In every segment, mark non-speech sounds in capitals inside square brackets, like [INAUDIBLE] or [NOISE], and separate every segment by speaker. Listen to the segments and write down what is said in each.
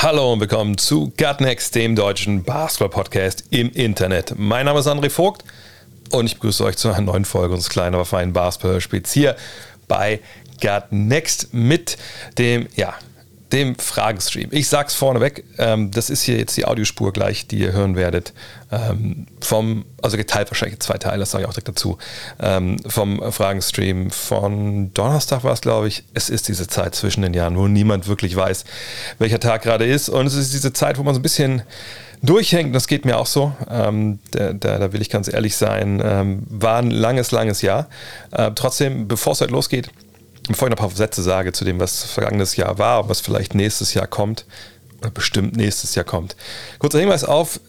Speaker 1: Hallo und willkommen zu Gutnext, dem deutschen Basketball-Podcast im Internet. Mein Name ist André Vogt und ich begrüße euch zu einer neuen Folge unseres kleinen, aber feinen Basketball-Spiels hier bei Gutnext mit dem, ja, dem Fragenstream. Ich sag's vorneweg, ähm, das ist hier jetzt die Audiospur gleich, die ihr hören werdet. Ähm, vom, also geteilt wahrscheinlich zwei Teile, das sage ich auch direkt dazu. Ähm, vom Fragenstream von Donnerstag war es, glaube ich. Es ist diese Zeit zwischen den Jahren, wo niemand wirklich weiß, welcher Tag gerade ist. Und es ist diese Zeit, wo man so ein bisschen durchhängt. Das geht mir auch so. Ähm, da, da, da will ich ganz ehrlich sein. Ähm, war ein langes, langes Jahr. Äh, trotzdem, bevor es heute losgeht, bevor ich noch ein paar Sätze sage zu dem, was vergangenes Jahr war was vielleicht nächstes Jahr kommt, oder bestimmt nächstes Jahr kommt. Kurzer Hinweis auf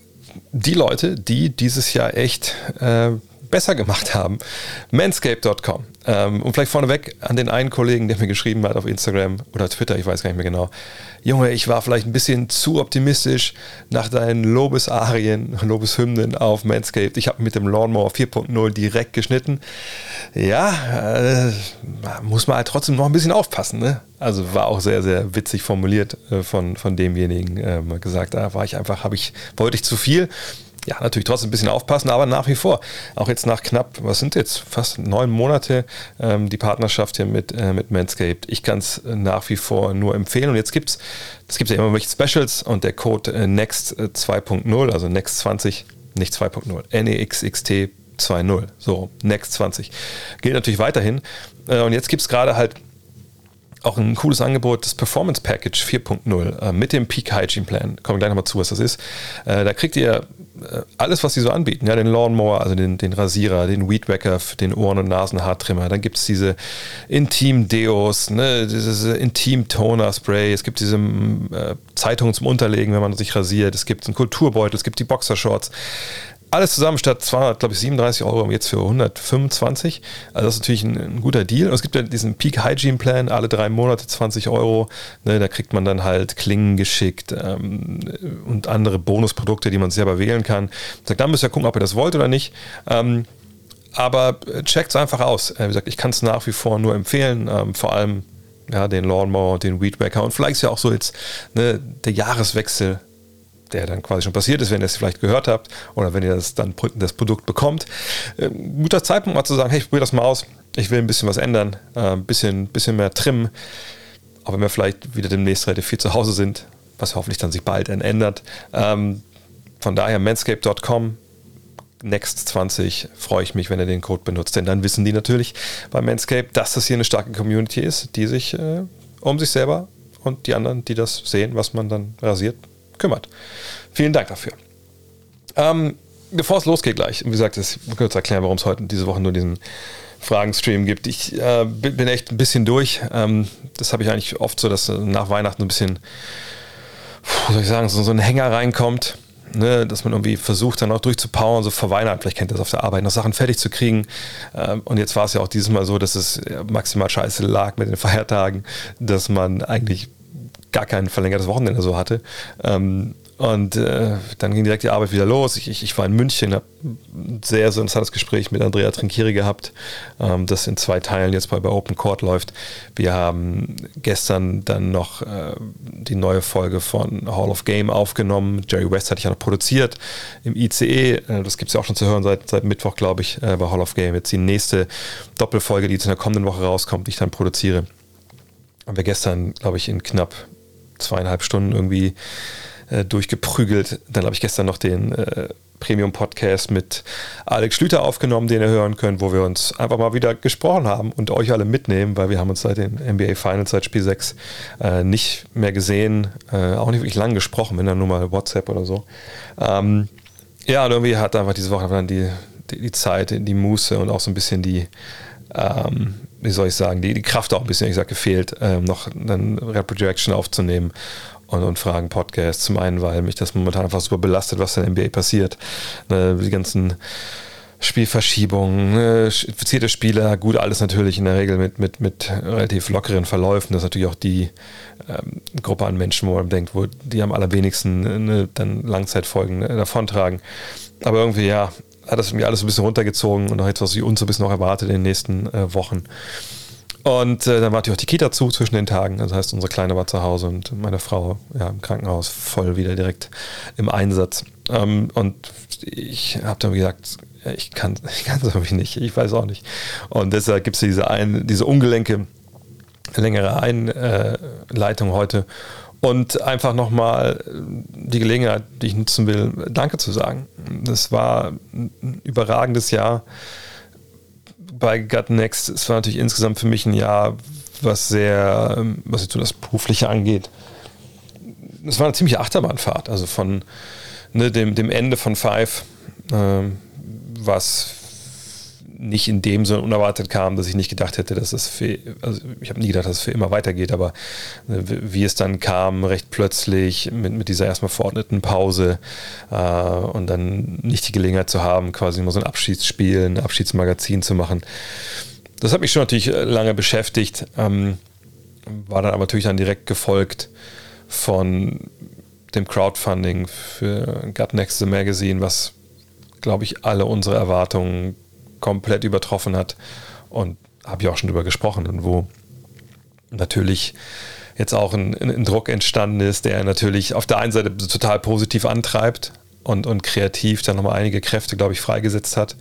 Speaker 1: die Leute, die dieses Jahr echt äh, besser gemacht haben. Manscape.com. Ähm, und vielleicht vorneweg an den einen Kollegen, der mir geschrieben hat auf Instagram oder Twitter, ich weiß gar nicht mehr genau. Junge, ich war vielleicht ein bisschen zu optimistisch nach deinen Lobesarien, [LAUGHS] Lobeshymnen auf Manscaped. Ich habe mit dem Lawnmower 4.0 direkt geschnitten. Ja, äh, muss man halt trotzdem noch ein bisschen aufpassen. Ne? Also war auch sehr, sehr witzig formuliert äh, von, von demjenigen. Äh, gesagt, da war ich einfach, habe ich, wollte ich zu viel ja, natürlich trotzdem ein bisschen aufpassen, aber nach wie vor, auch jetzt nach knapp, was sind jetzt, fast neun Monate ähm, die Partnerschaft hier mit, äh, mit Manscaped. Ich kann es nach wie vor nur empfehlen und jetzt gibt es, es gibt ja immer welche Specials und der Code äh, NEXT 2.0, also NEXT 20, nicht 2.0, NEXXT 2.0, so NEXT 20, gilt natürlich weiterhin äh, und jetzt gibt es gerade halt auch ein cooles Angebot, das Performance Package 4.0 äh, mit dem Peak Hygiene Plan. Kommen wir gleich nochmal zu, was das ist. Äh, da kriegt ihr äh, alles, was sie so anbieten. Ja, den Lawnmower, also den, den Rasierer, den Weed Wacker, den Ohren- und Nasenhaartrimmer. Dann gibt es diese Intim-Deos, ne, dieses Intim-Toner-Spray. Es gibt diese äh, Zeitung zum Unterlegen, wenn man sich rasiert. Es gibt einen Kulturbeutel, es gibt die Boxershorts alles zusammen statt 200, glaube ich, 37 Euro jetzt für 125. Also das ist natürlich ein, ein, guter Deal. Und es gibt ja diesen Peak Hygiene Plan, alle drei Monate 20 Euro. Ne, da kriegt man dann halt Klingen geschickt ähm, und andere Bonusprodukte, die man selber wählen kann. Sagt, dann müsst ihr gucken, ob ihr das wollt oder nicht. Ähm, aber checkt es einfach aus. Äh, wie gesagt, ich kann es nach wie vor nur empfehlen. Ähm, vor allem ja, den Lawnmower, den Weed Wacker und vielleicht ist ja auch so jetzt ne, der Jahreswechsel der dann quasi schon passiert ist, wenn ihr es vielleicht gehört habt oder wenn ihr das dann das Produkt bekommt. Äh, guter Zeitpunkt mal zu sagen, hey, ich probiere das mal aus, ich will ein bisschen was ändern, äh, ein bisschen, bisschen mehr trimmen, auch wenn wir vielleicht wieder demnächst relativ viel zu Hause sind, was hoffentlich dann sich bald ändert. Ähm, von daher manscape.com Next 20 freue ich mich, wenn ihr den Code benutzt, denn dann wissen die natürlich bei Manscape, dass das hier eine starke Community ist, die sich äh, um sich selber und die anderen, die das sehen, was man dann rasiert, kümmert. Vielen Dank dafür. Ähm, bevor es losgeht gleich, wie gesagt, ich muss kurz erklären, warum es heute diese Woche nur diesen Fragenstream gibt. Ich äh, bin echt ein bisschen durch. Ähm, das habe ich eigentlich oft so, dass nach Weihnachten ein bisschen, wie soll ich sagen, so, so ein Hänger reinkommt. Ne, dass man irgendwie versucht, dann auch durchzupowern, so vor Weihnachten, vielleicht kennt ihr das auf der Arbeit, noch Sachen fertig zu kriegen. Ähm, und jetzt war es ja auch dieses Mal so, dass es maximal scheiße lag mit den Feiertagen, dass man eigentlich gar kein verlängertes Wochenende so hatte. Ähm, und äh, dann ging direkt die Arbeit wieder los. Ich, ich, ich war in München, habe ein sehr, sehr interessantes Gespräch mit Andrea Trinkieri gehabt, ähm, das in zwei Teilen jetzt bei, bei Open Court läuft. Wir haben gestern dann noch äh, die neue Folge von Hall of Game aufgenommen. Jerry West hatte ich ja noch produziert im ICE. Äh, das gibt es ja auch schon zu hören seit, seit Mittwoch, glaube ich, äh, bei Hall of Game. Jetzt die nächste Doppelfolge, die jetzt in der kommenden Woche rauskommt, die ich dann produziere. Haben wir gestern, glaube ich, in knapp zweieinhalb Stunden irgendwie äh, durchgeprügelt. Dann habe ich gestern noch den äh, Premium-Podcast mit Alex Schlüter aufgenommen, den ihr hören könnt, wo wir uns einfach mal wieder gesprochen haben und euch alle mitnehmen, weil wir haben uns seit den NBA Finals, seit Spiel 6 äh, nicht mehr gesehen, äh, auch nicht wirklich lang gesprochen, wenn dann nur mal WhatsApp oder so. Ähm, ja, und irgendwie hat einfach diese Woche dann die, die, die Zeit, die Muße und auch so ein bisschen die, ähm, wie soll ich sagen, die, die Kraft auch ein bisschen, ich sag, gefehlt, ähm, noch einen Rap Rejection aufzunehmen. und, und Fragen-Podcast. Zum einen, weil mich das momentan einfach super belastet, was in der NBA passiert. Ne, die ganzen Spielverschiebungen, äh, infizierte Spieler, gut, alles natürlich in der Regel mit, mit, mit relativ lockeren Verläufen. Das ist natürlich auch die ähm, Gruppe an Menschen, wo man denkt, wo die am allerwenigsten ne, dann Langzeitfolgen äh, davontragen. Aber irgendwie, ja, hat das mir alles ein bisschen runtergezogen und auch jetzt, was ich uns so ein bisschen noch erwartet in den nächsten äh, Wochen. Und äh, dann war natürlich auch die Kita zu zwischen den Tagen. Das heißt, unsere Kleine war zu Hause und meine Frau ja, im Krankenhaus voll wieder direkt im Einsatz. Ähm, und ich habe dann gesagt, ich kann [LAUGHS] ich es irgendwie nicht, ich weiß auch nicht. Und deshalb gibt es diese, diese ungelenke, längere Einleitung heute. Und einfach nochmal die Gelegenheit, die ich nutzen will, Danke zu sagen. Das war ein überragendes Jahr bei Gut Next. Es war natürlich insgesamt für mich ein Jahr, was sehr, was jetzt so das Berufliche angeht. Es war eine ziemliche Achterbahnfahrt, also von ne, dem, dem Ende von Five, äh, was nicht in dem so unerwartet kam, dass ich nicht gedacht hätte, dass es für, also ich habe nie gedacht, dass es für immer weitergeht, aber äh, wie es dann kam, recht plötzlich mit, mit dieser erstmal verordneten Pause äh, und dann nicht die Gelegenheit zu haben, quasi mal so ein Abschiedsspiel, ein Abschiedsmagazin zu machen. Das hat mich schon natürlich äh, lange beschäftigt, ähm, war dann aber natürlich dann direkt gefolgt von dem Crowdfunding für Gut Next the Magazine, was, glaube ich, alle unsere Erwartungen komplett übertroffen hat. Und habe ich auch schon drüber gesprochen und wo natürlich jetzt auch ein, ein, Druck entstanden ist, der natürlich auf der einen Seite total positiv antreibt und, und kreativ dann nochmal einige Kräfte, glaube ich, freigesetzt hat.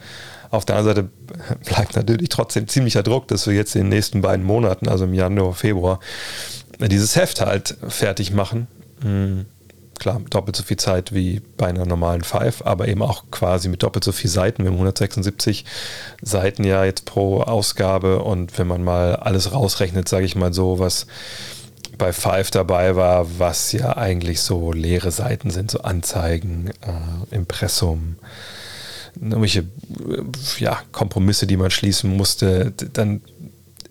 Speaker 1: Auf der anderen Seite bleibt natürlich trotzdem ziemlicher Druck, dass wir jetzt in den nächsten beiden Monaten, also im Januar, Februar, dieses Heft halt fertig machen. Mhm klar, doppelt so viel Zeit wie bei einer normalen Five, aber eben auch quasi mit doppelt so viel Seiten. Wir haben 176 Seiten ja jetzt pro Ausgabe und wenn man mal alles rausrechnet, sage ich mal so, was bei Five dabei war, was ja eigentlich so leere Seiten sind, so Anzeigen, äh, Impressum, irgendwelche äh, ja, Kompromisse, die man schließen musste, dann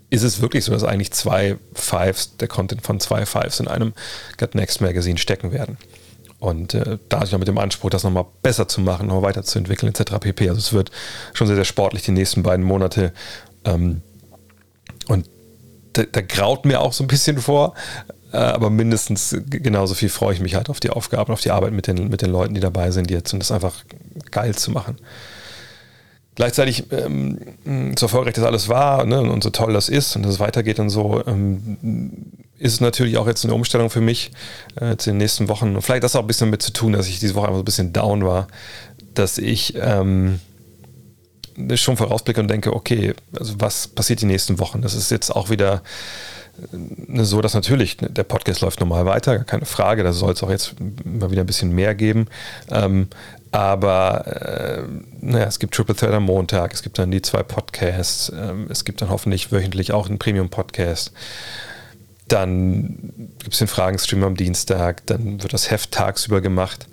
Speaker 1: ist es wirklich so, dass eigentlich zwei Fives, der Content von zwei Fives in einem Got Next Magazine stecken werden. Und äh, da ich noch mit dem Anspruch, das nochmal besser zu machen, noch weiterzuentwickeln, etc. pp. Also es wird schon sehr, sehr sportlich die nächsten beiden Monate. Ähm, und da, da, graut mir auch so ein bisschen vor, äh, aber mindestens genauso viel freue ich mich halt auf die Aufgaben, auf die Arbeit mit den, mit den Leuten, die dabei sind jetzt und das einfach geil zu machen. Gleichzeitig, ähm, so erfolgreich das alles war ne, und so toll das ist und das weitergeht und so, ähm, ist es natürlich auch jetzt eine Umstellung für mich äh, zu den nächsten Wochen. Und vielleicht das auch ein bisschen mit zu tun, dass ich diese Woche einfach so ein bisschen down war, dass ich ähm, schon vorausblicke und denke, okay, also was passiert die nächsten Wochen? Das ist jetzt auch wieder so, dass natürlich der Podcast läuft normal weiter, keine Frage, da soll es auch jetzt mal wieder ein bisschen mehr geben. Ähm, aber äh, naja, es gibt Triple Thread am Montag, es gibt dann die zwei Podcasts, ähm, es gibt dann hoffentlich wöchentlich auch einen Premium-Podcast. Dann gibt es den Fragenstream am Dienstag, dann wird das Heft tagsüber gemacht.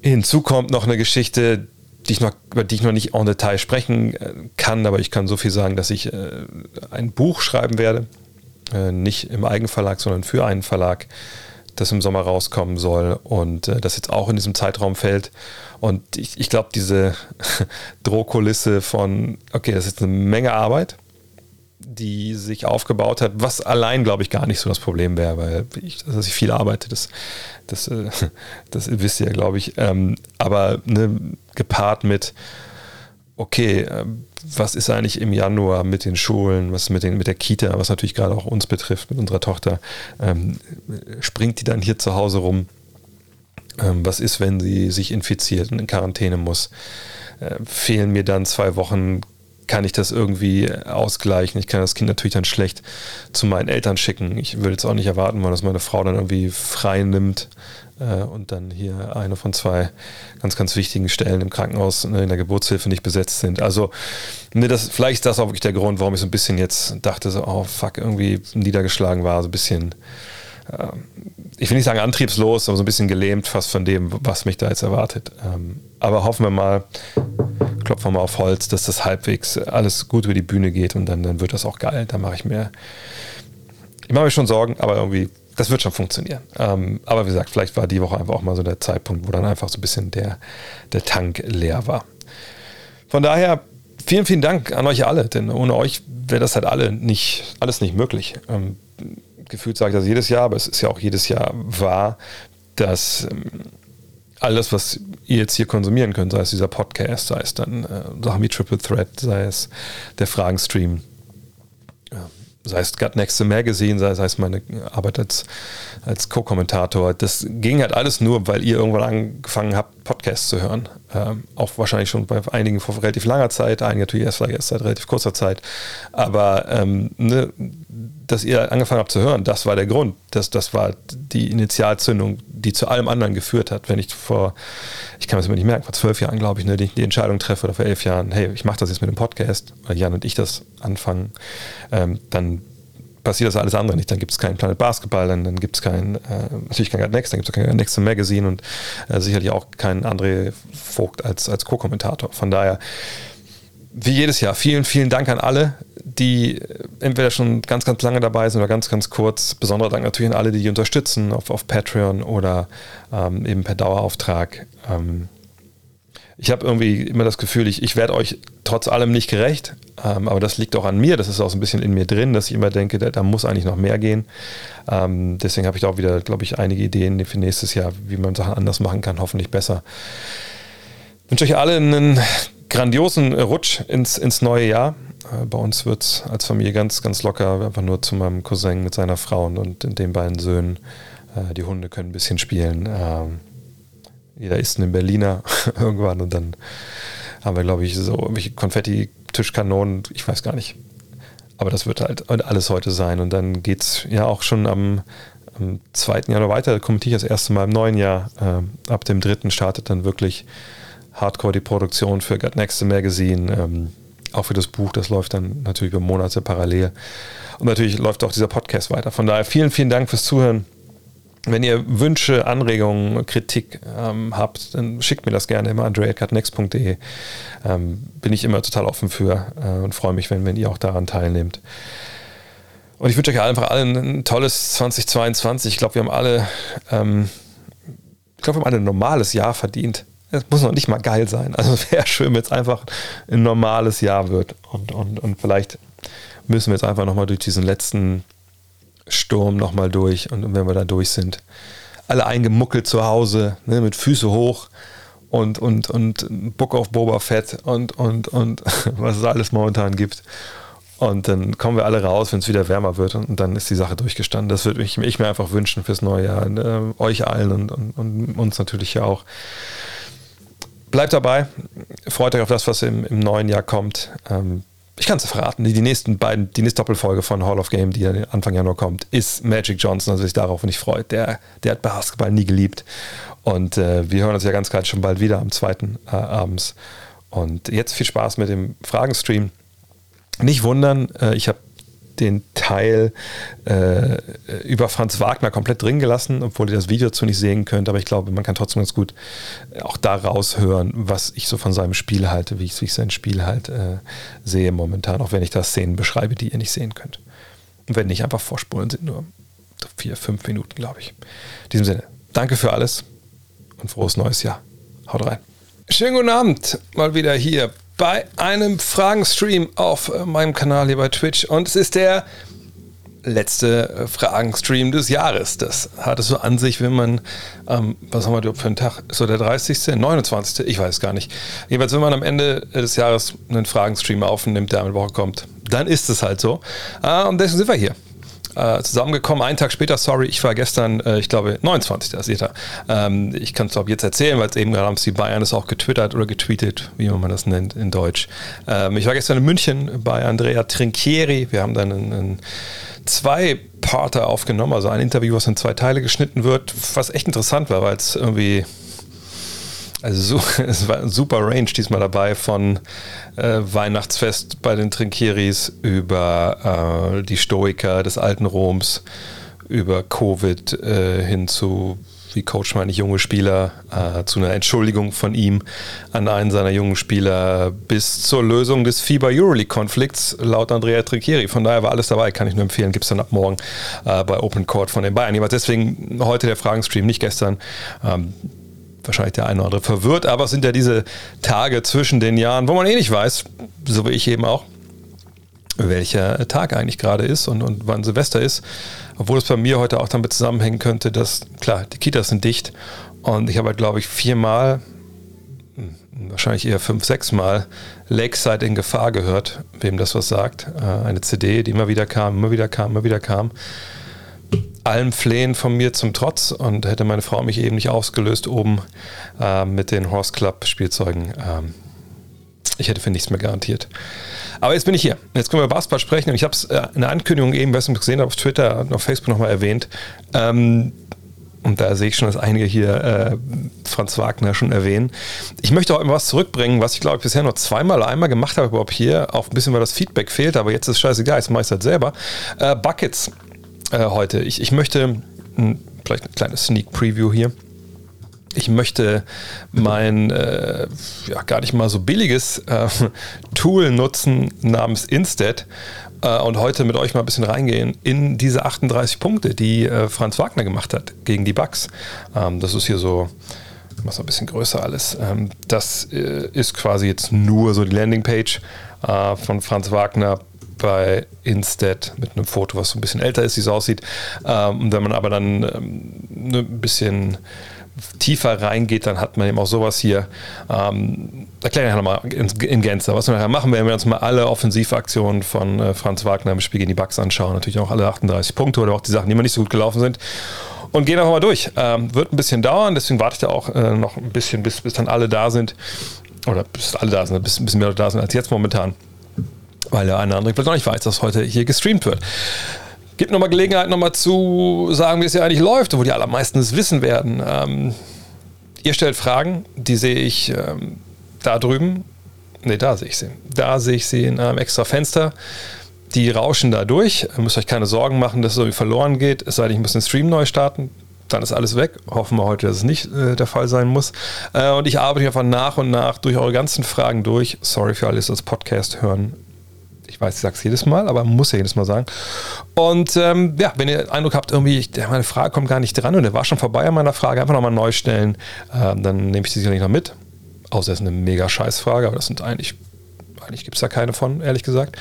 Speaker 1: Hinzu kommt noch eine Geschichte, die ich noch, über die ich noch nicht en Detail sprechen äh, kann, aber ich kann so viel sagen, dass ich äh, ein Buch schreiben werde. Äh, nicht im Eigenverlag, sondern für einen Verlag das im Sommer rauskommen soll und äh, das jetzt auch in diesem Zeitraum fällt. Und ich, ich glaube, diese [LAUGHS] Drohkulisse von, okay, das ist eine Menge Arbeit, die sich aufgebaut hat, was allein, glaube ich, gar nicht so das Problem wäre, weil ich, dass ich viel arbeite, das, das, äh, [LAUGHS] das wisst ihr ja, glaube ich. Ähm, aber ne, gepaart mit, okay, äh, was ist eigentlich im Januar mit den Schulen, was mit, den, mit der Kita, was natürlich gerade auch uns betrifft, mit unserer Tochter, ähm, springt die dann hier zu Hause rum? Ähm, was ist, wenn sie sich infiziert und in Quarantäne muss? Äh, fehlen mir dann zwei Wochen? Kann ich das irgendwie ausgleichen? Ich kann das Kind natürlich dann schlecht zu meinen Eltern schicken. Ich würde jetzt auch nicht erwarten, dass meine Frau dann irgendwie frei nimmt und dann hier eine von zwei ganz, ganz wichtigen Stellen im Krankenhaus ne, in der Geburtshilfe nicht besetzt sind. Also, ne, das, vielleicht ist das auch wirklich der Grund, warum ich so ein bisschen jetzt dachte, so, oh fuck, irgendwie niedergeschlagen war, so ein bisschen, äh, ich will nicht sagen antriebslos, aber so ein bisschen gelähmt fast von dem, was mich da jetzt erwartet. Ähm, aber hoffen wir mal, klopfen wir mal auf Holz, dass das halbwegs alles gut über die Bühne geht und dann, dann wird das auch geil. Da mache ich mir, ich mache mir schon Sorgen, aber irgendwie das wird schon funktionieren. Ähm, aber wie gesagt, vielleicht war die Woche einfach auch mal so der Zeitpunkt, wo dann einfach so ein bisschen der, der Tank leer war. Von daher vielen, vielen Dank an euch alle, denn ohne euch wäre das halt alle nicht, alles nicht möglich. Ähm, gefühlt sage ich das jedes Jahr, aber es ist ja auch jedes Jahr wahr, dass ähm, alles, was ihr jetzt hier konsumieren könnt, sei es dieser Podcast, sei es dann äh, Sachen wie Triple Threat, sei es der Fragenstream, sei es Gut Next to Magazine, sei, sei es meine Arbeit als, als Co-Kommentator, das ging halt alles nur, weil ihr irgendwann angefangen habt, Podcasts zu hören. Ähm, auch wahrscheinlich schon bei einigen vor relativ langer Zeit, einige natürlich erst, erst seit relativ kurzer Zeit. Aber ähm, ne, dass ihr angefangen habt zu hören, das war der Grund. Das, das war die Initialzündung, die zu allem anderen geführt hat. Wenn ich vor, ich kann es mir nicht merken, vor zwölf Jahren, glaube ich, ne, die, die, Entscheidung treffe oder vor elf Jahren, hey, ich mache das jetzt mit dem Podcast, weil Jan und ich das anfangen, ähm, dann passiert das alles andere nicht. Dann gibt es keinen Planet Basketball, dann, dann gibt es keinen, äh, natürlich kein Next, dann gibt es kein Next Magazine und äh, sicherlich auch keinen André Vogt als, als Co-Kommentator. Von daher, wie jedes Jahr, vielen, vielen Dank an alle, die entweder schon ganz, ganz lange dabei sind oder ganz, ganz kurz. Besonderer Dank natürlich an alle, die, die unterstützen auf, auf Patreon oder ähm, eben per Dauerauftrag. Ähm, ich habe irgendwie immer das Gefühl, ich, ich werde euch trotz allem nicht gerecht, ähm, aber das liegt auch an mir, das ist auch so ein bisschen in mir drin, dass ich immer denke, da, da muss eigentlich noch mehr gehen. Ähm, deswegen habe ich da auch wieder, glaube ich, einige Ideen für nächstes Jahr, wie man Sachen anders machen kann, hoffentlich besser. Ich wünsche euch alle einen grandiosen Rutsch ins, ins neue Jahr. Äh, bei uns wird es als Familie ganz, ganz locker, einfach nur zu meinem Cousin mit seiner Frau und, den beiden Söhnen. Äh, die Hunde können ein bisschen spielen. Ähm, jeder isst einen Berliner [LAUGHS] irgendwann und dann haben wir, glaube ich, so irgendwelche Konfetti-Tischkanonen, ich weiß gar nicht. Aber das wird halt alles heute sein. Und dann geht es ja auch schon am, am 2. Januar weiter. Da kommentiere ich das erste Mal im neuen Jahr. Ähm, ab dem 3. startet dann wirklich hardcore die Produktion für Got Next Magazine. Ähm, auch für das Buch, das läuft dann natürlich über Monate parallel. Und natürlich läuft auch dieser Podcast weiter. Von daher vielen, vielen Dank fürs Zuhören. Wenn ihr Wünsche, Anregungen, Kritik ähm, habt, dann schickt mir das gerne immer an dreadcutnext.de. Ähm, bin ich immer total offen für äh, und freue mich, wenn, wenn ihr auch daran teilnehmt. Und ich wünsche euch einfach allen ein tolles 2022. Ich glaube, wir haben alle, ähm, ich glaube, wir haben alle ein normales Jahr verdient. Es muss noch nicht mal geil sein. Also [LAUGHS] wäre schön, wenn es einfach ein normales Jahr wird. Und, und, und vielleicht müssen wir jetzt einfach nochmal durch diesen letzten Sturm nochmal durch und wenn wir da durch sind, alle eingemuckelt zu Hause, ne, mit Füße hoch und, und, und Book of Boba Fett und, und, und [LAUGHS] was es alles momentan gibt. Und dann kommen wir alle raus, wenn es wieder wärmer wird und, dann ist die Sache durchgestanden. Das würde ich, ich, mir einfach wünschen fürs neue Jahr. Ne, euch allen und, und, und, uns natürlich ja auch. Bleibt dabei, freut euch auf das, was im, im neuen Jahr kommt. Ähm, ich kann es verraten, die, nächsten beiden, die nächste Doppelfolge von Hall of Game, die Anfang Januar kommt, ist Magic Johnson, also sich darauf nicht freut. Der, der hat Basketball nie geliebt. Und äh, wir hören uns ja ganz kalt schon bald wieder am zweiten äh, abends. Und jetzt viel Spaß mit dem Fragenstream. Nicht wundern, äh, ich habe den Teil äh, über Franz Wagner komplett drin gelassen, obwohl ihr das Video dazu nicht sehen könnt. Aber ich glaube, man kann trotzdem ganz gut auch da raushören, was ich so von seinem Spiel halte, wie ich, wie ich sein Spiel halt äh, sehe momentan, auch wenn ich da Szenen beschreibe, die ihr nicht sehen könnt. Und wenn nicht, einfach vorspulen, sind nur vier, fünf Minuten, glaube ich. In diesem Sinne, danke für alles und frohes neues Jahr. Haut rein. Schönen guten Abend, mal wieder hier bei einem Fragenstream auf äh, meinem Kanal hier bei Twitch. Und es ist der letzte äh, Fragenstream des Jahres. Das hat es so an sich, wenn man, ähm, was haben wir für einen Tag? So der 30., 29., ich weiß gar nicht. Jedenfalls, wenn man am Ende des Jahres einen Fragenstream aufnimmt, der eine Woche kommt, dann ist es halt so. Äh, und deswegen sind wir hier äh, zusammengekommen. Einen Tag später, sorry, ich war gestern, äh, ich glaube, 29. Das seht ihr. Ähm, ich kann es glaube jetzt erzählen, weil es eben gerade haben die Bayern es auch getwittert oder getweetet, wie man das nennt in Deutsch. Ähm, ich war gestern in München bei Andrea Trinchieri. Wir haben dann einen, einen zwei Parter aufgenommen, also ein Interview, was in zwei Teile geschnitten wird, was echt interessant war, weil es irgendwie also [LAUGHS] es war ein super Range diesmal dabei von äh, Weihnachtsfest bei den Trinkieris über äh, die Stoiker des alten Roms, über Covid äh, hin zu wie coacht man nicht junge Spieler, äh, zu einer Entschuldigung von ihm an einen seiner jungen Spieler bis zur Lösung des FIBA-Euroleague-Konflikts laut Andrea Tricchieri. Von daher war alles dabei, kann ich nur empfehlen. Gibt es dann ab morgen äh, bei Open Court von den Bayern. Jeweils deswegen heute der Fragenstream, nicht gestern. Ähm, wahrscheinlich der eine oder andere verwirrt, aber es sind ja diese Tage zwischen den Jahren, wo man eh nicht weiß, so wie ich eben auch, welcher Tag eigentlich gerade ist und, und wann Silvester ist. Obwohl es bei mir heute auch damit zusammenhängen könnte, dass, klar, die Kitas sind dicht und ich habe halt, glaube ich, viermal, hm, wahrscheinlich eher fünf, sechs Mal Lakeside in Gefahr gehört, wem das was sagt. Äh, eine CD, die immer wieder kam, immer wieder kam, immer wieder kam allem Flehen von mir zum Trotz und hätte meine Frau mich eben nicht ausgelöst oben äh, mit den Horse Club Spielzeugen. Ähm, ich hätte für nichts mehr garantiert. Aber jetzt bin ich hier. Jetzt können wir über Basketball sprechen und ich habe es äh, in der Ankündigung eben, was ich gesehen habe auf Twitter und auf Facebook nochmal erwähnt. Ähm, und da sehe ich schon, dass einige hier äh, Franz Wagner schon erwähnen. Ich möchte heute mal was zurückbringen, was ich glaube ich bisher nur zweimal oder einmal gemacht habe, überhaupt hier. Auch ein bisschen, weil das Feedback fehlt, aber jetzt ist es scheißegal, jetzt mache ich es halt selber. Äh, Buckets äh, heute. Ich, ich möchte, mh, vielleicht eine kleine Sneak Preview hier. Ich möchte mein äh, ja, gar nicht mal so billiges äh, [LAUGHS] Tool nutzen namens Instead äh, und heute mit euch mal ein bisschen reingehen in diese 38 Punkte, die äh, Franz Wagner gemacht hat gegen die Bucks. Ähm, das ist hier so, was ein bisschen größer alles. Ähm, das äh, ist quasi jetzt nur so die Landingpage von Franz Wagner bei Instead mit einem Foto, was so ein bisschen älter ist, wie es aussieht. Ähm, wenn man aber dann ähm, ne, ein bisschen tiefer reingeht, dann hat man eben auch sowas hier. Ähm, erkläre ich nochmal in, in Gänze. Was wir nachher machen, werden wir uns mal alle Offensivaktionen von äh, Franz Wagner im Spiel gegen die Bucks anschauen. Natürlich auch alle 38 Punkte oder auch die Sachen, die immer nicht so gut gelaufen sind. Und gehen einfach mal durch. Ähm, wird ein bisschen dauern, deswegen warte ich da auch äh, noch ein bisschen, bis, bis dann alle da sind. Oder bis alle da sind, bis ein bisschen mehr da sind als jetzt momentan weil der eine oder andere vielleicht noch nicht weiß, dass heute hier gestreamt wird. Gibt nochmal Gelegenheit, nochmal zu sagen, wie es ja eigentlich läuft, wo die allermeisten es wissen werden. Ähm, ihr stellt Fragen, die sehe ich ähm, da drüben. Ne, da sehe ich sie. Da sehe ich sie in einem extra Fenster. Die rauschen da durch. Ihr müsst euch keine Sorgen machen, dass es irgendwie verloren geht. Es sei denn, ich muss den Stream neu starten dann ist alles weg. Hoffen wir heute, dass es nicht äh, der Fall sein muss. Äh, und ich arbeite einfach nach und nach durch eure ganzen Fragen durch. Sorry für alles, das Podcast hören ich weiß, ich sage es jedes Mal, aber muss ja jedes Mal sagen. Und ähm, ja, wenn ihr den Eindruck habt, irgendwie, meine Frage kommt gar nicht dran und der war schon vorbei an meiner Frage, einfach nochmal neu stellen, ähm, dann nehme ich die sicherlich noch mit. Außer es ist eine mega Scheißfrage, aber das sind eigentlich, eigentlich gibt es da keine von, ehrlich gesagt.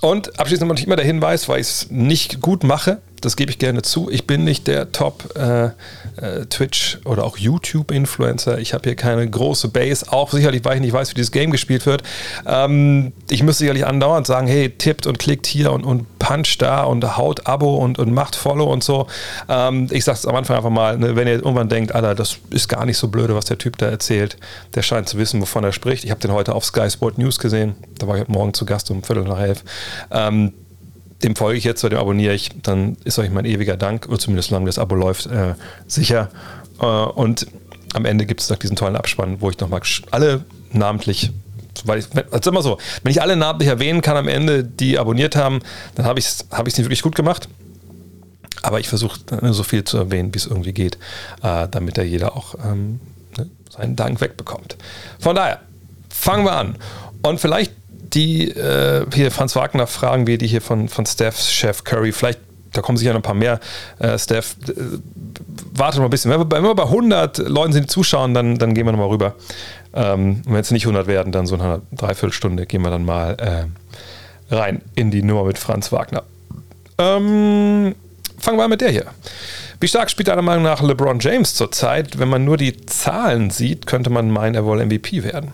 Speaker 1: Und abschließend natürlich immer der Hinweis, weil ich es nicht gut mache, das gebe ich gerne zu. Ich bin nicht der Top äh, äh, Twitch oder auch YouTube-Influencer. Ich habe hier keine große Base, auch sicherlich, weil ich nicht weiß, wie dieses Game gespielt wird. Ähm, ich müsste sicherlich andauernd sagen, hey, tippt und klickt hier und, und puncht da und haut Abo und, und macht Follow und so. Ähm, ich sage es am Anfang einfach mal, ne, wenn ihr irgendwann denkt, Alter, das ist gar nicht so blöde, was der Typ da erzählt. Der scheint zu wissen, wovon er spricht. Ich habe den heute auf Sky Sport News gesehen. Da war ich heute Morgen zu Gast um Viertel nach elf. Ähm, dem folge ich jetzt dem abonniere ich, dann ist euch mein ewiger Dank, oder zumindest solange das Abo läuft, äh, sicher. Äh, und am Ende gibt es noch diesen tollen Abspann, wo ich nochmal alle namentlich, weil ich, also immer so, wenn ich alle namentlich erwähnen kann am Ende, die abonniert haben, dann habe ich es hab nicht wirklich gut gemacht. Aber ich versuche so viel zu erwähnen, wie es irgendwie geht, äh, damit da jeder auch ähm, ne, seinen Dank wegbekommt. Von daher, fangen wir an. Und vielleicht die äh, hier Franz Wagner fragen wir die hier von, von Stephs Chef Curry. Vielleicht, da kommen sicher noch ein paar mehr. Äh, Steph, äh, wartet mal ein bisschen. Wenn wir, wenn wir, bei 100 Leuten sind, die zuschauen, dann, dann gehen wir nochmal rüber. Ähm, wenn es nicht 100 werden, dann so eine Dreiviertelstunde gehen wir dann mal äh, rein in die Nummer mit Franz Wagner. Ähm, fangen wir an mit der hier. Wie stark spielt deiner Meinung nach LeBron James zurzeit? Wenn man nur die Zahlen sieht, könnte man meinen, er wolle MVP werden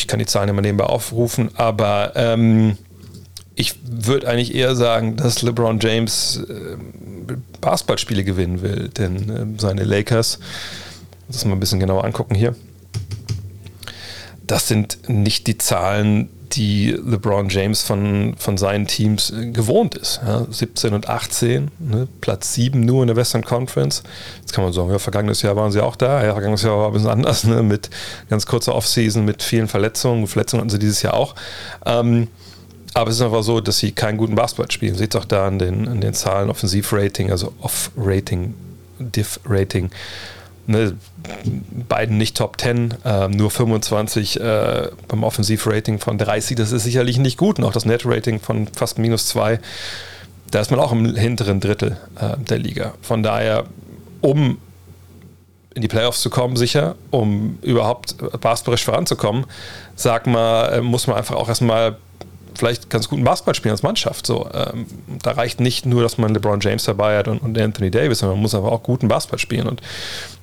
Speaker 1: ich kann die Zahlen immer nebenbei aufrufen, aber ähm, ich würde eigentlich eher sagen, dass LeBron James äh, Basketballspiele gewinnen will, denn äh, seine Lakers, das mal ein bisschen genauer angucken hier, das sind nicht die Zahlen, die LeBron James von, von seinen Teams äh, gewohnt ist. Ja, 17 und 18, ne, Platz 7 nur in der Western Conference. Jetzt kann man sagen, ja, vergangenes Jahr waren sie auch da. Ja, vergangenes Jahr war ein bisschen anders, ne, mit ganz kurzer Offseason, mit vielen Verletzungen. Verletzungen hatten sie dieses Jahr auch. Ähm, aber es ist einfach so, dass sie keinen guten Basketball spielen. Seht es auch da an den, an den Zahlen Offensivrating, also Off-Rating Diff-Rating. Ne, beiden nicht Top 10, äh, nur 25 äh, beim Offensivrating von 30. Das ist sicherlich nicht gut. Auch das Net-Rating von fast minus 2. Da ist man auch im hinteren Drittel äh, der Liga. Von daher, um in die Playoffs zu kommen, sicher, um überhaupt basketballisch voranzukommen, sag mal, äh, muss man einfach auch erstmal vielleicht ganz guten Basketball spielen als Mannschaft. So, ähm, da reicht nicht nur, dass man LeBron James dabei hat und, und Anthony Davis, sondern man muss aber auch guten Basketball spielen. Und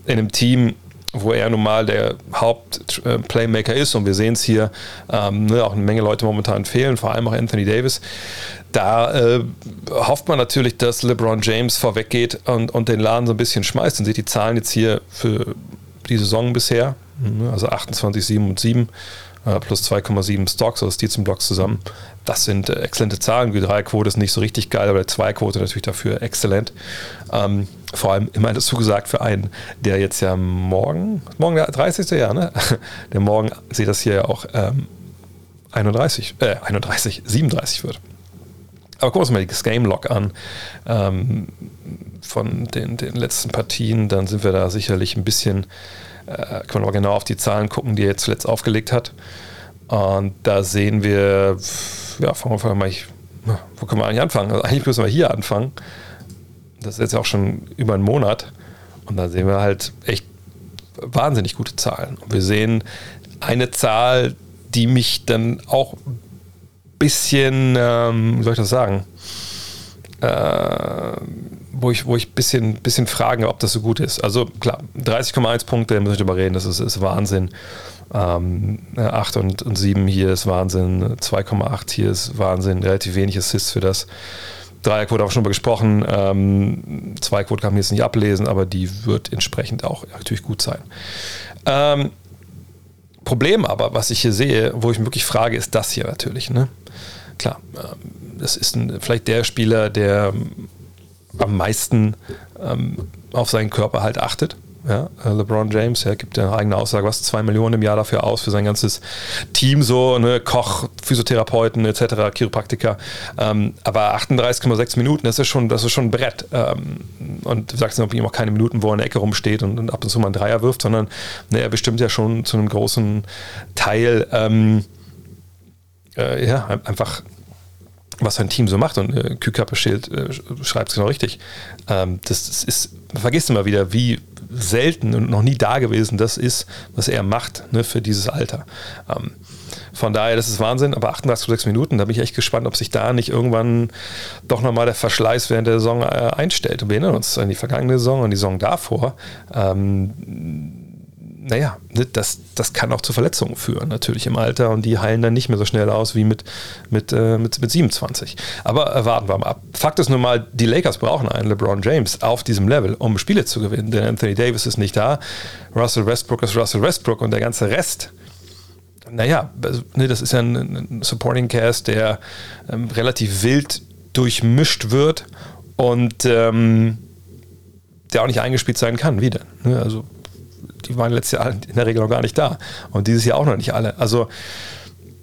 Speaker 1: in einem Team, wo er nun mal der Haupt-Playmaker ist und wir sehen es hier, ähm, ne, auch eine Menge Leute momentan fehlen, vor allem auch Anthony Davis. Da äh, hofft man natürlich, dass LeBron James vorweggeht und, und den Laden so ein bisschen schmeißt. Und sieht die Zahlen jetzt hier für die Saison bisher, ne, also 28, 7 und 7 äh, plus 2,7 Stocks, also die zum Blocks zusammen. Das sind äh, exzellente Zahlen. Die 3-Quote ist nicht so richtig geil, aber die 2-Quote natürlich dafür exzellent. Ähm, vor allem immer dazu gesagt für einen, der jetzt ja morgen, morgen der 30. Jahr, ne? [LAUGHS] Der morgen, seht das hier ja auch, ähm, 31, äh, 31, 37 wird. Aber gucken wir uns mal das Game Log an ähm, von den, den letzten Partien. Dann sind wir da sicherlich ein bisschen äh, können wir genau auf die Zahlen gucken, die er zuletzt aufgelegt hat. Und da sehen wir, ja, fangen wir mal, wo können wir eigentlich anfangen? Also eigentlich müssen wir hier anfangen. Das ist jetzt auch schon über einen Monat. Und da sehen wir halt echt wahnsinnig gute Zahlen. Und wir sehen eine Zahl, die mich dann auch ein bisschen, ähm, wie soll ich das sagen, äh, wo ich, wo ich ein bisschen, bisschen fragen, ob das so gut ist. Also klar, 30,1 Punkte, da müssen wir drüber reden, das ist, ist Wahnsinn. Ähm, 8 und, und 7 hier ist Wahnsinn, 2,8 hier ist Wahnsinn, relativ wenig Assists für das. Dreierquote haben wir schon mal gesprochen. Ähm, Zweiquote kann man jetzt nicht ablesen, aber die wird entsprechend auch natürlich gut sein. Ähm, Problem aber, was ich hier sehe, wo ich mich wirklich frage, ist das hier natürlich. Ne? Klar, ähm, das ist ein, vielleicht der Spieler, der am meisten ähm, auf seinen Körper halt achtet. Ja, äh, LeBron James, er gibt ja eine eigene Aussage, was zwei Millionen im Jahr dafür aus für sein ganzes Team, so ne, Koch, Physiotherapeuten etc., Chiropraktiker. Ähm, aber 38,6 Minuten, das ist schon, das ist schon ein Brett. Ähm, und du sagst ihm auch keine Minuten, wo er in der Ecke rumsteht und, und ab und zu mal einen Dreier wirft, sondern ne, er bestimmt ja schon zu einem großen Teil ähm, äh, ja, einfach was sein Team so macht. Und äh, Kühlkörperschild äh, schreibt es genau richtig. Ähm, das, das, ist, man vergisst immer wieder, wie selten und noch nie da gewesen das ist, was er macht ne, für dieses Alter. Ähm, von daher, das ist Wahnsinn, aber 38,6 Minuten, da bin ich echt gespannt, ob sich da nicht irgendwann doch nochmal der Verschleiß während der Saison äh, einstellt. Wir erinnern uns an die vergangene Saison und die Saison davor. Ähm, naja, ne, das, das kann auch zu Verletzungen führen, natürlich im Alter und die heilen dann nicht mehr so schnell aus wie mit, mit, äh, mit, mit 27. Aber äh, warten wir mal ab. Fakt ist nun mal, die Lakers brauchen einen LeBron James auf diesem Level, um Spiele zu gewinnen, denn Anthony Davis ist nicht da, Russell Westbrook ist Russell Westbrook und der ganze Rest. Naja, also, ne, das ist ja ein, Supporting Cast, der ähm, relativ wild durchmischt wird und ähm, der auch nicht eingespielt sein kann, wieder. Ne, also die waren letztes Jahr in der Regel noch gar nicht da. Und dieses Jahr auch noch nicht alle. Also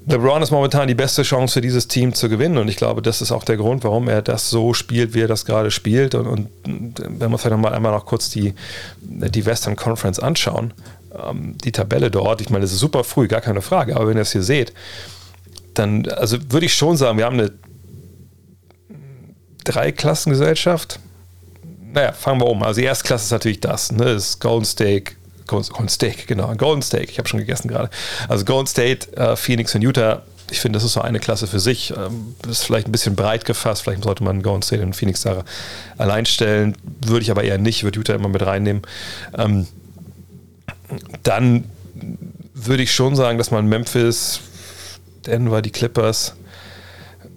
Speaker 1: LeBron ist momentan die beste Chance für dieses Team zu gewinnen und ich glaube, das ist auch der Grund, warum er das so spielt, wie er das gerade spielt. Und, und wenn wir vielleicht mal einmal noch kurz die, die Western Conference anschauen, ähm, die Tabelle dort, ich meine, das ist super früh, gar keine Frage, aber wenn ihr es hier seht, dann, also würde ich schon sagen, wir haben eine Dreiklassengesellschaft. Naja, fangen wir um. Also die erste Klasse ist natürlich das, ne? Das ist Golden State, Golden State, genau, Golden State, ich habe schon gegessen gerade. Also Golden State, äh, Phoenix und Utah, ich finde, das ist so eine Klasse für sich. Ähm, ist vielleicht ein bisschen breit gefasst, vielleicht sollte man Golden State und Phoenix da allein stellen, würde ich aber eher nicht, würde Utah immer mit reinnehmen. Ähm, dann würde ich schon sagen, dass man Memphis, Denver, die Clippers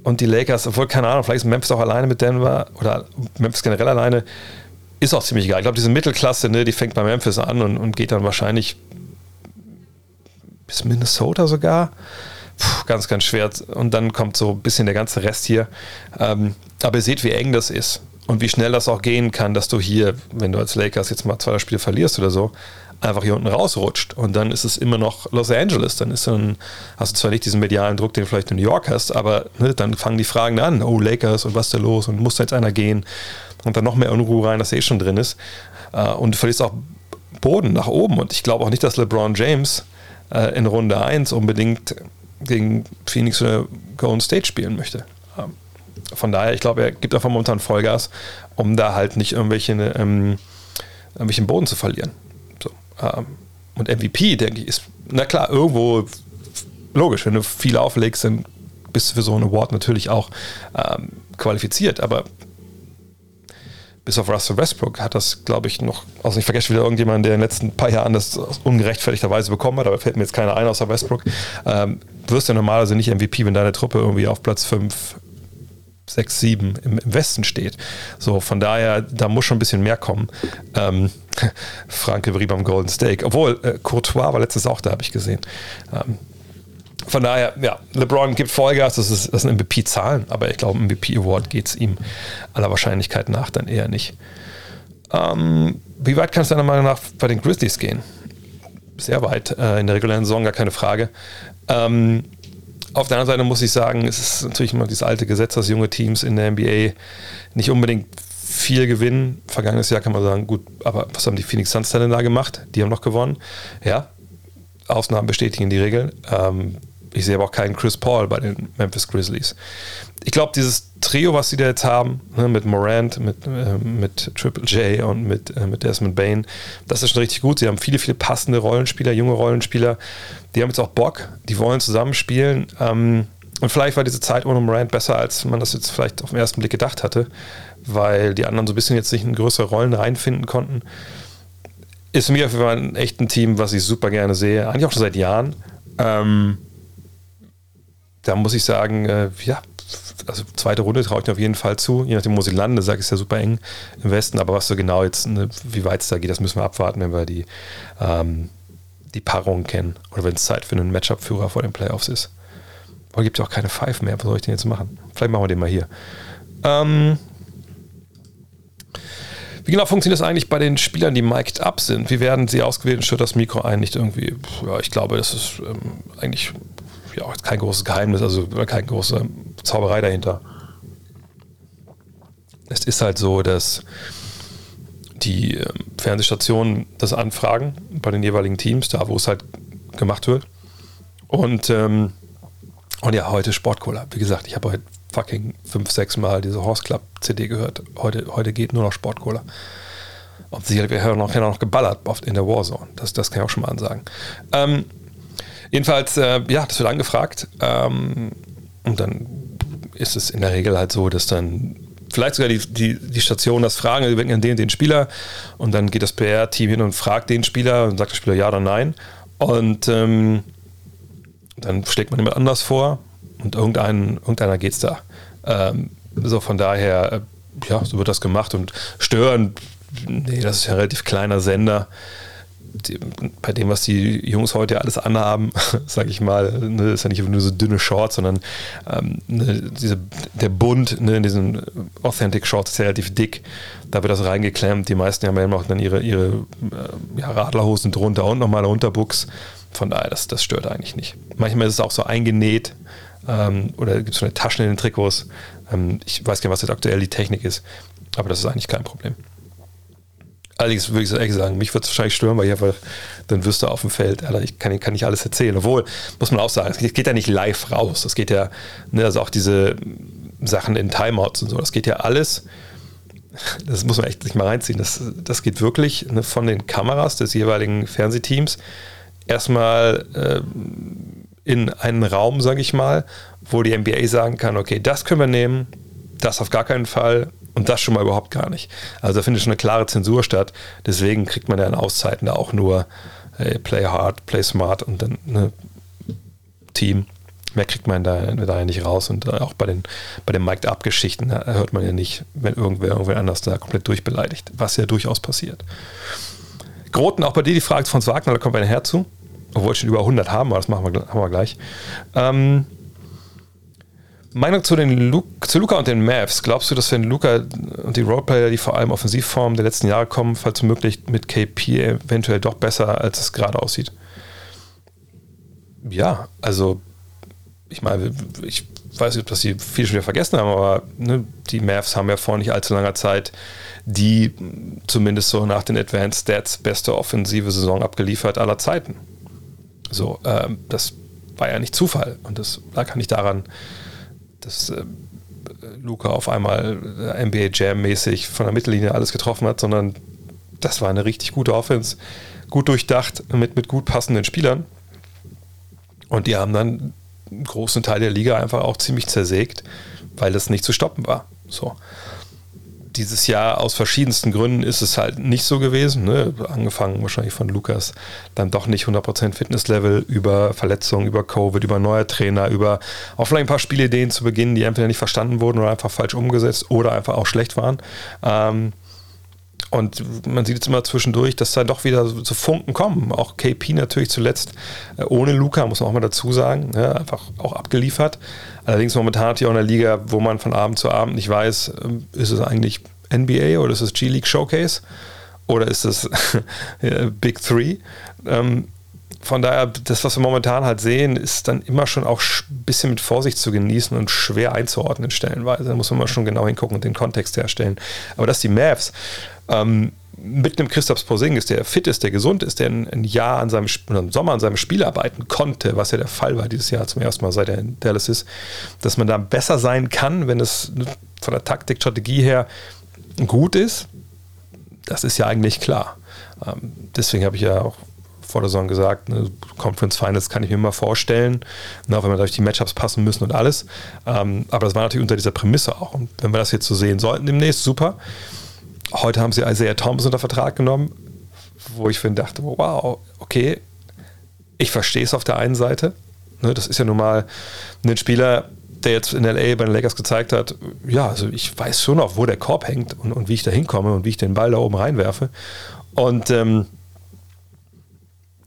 Speaker 1: und die Lakers, obwohl, keine Ahnung, vielleicht ist Memphis auch alleine mit Denver oder Memphis generell alleine, ist auch ziemlich geil. Ich glaube, diese Mittelklasse, ne, die fängt bei Memphis an und, und geht dann wahrscheinlich bis Minnesota sogar. Puh, ganz, ganz schwer. Und dann kommt so ein bisschen der ganze Rest hier. Ähm, aber ihr seht, wie eng das ist und wie schnell das auch gehen kann, dass du hier, wenn du als Lakers jetzt mal zwei Spiele verlierst oder so, einfach hier unten rausrutscht. Und dann ist es immer noch Los Angeles. Dann ist dann, hast du zwar nicht diesen medialen Druck, den du vielleicht in New York hast, aber ne, dann fangen die Fragen an, oh Lakers und was ist da los und muss da jetzt einer gehen? Und dann noch mehr Unruhe rein, dass er eh schon drin ist. Äh, und du verlierst auch Boden nach oben. Und ich glaube auch nicht, dass LeBron James äh, in Runde 1 unbedingt gegen Phoenix oder Golden State spielen möchte. Ähm, von daher, ich glaube, er gibt einfach momentan Vollgas, um da halt nicht irgendwelche, ähm, irgendwelchen Boden zu verlieren. So, ähm, und MVP, denke ich, ist, na klar, irgendwo logisch, wenn du viel auflegst, dann bist du für so einen Award natürlich auch ähm, qualifiziert, aber bis auf Russell Westbrook hat das, glaube ich, noch, also ich vergesse wieder irgendjemanden, der in den letzten paar Jahren das ungerechtfertigterweise bekommen hat, aber fällt mir jetzt keiner ein außer Westbrook. Ähm, wirst ja normalerweise nicht MVP, wenn deine Truppe irgendwie auf Platz 5, 6, 7 im, im Westen steht. So, von daher, da muss schon ein bisschen mehr kommen. Ähm, [LAUGHS] Franke Brie beim Golden Steak. Obwohl, äh, Courtois war letztes auch da, habe ich gesehen. Ähm, von daher, ja, LeBron gibt Vollgas, das, ist, das sind MVP-Zahlen, aber ich glaube, MVP-Award geht es ihm aller Wahrscheinlichkeit nach dann eher nicht. Ähm, wie weit kann es deiner Meinung nach bei den Grizzlies gehen? Sehr weit, äh, in der regulären Saison gar keine Frage. Ähm, auf der anderen Seite muss ich sagen, es ist natürlich immer dieses alte Gesetz, dass junge Teams in der NBA nicht unbedingt viel gewinnen. Vergangenes Jahr kann man sagen, gut, aber was haben die Phoenix Suns denn da gemacht? Die haben noch gewonnen. Ja, Ausnahmen bestätigen die Regel. Ähm, ich sehe aber auch keinen Chris Paul bei den Memphis Grizzlies. Ich glaube, dieses Trio, was sie da jetzt haben, ne, mit Morant, mit, äh, mit Triple J und mit, äh, mit Desmond Bain, das ist schon richtig gut. Sie haben viele, viele passende Rollenspieler, junge Rollenspieler. Die haben jetzt auch Bock, die wollen zusammenspielen. Ähm, und vielleicht war diese Zeit ohne Morant besser, als man das jetzt vielleicht auf den ersten Blick gedacht hatte, weil die anderen so ein bisschen jetzt sich in größere Rollen reinfinden konnten. Ist mir auf jeden Fall ein echtes Team, was ich super gerne sehe, eigentlich auch schon seit Jahren. Ähm, da muss ich sagen, äh, ja, also zweite Runde traue ich mir auf jeden Fall zu. Je nachdem, wo sie landen, sage ich es ja super eng im Westen. Aber was so genau jetzt, ne, wie weit es da geht, das müssen wir abwarten, wenn wir die, ähm, die Paarung kennen. Oder wenn es Zeit für einen Matchup-Führer vor den Playoffs ist. Aber gibt ja auch keine Five mehr. Was soll ich denn jetzt machen? Vielleicht machen wir den mal hier. Ähm, wie genau funktioniert das eigentlich bei den Spielern, die mic'd up sind? Wie werden sie ausgewählt und stört das Mikro ein? Nicht irgendwie, ja, ich glaube, das ist ähm, eigentlich ja, kein großes Geheimnis, also keine große Zauberei dahinter. Es ist halt so, dass die ähm, Fernsehstationen das anfragen bei den jeweiligen Teams, da wo es halt gemacht wird. Und, ähm, und ja, heute Sportcola. Wie gesagt, ich habe heute fucking fünf, sechs Mal diese Horse Club CD gehört. Heute, heute geht nur noch Sportcola. Und sicherlich wir noch, noch geballert oft in der Warzone. Das, das kann ich auch schon mal ansagen. Ähm, Jedenfalls, äh, ja, das wird angefragt. Ähm, und dann ist es in der Regel halt so, dass dann vielleicht sogar die, die, die Station das fragen, die wecken den, den Spieler und dann geht das PR-Team hin und fragt den Spieler und sagt der Spieler ja oder nein. Und ähm, dann schlägt man jemand anders vor und irgendein, irgendeiner es da. Ähm, so von daher, äh, ja, so wird das gemacht und stören, nee, das ist ja ein relativ kleiner Sender bei dem, was die Jungs heute alles anhaben, [LAUGHS] sage ich mal, ne, ist ja nicht nur so dünne Shorts, sondern ähm, ne, diese, der Bund ne, in diesen Authentic Shorts ist relativ dick. Da wird das reingeklemmt. Die meisten haben ja immer noch dann ihre, ihre äh, ja, Radlerhosen drunter und nochmal eine Unterbuchs. Von daher, das, das stört eigentlich nicht. Manchmal ist es auch so eingenäht ähm, oder gibt es so eine Taschen in den Trikots. Ähm, ich weiß gar nicht, was jetzt aktuell die Technik ist, aber das ist eigentlich kein Problem. Allerdings würde ich ehrlich sagen, mich würde es wahrscheinlich stören, weil ich einfach, dann wirst du auf dem Feld, Alter, ich kann, kann nicht alles erzählen. Obwohl, muss man auch sagen, es geht ja nicht live raus. Das geht ja, ne, also auch diese Sachen in Timeouts und so, das geht ja alles, das muss man echt sich mal reinziehen. Das, das geht wirklich ne, von den Kameras des jeweiligen Fernsehteams erstmal äh, in einen Raum, sage ich mal, wo die NBA sagen kann, okay, das können wir nehmen, das auf gar keinen Fall und das schon mal überhaupt gar nicht. Also da findet schon eine klare Zensur statt. Deswegen kriegt man ja in Auszeiten da auch nur hey, Play hard, play smart und dann ne, Team. Mehr kriegt man da, da ja nicht raus. Und auch bei den, bei den Mic'd-Up-Geschichten hört man ja nicht, wenn irgendwer irgendwer anders da komplett durchbeleidigt, was ja durchaus passiert. Groten, auch bei dir die Frage von Wagner, da kommt ein Herz zu. Obwohl wir schon über 100 haben, aber das machen wir, haben wir gleich. Ähm, Meinung zu, den Lu zu Luca und den Mavs. Glaubst du, dass wenn Luca und die Roleplayer, die vor allem Offensivformen der letzten Jahre kommen, falls möglich mit KP eventuell doch besser, als es gerade aussieht? Ja, also ich meine, ich weiß nicht, ob das die viele schon wieder vergessen haben, aber ne, die Mavs haben ja vor nicht allzu langer Zeit die zumindest so nach den Advanced Stats beste offensive Saison abgeliefert aller Zeiten. So, ähm, das war ja nicht Zufall und das lag ja nicht daran, dass äh, Luca auf einmal äh, NBA Jam mäßig von der Mittellinie alles getroffen hat, sondern das war eine richtig gute Offense, gut durchdacht mit, mit gut passenden Spielern. Und die haben dann einen großen Teil der Liga einfach auch ziemlich zersägt, weil das nicht zu stoppen war. So. Dieses Jahr aus verschiedensten Gründen ist es halt nicht so gewesen. Ne? Angefangen wahrscheinlich von Lukas, dann doch nicht 100% Fitnesslevel, über Verletzungen, über Covid, über neuer Trainer, über auch vielleicht ein paar Spielideen zu Beginn, die entweder nicht verstanden wurden oder einfach falsch umgesetzt oder einfach auch schlecht waren. Ähm, und man sieht jetzt immer zwischendurch, dass da doch wieder so, Funken kommen. Auch KP natürlich zuletzt äh, ohne Luca, muss man auch mal dazu sagen, ja, einfach auch abgeliefert. Allerdings momentan natürlich auch in der Liga, wo man von Abend zu Abend nicht weiß, ähm, ist es eigentlich NBA oder ist es G-League Showcase oder ist es [LAUGHS] Big Three? Ähm, von daher, das, was wir momentan halt sehen, ist dann immer schon auch ein bisschen mit Vorsicht zu genießen und schwer einzuordnen stellenweise. Da muss man mal schon genau hingucken und den Kontext herstellen. Aber dass die Mavs ähm, mit einem Christoph Porzingis, der fit ist, der gesund ist, der ein, Jahr an seinem im Sommer an seinem Spiel arbeiten konnte, was ja der Fall war dieses Jahr zum ersten Mal seit er in Dallas ist, dass man da besser sein kann, wenn es von der Taktik, Strategie her gut ist, das ist ja eigentlich klar. Ähm, deswegen habe ich ja auch vor der Saison gesagt, ne, Conference Finals kann ich mir mal vorstellen, ne, wenn wir durch die Matchups passen müssen und alles. Ähm, aber das war natürlich unter dieser Prämisse auch. Und wenn wir das jetzt so sehen sollten demnächst, super. Heute haben sie Isaiah Thomas unter Vertrag genommen, wo ich finde, dachte, wow, okay, ich verstehe es auf der einen Seite. Ne, das ist ja nun mal ein Spieler, der jetzt in LA bei den Lakers gezeigt hat, ja, also ich weiß schon noch, wo der Korb hängt und, und wie ich da hinkomme und wie ich den Ball da oben reinwerfe. Und ähm,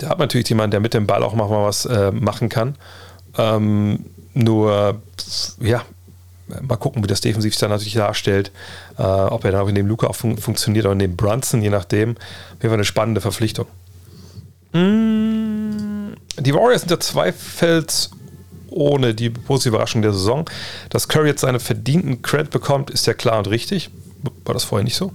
Speaker 1: der hat natürlich jemanden, der mit dem Ball auch mal was äh, machen kann. Ähm, nur, ja, mal gucken, wie das defensiv dann natürlich darstellt. Äh, ob er dann auch in dem Luca auch fun funktioniert oder in dem Brunson, je nachdem. Auf jeden Fall eine spannende Verpflichtung. Mm, die Warriors sind ja zweifelsohne die positive Überraschung der Saison. Dass Curry jetzt seine verdienten Credit bekommt, ist ja klar und richtig. War das vorher nicht so?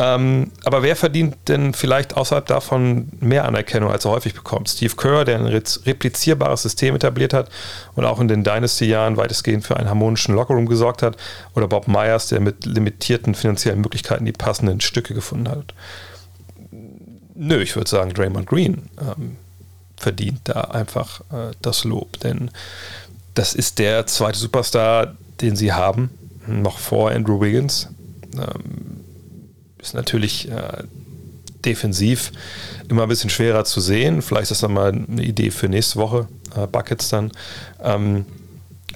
Speaker 1: Ähm, aber wer verdient denn vielleicht außerhalb davon mehr Anerkennung, als er häufig bekommt? Steve Kerr, der ein replizierbares System etabliert hat und auch in den Dynasty-Jahren weitestgehend für einen harmonischen Lockerroom gesorgt hat? Oder Bob Myers, der mit limitierten finanziellen Möglichkeiten die passenden Stücke gefunden hat? Nö, ich würde sagen, Draymond Green ähm, verdient da einfach äh, das Lob, denn das ist der zweite Superstar, den sie haben, noch vor Andrew Wiggins. Ähm, ist natürlich äh, defensiv immer ein bisschen schwerer zu sehen. Vielleicht ist das mal eine Idee für nächste Woche, äh, Buckets dann. Ähm,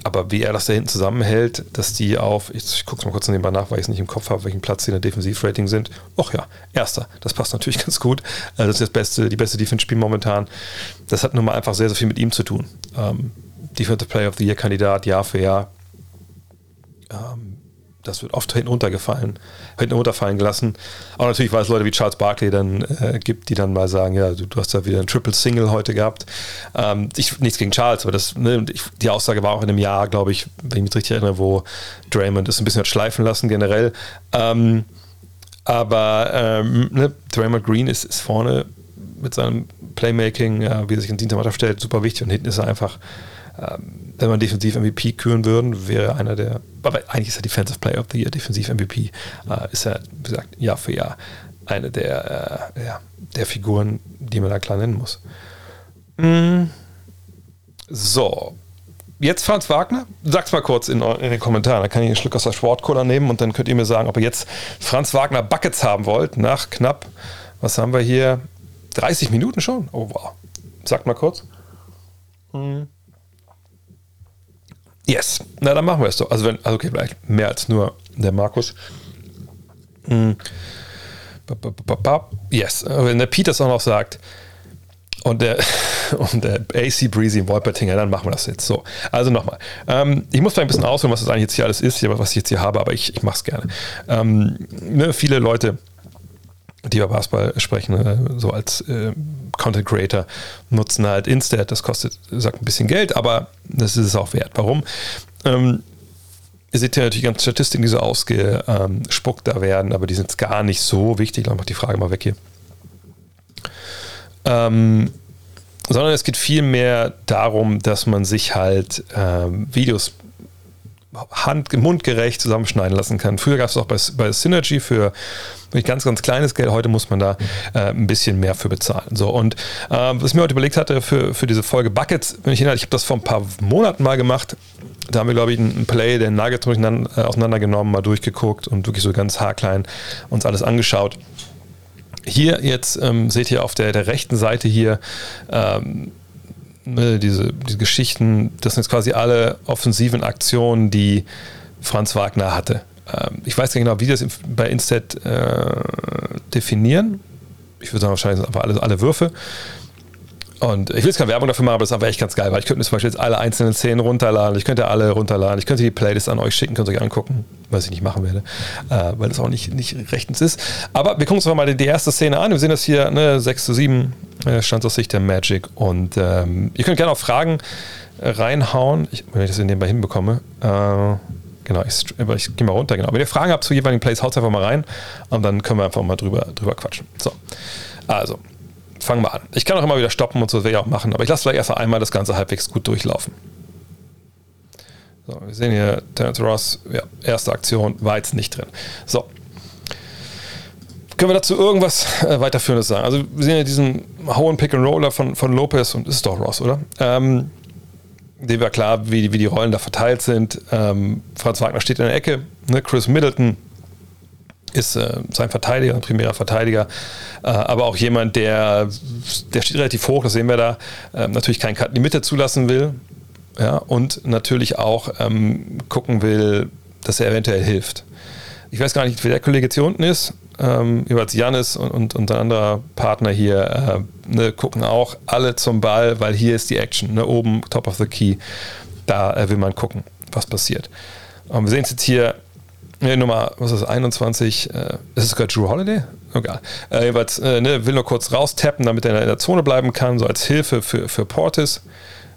Speaker 1: aber wie er das da hinten zusammenhält, dass die auf, ich, ich gucke mal kurz nebenbei nach, weil ich es nicht im Kopf habe, welchen Platz die in der Defensivrating sind. Och ja, erster. Das passt natürlich [LAUGHS] ganz gut. Äh, das ist das beste, die beste Defense-Spiel momentan. Das hat nun mal einfach sehr, sehr viel mit ihm zu tun. Ähm, Defensive Player of the Year-Kandidat, Jahr für Jahr. Ähm, das wird oft hinten runtergefallen, hinten runterfallen gelassen. Auch natürlich, weil es Leute wie Charles Barkley dann äh, gibt, die dann mal sagen, ja, du, du hast da wieder ein Triple Single heute gehabt. Ähm, ich, nichts gegen Charles, aber das, ne, ich, die Aussage war auch in einem Jahr, glaube ich, wenn ich mich richtig erinnere, wo Draymond es ein bisschen hat schleifen lassen generell. Ähm, aber ähm, ne, Draymond Green ist, ist vorne mit seinem Playmaking, äh, wie er sich in die Mannschaft stellt, super wichtig und hinten ist er einfach wenn man defensiv MVP küren würden, wäre einer der, aber eigentlich ist er Defensive Player of the Year, defensiv MVP, äh, ist er, wie gesagt, Jahr für Jahr eine der, äh, ja, der Figuren, die man da klar nennen muss. Mm. So, jetzt Franz Wagner. Sag's mal kurz in, in, den Kommentaren. Da kann ich einen Schluck aus der Sportcola nehmen und dann könnt ihr mir sagen, ob ihr jetzt Franz Wagner Buckets haben wollt. Nach knapp, was haben wir hier? 30 Minuten schon? Oh wow. Sagt mal kurz. Hm. Yes. Na, dann machen wir es doch. Also, wenn, also okay, vielleicht mehr als nur der Markus. Hm. Yes. Wenn der Peters auch noch sagt, und der, [LAUGHS] und der AC Breezy Wolpertinger, dann machen wir das jetzt so. Also nochmal. Ähm, ich muss vielleicht ein bisschen ausholen, was das eigentlich jetzt hier alles ist, was ich jetzt hier habe, aber ich, ich mache es gerne. Ähm, ne, viele Leute die über Basketball sprechen, äh, so als äh, Content Creator, nutzen halt Instat. Das kostet, sagt ein bisschen Geld, aber das ist es auch wert. Warum? Ähm, ihr seht ja natürlich ganz Statistiken, die so ausgespuckt da werden, aber die sind gar nicht so wichtig. Dann macht die Frage mal weg hier. Ähm, sondern es geht vielmehr darum, dass man sich halt ähm, Videos hand, mundgerecht zusammenschneiden lassen kann. Früher gab es auch bei, bei Synergy für ganz, ganz kleines Geld. Heute muss man da äh, ein bisschen mehr für bezahlen. So, und äh, was ich mir heute überlegt hatte für, für diese Folge Buckets, wenn ich erinnere, ich habe das vor ein paar Monaten mal gemacht. Da haben wir, glaube ich, einen Play, den Nuggets äh, auseinandergenommen, mal durchgeguckt und wirklich so ganz haarklein uns alles angeschaut. Hier jetzt ähm, seht ihr auf der, der rechten Seite hier ähm, ne, diese, diese Geschichten, das sind jetzt quasi alle offensiven Aktionen, die Franz Wagner hatte. Ähm, ich weiß nicht genau, wie das bei Instat äh, definieren. Ich würde sagen, wahrscheinlich sind einfach alle, alle Würfe. Und ich will jetzt keine Werbung dafür machen, aber das ist einfach echt ganz geil, weil ich könnte mir zum Beispiel jetzt alle einzelnen Szenen runterladen, ich könnte alle runterladen, ich könnte die Playlist an euch schicken, könnt ihr euch angucken, was ich nicht machen werde, äh, weil das auch nicht, nicht rechtens ist. Aber wir gucken uns mal die, die erste Szene an. Wir sehen das hier, ne, 6 zu 7 äh, stand aus Sicht der Magic. Und ähm, ihr könnt gerne auch Fragen äh, reinhauen, ich, wenn ich das in nebenbei hinbekomme. Äh, Genau, ich, ich gehe mal runter, genau. Wenn ihr Fragen habt zu jeweiligen Plays, haut einfach mal rein und dann können wir einfach mal drüber, drüber quatschen. So, also, fangen wir an. Ich kann auch immer wieder stoppen und so, das werde ich auch machen, aber ich lasse vielleicht erst einmal das Ganze halbwegs gut durchlaufen. So, wir sehen hier Terence Ross, ja, erste Aktion, war jetzt nicht drin. So. Können wir dazu irgendwas äh, weiterführendes sagen? Also, wir sehen ja diesen hohen Pick-and-Roller von, von Lopez und ist doch Ross, oder? Ähm, dem war klar, wie, wie die Rollen da verteilt sind. Ähm, Franz Wagner steht in der Ecke, ne? Chris Middleton ist äh, sein Verteidiger, primärer Verteidiger, äh, aber auch jemand, der, der steht relativ hoch, das sehen wir da, äh, natürlich keinen Cut in die Mitte zulassen will ja, und natürlich auch ähm, gucken will, dass er eventuell hilft. Ich weiß gar nicht, wer der Kollege jetzt hier unten ist, ähm, jeweils Janis und, und, und ein anderer Partner hier äh, ne, gucken auch alle zum Ball, weil hier ist die Action, ne, oben, top of the key, da äh, will man gucken, was passiert. Und wir sehen es jetzt hier Nee, Nummer, was ist das, 21, äh, ist es sogar Drew Holiday? Egal. Äh, jeweils, äh, ne, will nur kurz raustappen, damit er in der Zone bleiben kann, so als Hilfe für, für Portis.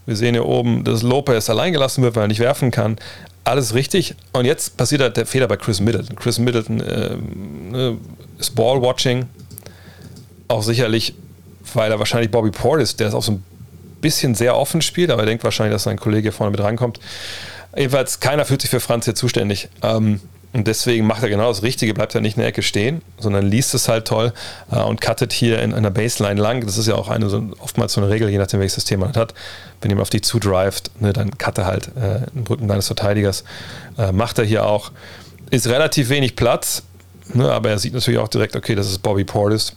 Speaker 1: Wir sehen hier oben, dass Lopez allein gelassen wird, weil er nicht werfen kann. Alles richtig. Und jetzt passiert halt der Fehler bei Chris Middleton. Chris Middleton äh, ist Ball-Watching. Auch sicherlich, weil er wahrscheinlich Bobby Portis, der ist auch so ein bisschen sehr offen spielt, aber er denkt wahrscheinlich, dass sein Kollege vorne mit rankommt. Jedenfalls, keiner fühlt sich für Franz hier zuständig. Ähm, und deswegen macht er genau das Richtige, bleibt er nicht in der Ecke stehen, sondern liest es halt toll äh, und cuttet hier in einer Baseline lang. Das ist ja auch eine, so, oftmals so eine Regel, je nachdem, welches System man hat. Wenn jemand auf die zudrivet, ne, dann cutte halt äh, im Rücken deines Verteidigers. Äh, macht er hier auch. Ist relativ wenig Platz, ne, aber er sieht natürlich auch direkt, okay, das ist Bobby Portis.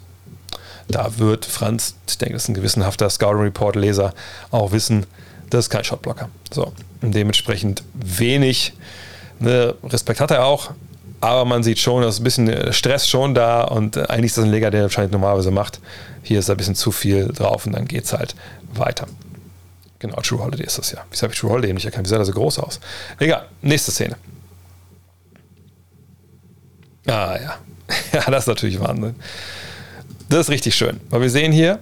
Speaker 1: Da wird Franz, ich denke, das ist ein gewissenhafter Scouting Report-Leser, auch wissen, das ist kein Shotblocker. So, dementsprechend wenig Ne, Respekt hat er auch, aber man sieht schon, dass ein bisschen Stress schon da und eigentlich ist das ein Leger, der wahrscheinlich normalerweise macht. Hier ist ein bisschen zu viel drauf und dann geht es halt weiter. Genau, True Holiday ist das ja. Wieso habe ich True Holiday nicht erkannt? Wie sah er so groß aus? Egal, nächste Szene. Ah ja. [LAUGHS] Ja, das ist natürlich Wahnsinn. Das ist richtig schön. Weil wir sehen hier,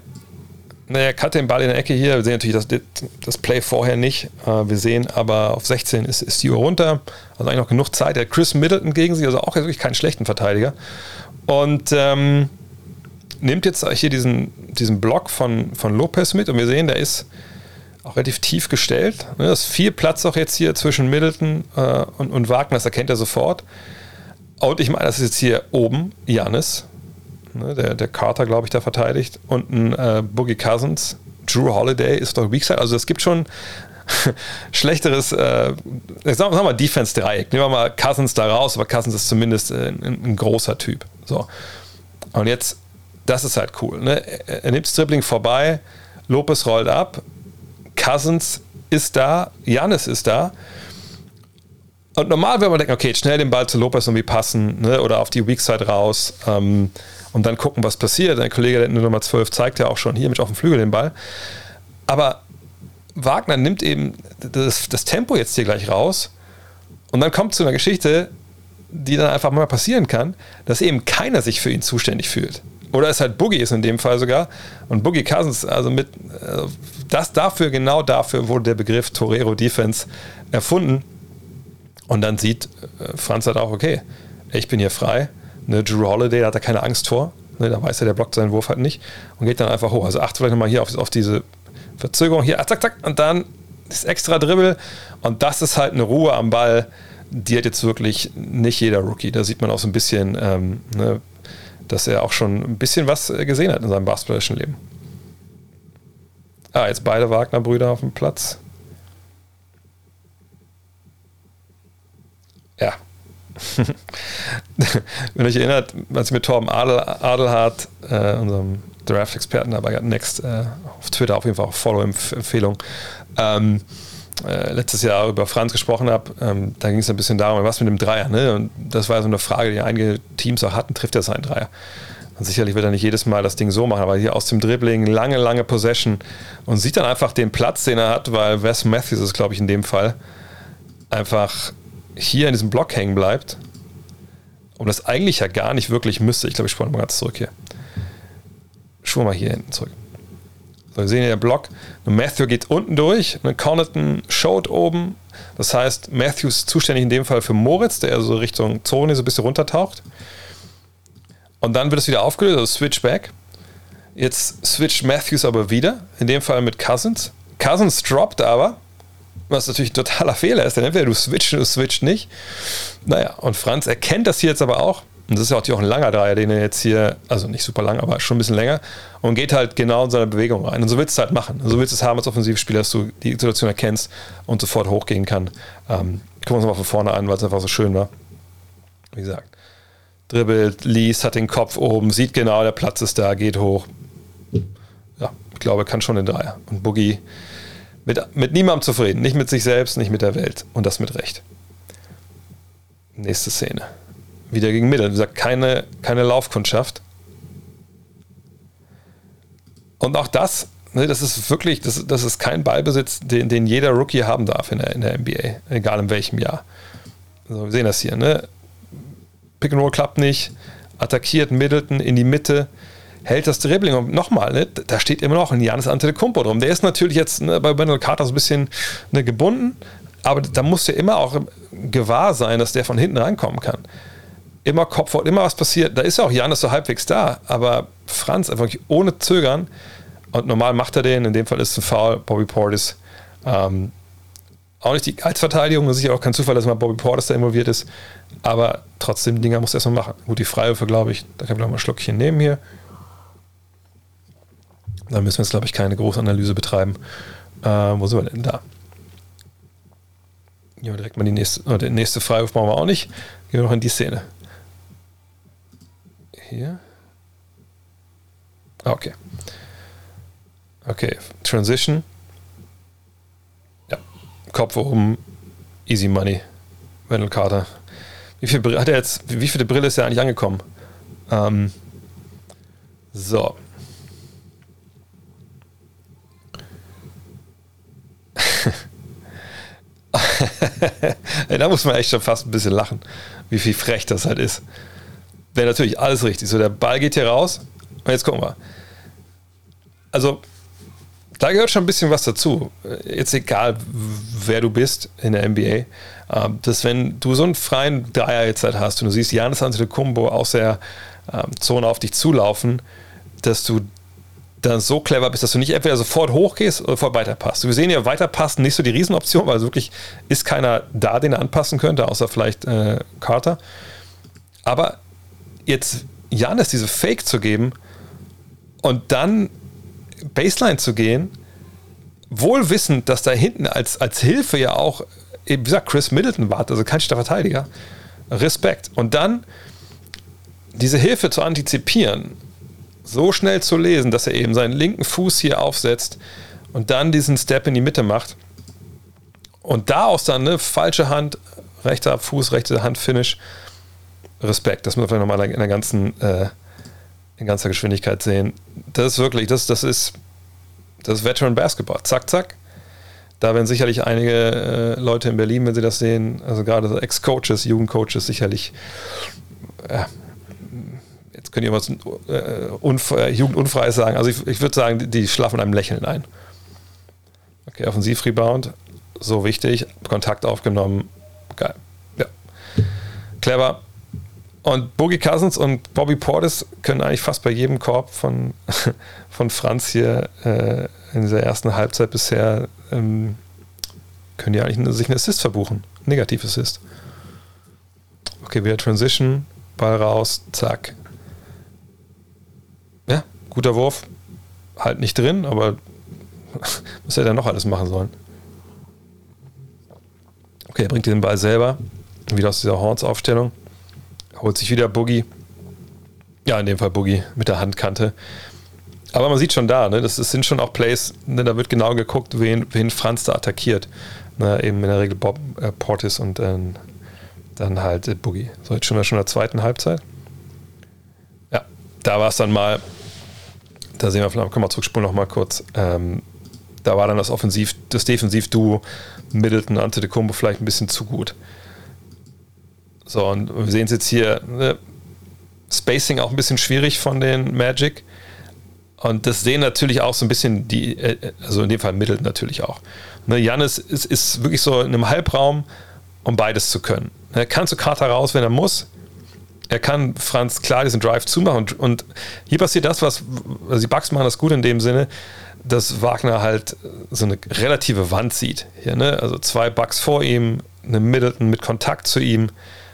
Speaker 1: naja, cut den Ball in der Ecke hier. Wir sehen natürlich das, das Play vorher nicht. Äh, wir sehen aber auf 16 ist, ist die Uhr runter. Also eigentlich noch genug Zeit. Der hat Chris Middleton gegen sich, also auch wirklich keinen schlechten Verteidiger. Und ähm, nimmt jetzt hier diesen, diesen Block von, von Lopez mit und wir sehen, der ist auch relativ tief gestellt. Da ist viel Platz auch jetzt hier zwischen Middleton äh, und, und Wagner, das erkennt er sofort. Und ich meine, das ist jetzt hier oben Janis, ne, der, der Carter, glaube ich, da verteidigt, und ein äh, Boogie Cousins. Drew Holiday ist doch Weakside. Also es gibt schon [LAUGHS] schlechteres, äh, sagen wir mal Defense-Dreieck. Nehmen wir mal Cousins da raus, aber Cousins ist zumindest äh, ein, ein, großer Typ. So. Und jetzt, das ist halt cool. Ne? Er, nimmt Dribbling vorbei, Lopez rollt ab, Cousins ist da, Janis ist da. Und normal würde man denken, okay, schnell den Ball zu Lopez irgendwie passen ne? oder auf die Weakside raus. Ähm, und dann gucken, was passiert. Dein Kollege der Nummer 12 zeigt ja auch schon hier mit auf dem Flügel den Ball. Aber Wagner nimmt eben das, das Tempo jetzt hier gleich raus und dann kommt zu einer Geschichte, die dann einfach mal passieren kann, dass eben keiner sich für ihn zuständig fühlt. Oder es halt Boogie ist in dem Fall sogar. Und Boogie Cousins, also mit äh, das dafür, genau dafür wurde der Begriff Torero Defense erfunden. Und dann sieht äh, Franz halt auch, okay, ich bin hier frei. Ne, Drew Holiday, da hat er keine Angst vor. Ne, da weiß er, der blockt seinen Wurf halt nicht. Und geht dann einfach hoch. Also achte vielleicht nochmal hier auf, auf diese Verzögerung. Hier, zack, zack. Und dann das extra Dribbel. Und das ist halt eine Ruhe am Ball. Die hat jetzt wirklich nicht jeder Rookie. Da sieht man auch so ein bisschen, ähm, ne, dass er auch schon ein bisschen was äh, gesehen hat in seinem basketballischen Leben. Ah, jetzt beide Wagner-Brüder auf dem Platz. Ja. [LAUGHS] Wenn euch erinnert, als ich mit Torben Adel, Adelhardt, äh, unserem Draft-Experten dabei Next äh, auf Twitter auf jeden Fall auch Follow-Empfehlung, ähm, äh, letztes Jahr über Franz gesprochen habe, ähm, da ging es ein bisschen darum, was mit dem Dreier, ne? Und das war so eine Frage, die einige Teams auch hatten, trifft er seinen Dreier? Und sicherlich wird er nicht jedes Mal das Ding so machen, aber hier aus dem Dribbling, lange, lange Possession und sieht dann einfach den Platz, den er hat, weil Wes Matthews ist, glaube ich, in dem Fall, einfach hier in diesem Block hängen bleibt und das eigentlich ja gar nicht wirklich müsste. Ich glaube, ich spule mal ganz zurück hier. Spule mal hier hinten zurück. So, wir sehen hier den Block. Matthew geht unten durch, eine Connaughton schaut oben. Das heißt, Matthews ist zuständig in dem Fall für Moritz, der so Richtung Zone so ein bisschen runtertaucht. Und dann wird es wieder aufgelöst, also Switchback. Jetzt switcht Matthews aber wieder, in dem Fall mit Cousins. Cousins droppt aber, was natürlich ein totaler [LAUGHS] Fehler ist, denn entweder du switcht oder du switcht nicht. Naja, und Franz erkennt das hier jetzt aber auch. Und das ist ja auch ein langer Dreier, den er jetzt hier, also nicht super lang, aber schon ein bisschen länger, und geht halt genau in seine Bewegung rein. Und so willst du es halt machen. Und so willst du es haben als Offensivspieler, dass du die Situation erkennst und sofort hochgehen kann. Ähm, gucken wir uns mal von vorne an, weil es einfach so schön war. Wie gesagt, dribbelt, liest, hat den Kopf oben, sieht genau, der Platz ist da, geht hoch. Ja, ich glaube, kann schon den Dreier. Und Boogie mit, mit niemandem zufrieden. Nicht mit sich selbst, nicht mit der Welt. Und das mit Recht. Nächste Szene. Wieder gegen Mittel. Wie gesagt, keine, keine Laufkundschaft. Und auch das, ne, das ist wirklich, das, das ist kein Ballbesitz, den, den jeder Rookie haben darf in der, in der NBA, egal in welchem Jahr. Also wir sehen das hier, ne? Pick and Roll klappt nicht, attackiert Middleton in die Mitte, hält das Dribbling und nochmal, ne, da steht immer noch ein Janis Antetokounmpo drum. Der ist natürlich jetzt ne, bei Wendell Carter so ein bisschen ne, gebunden, aber da muss ja immer auch gewahr sein, dass der von hinten reinkommen kann. Immer Kopfwort, immer was passiert. Da ist ja auch Janis so halbwegs da, aber Franz einfach ohne Zögern und normal macht er den. In dem Fall ist es ein Foul. Bobby Portis ähm, auch nicht die ist ja auch kein Zufall, dass mal Bobby Portis da involviert ist. Aber trotzdem, Dinger muss er erstmal machen. Gut, die Freiwürfe, glaube ich, da kann ich noch mal ein Schluckchen nehmen hier. Da müssen wir jetzt, glaube ich, keine große Analyse betreiben. Äh, wo sind wir denn da? Wir direkt mal die nächste, oh, den nächste Freiwurf machen wir auch nicht. Gehen wir noch in die Szene. Hier. Ah, okay. Okay, Transition. Ja, Kopf oben, easy money. Wendell Carter. Wie viel hat er jetzt, wie viele Brille ist er eigentlich angekommen? Ähm, so. [LAUGHS] da muss man echt schon fast ein bisschen lachen, wie viel frech das halt ist. Wäre natürlich alles richtig. So, der Ball geht hier raus. Und jetzt gucken wir. Also, da gehört schon ein bisschen was dazu. Jetzt egal, wer du bist in der NBA, ähm, dass wenn du so einen freien Dreier jetzt halt hast und du siehst Janis Antetokounmpo aus der ähm, Zone auf dich zulaufen, dass du dann so clever bist, dass du nicht entweder sofort hochgehst oder sofort weiterpasst. Wir sehen ja weiterpassen nicht so die Riesenoption, weil wirklich ist keiner da, den er anpassen könnte, außer vielleicht äh, Carter. Aber jetzt Janis diese Fake zu geben und dann Baseline zu gehen, wohl wissend, dass da hinten als, als Hilfe ja auch, wie gesagt, Chris Middleton war, also kein Verteidiger. Respekt. Und dann diese Hilfe zu antizipieren so schnell zu lesen, dass er eben seinen linken Fuß hier aufsetzt und dann diesen Step in die Mitte macht. Und daraus dann eine falsche Hand, rechter Fuß, rechte Hand Finish. Respekt, das müssen wir nochmal in der ganzen, äh, in ganzer Geschwindigkeit sehen. Das ist wirklich, das, das ist, das ist Veteran Basketball. Zack, zack. Da werden sicherlich einige äh, Leute in Berlin, wenn sie das sehen, also gerade Ex-Coaches, Jugendcoaches, sicherlich äh, Könnt ihr was äh, äh, Jugendunfreies sagen. Also ich, ich würde sagen, die, die schlafen einem Lächeln ein. Okay, Offensiv-Rebound, so wichtig. Kontakt aufgenommen, geil. Ja. Clever. Und Boogie Cousins und Bobby Portis können eigentlich fast bei jedem Korb von, [LAUGHS] von Franz hier äh, in dieser ersten Halbzeit bisher ähm, können die eigentlich sich einen Assist verbuchen. Negativ Assist. Okay, wieder Transition, Ball raus, zack. Guter Wurf. Halt nicht drin, aber [LAUGHS] was hätte er noch alles machen sollen? Okay, er bringt den Ball selber. Wieder aus dieser Horns-Aufstellung. Holt sich wieder Boogie. Ja, in dem Fall Boogie mit der Handkante. Aber man sieht schon da, ne, das, das sind schon auch Plays, ne, da wird genau geguckt, wen, wen Franz da attackiert. Ne, eben in der Regel Bob äh, Portis und äh, dann halt äh, Boogie. So, jetzt schon mal schon in der zweiten Halbzeit. Ja, da war es dann mal, da sehen wir, vielleicht können wir zurückspulen noch mal kurz. Ähm, da war dann das Offensiv, das Defensiv-Duo Middleton, Antetokounmpo vielleicht ein bisschen zu gut. So, und wir sehen es jetzt hier, ne, Spacing auch ein bisschen schwierig von den Magic. Und das sehen natürlich auch so ein bisschen die, äh, also in dem Fall Middleton natürlich auch. Ne, Janis ist, ist wirklich so in einem Halbraum, um beides zu können. Er kann zu Carter raus, wenn er muss. Er kann Franz klar diesen Drive zumachen. Und, und hier passiert das, was also die Bugs machen das gut in dem Sinne, dass Wagner halt so eine relative Wand sieht. Hier, ne? Also zwei Bugs vor ihm, eine Middleton mit Kontakt zu ihm.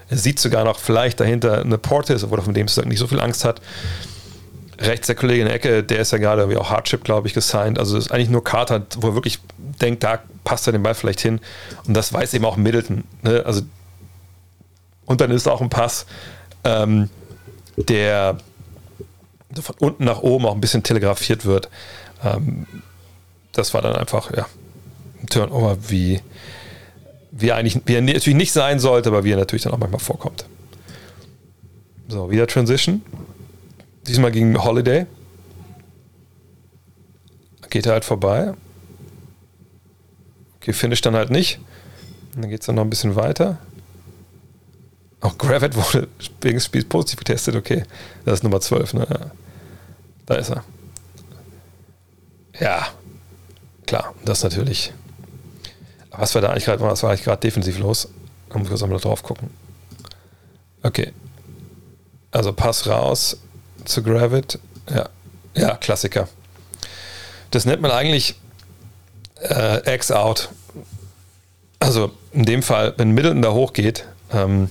Speaker 1: Er sieht sogar noch vielleicht dahinter eine Portis, obwohl er von dem nicht so viel Angst hat. Rechts der Kollege in der Ecke, der ist ja gerade irgendwie auch Hardship, glaube ich, gesigned. Also ist eigentlich nur Carter, wo er wirklich denkt, da passt er den Ball vielleicht hin. Und das weiß eben auch Middleton. Ne? Also, und dann ist auch ein Pass, ähm, der von unten nach oben auch ein bisschen telegrafiert wird. Ähm, das war dann einfach, ja, ein Turnover, wie, wie, eigentlich, wie er natürlich nicht sein sollte, aber wie er natürlich dann auch manchmal vorkommt. So, wieder Transition. Diesmal gegen Holiday. Geht er halt vorbei. Okay, Finish dann halt nicht. Und dann geht es dann noch ein bisschen weiter. Auch Gravett wurde wegen des Spiels positiv getestet. Okay, das ist Nummer 12. Ne? Da ist er. Ja, klar, das natürlich. Was war da eigentlich gerade, was war eigentlich gerade defensiv los? Da muss ich jetzt mal drauf gucken. Okay. Also Pass raus zu Gravit. Ja, ja, Klassiker. Das nennt man eigentlich äh, X-Out. Also in dem Fall, wenn Middleton da hochgeht, ähm,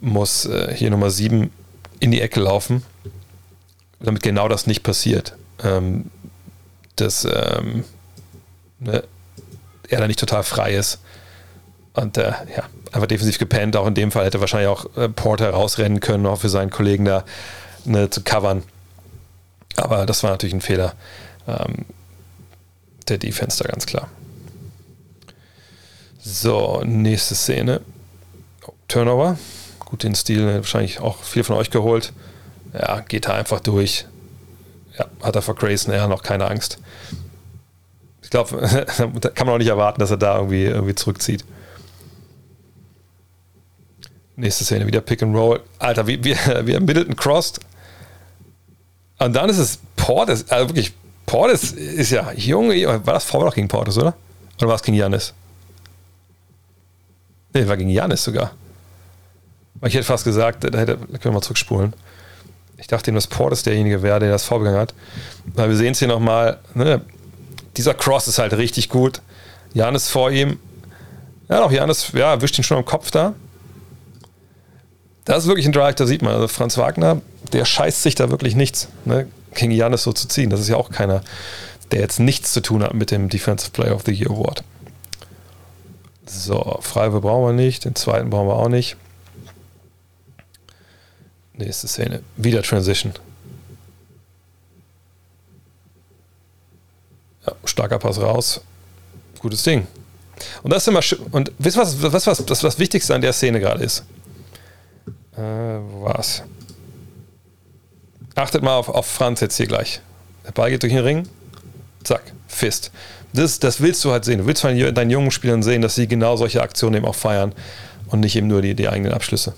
Speaker 1: muss äh, hier Nummer 7 in die Ecke laufen, damit genau das nicht passiert. Ähm, dass ähm, ne, er da nicht total frei ist. Und äh, ja, einfach defensiv gepennt. Auch in dem Fall hätte wahrscheinlich auch äh, Porter rausrennen können, auch für seinen Kollegen da ne, zu covern. Aber das war natürlich ein Fehler ähm, der Defense da ganz klar. So, nächste Szene. Turnover. Gut, den Stil wahrscheinlich auch viel von euch geholt. Ja, geht da einfach durch. Ja, hat er vor Grayson eher noch keine Angst. Ich glaube, [LAUGHS] da kann man auch nicht erwarten, dass er da irgendwie, irgendwie zurückzieht. Nächste Szene, wieder Pick and Roll. Alter, wie, wie [LAUGHS] er Middleton crossed. Und dann ist es Portis, also wirklich, Portis ist ja Junge, war das vorher noch gegen Portis, oder? Oder war es gegen Janis? Nee, war gegen Janis sogar. Ich hätte fast gesagt, da, hätte, können wir mal zurückspulen. Ich dachte ihm, dass Portis derjenige wäre, der das vorgegangen hat. Weil wir sehen es hier nochmal, ne? dieser Cross ist halt richtig gut. Janis vor ihm. Ja, doch, Janis, ja, wischt ihn schon am Kopf da. Das ist wirklich ein Drive, da sieht man. Also Franz Wagner, der scheißt sich da wirklich nichts, ne, gegen Janis so zu ziehen. Das ist ja auch keiner, der jetzt nichts zu tun hat mit dem Defensive Player of the Year Award. So, Freiwürfe brauchen wir nicht, den zweiten brauchen wir auch nicht. Nächste Szene. Wieder Transition. Ja, starker Pass raus. Gutes Ding. Und das ist immer schön. Und wisst ihr, was, was, was das, das Wichtigste an der Szene gerade ist? Äh, wo war's? Achtet mal auf, auf Franz jetzt hier gleich. Der Ball geht durch den Ring. Zack, Fist. Das, das willst du halt sehen. Du willst von deinen jungen Spielern sehen, dass sie genau solche Aktionen eben auch feiern und nicht eben nur die, die eigenen Abschlüsse.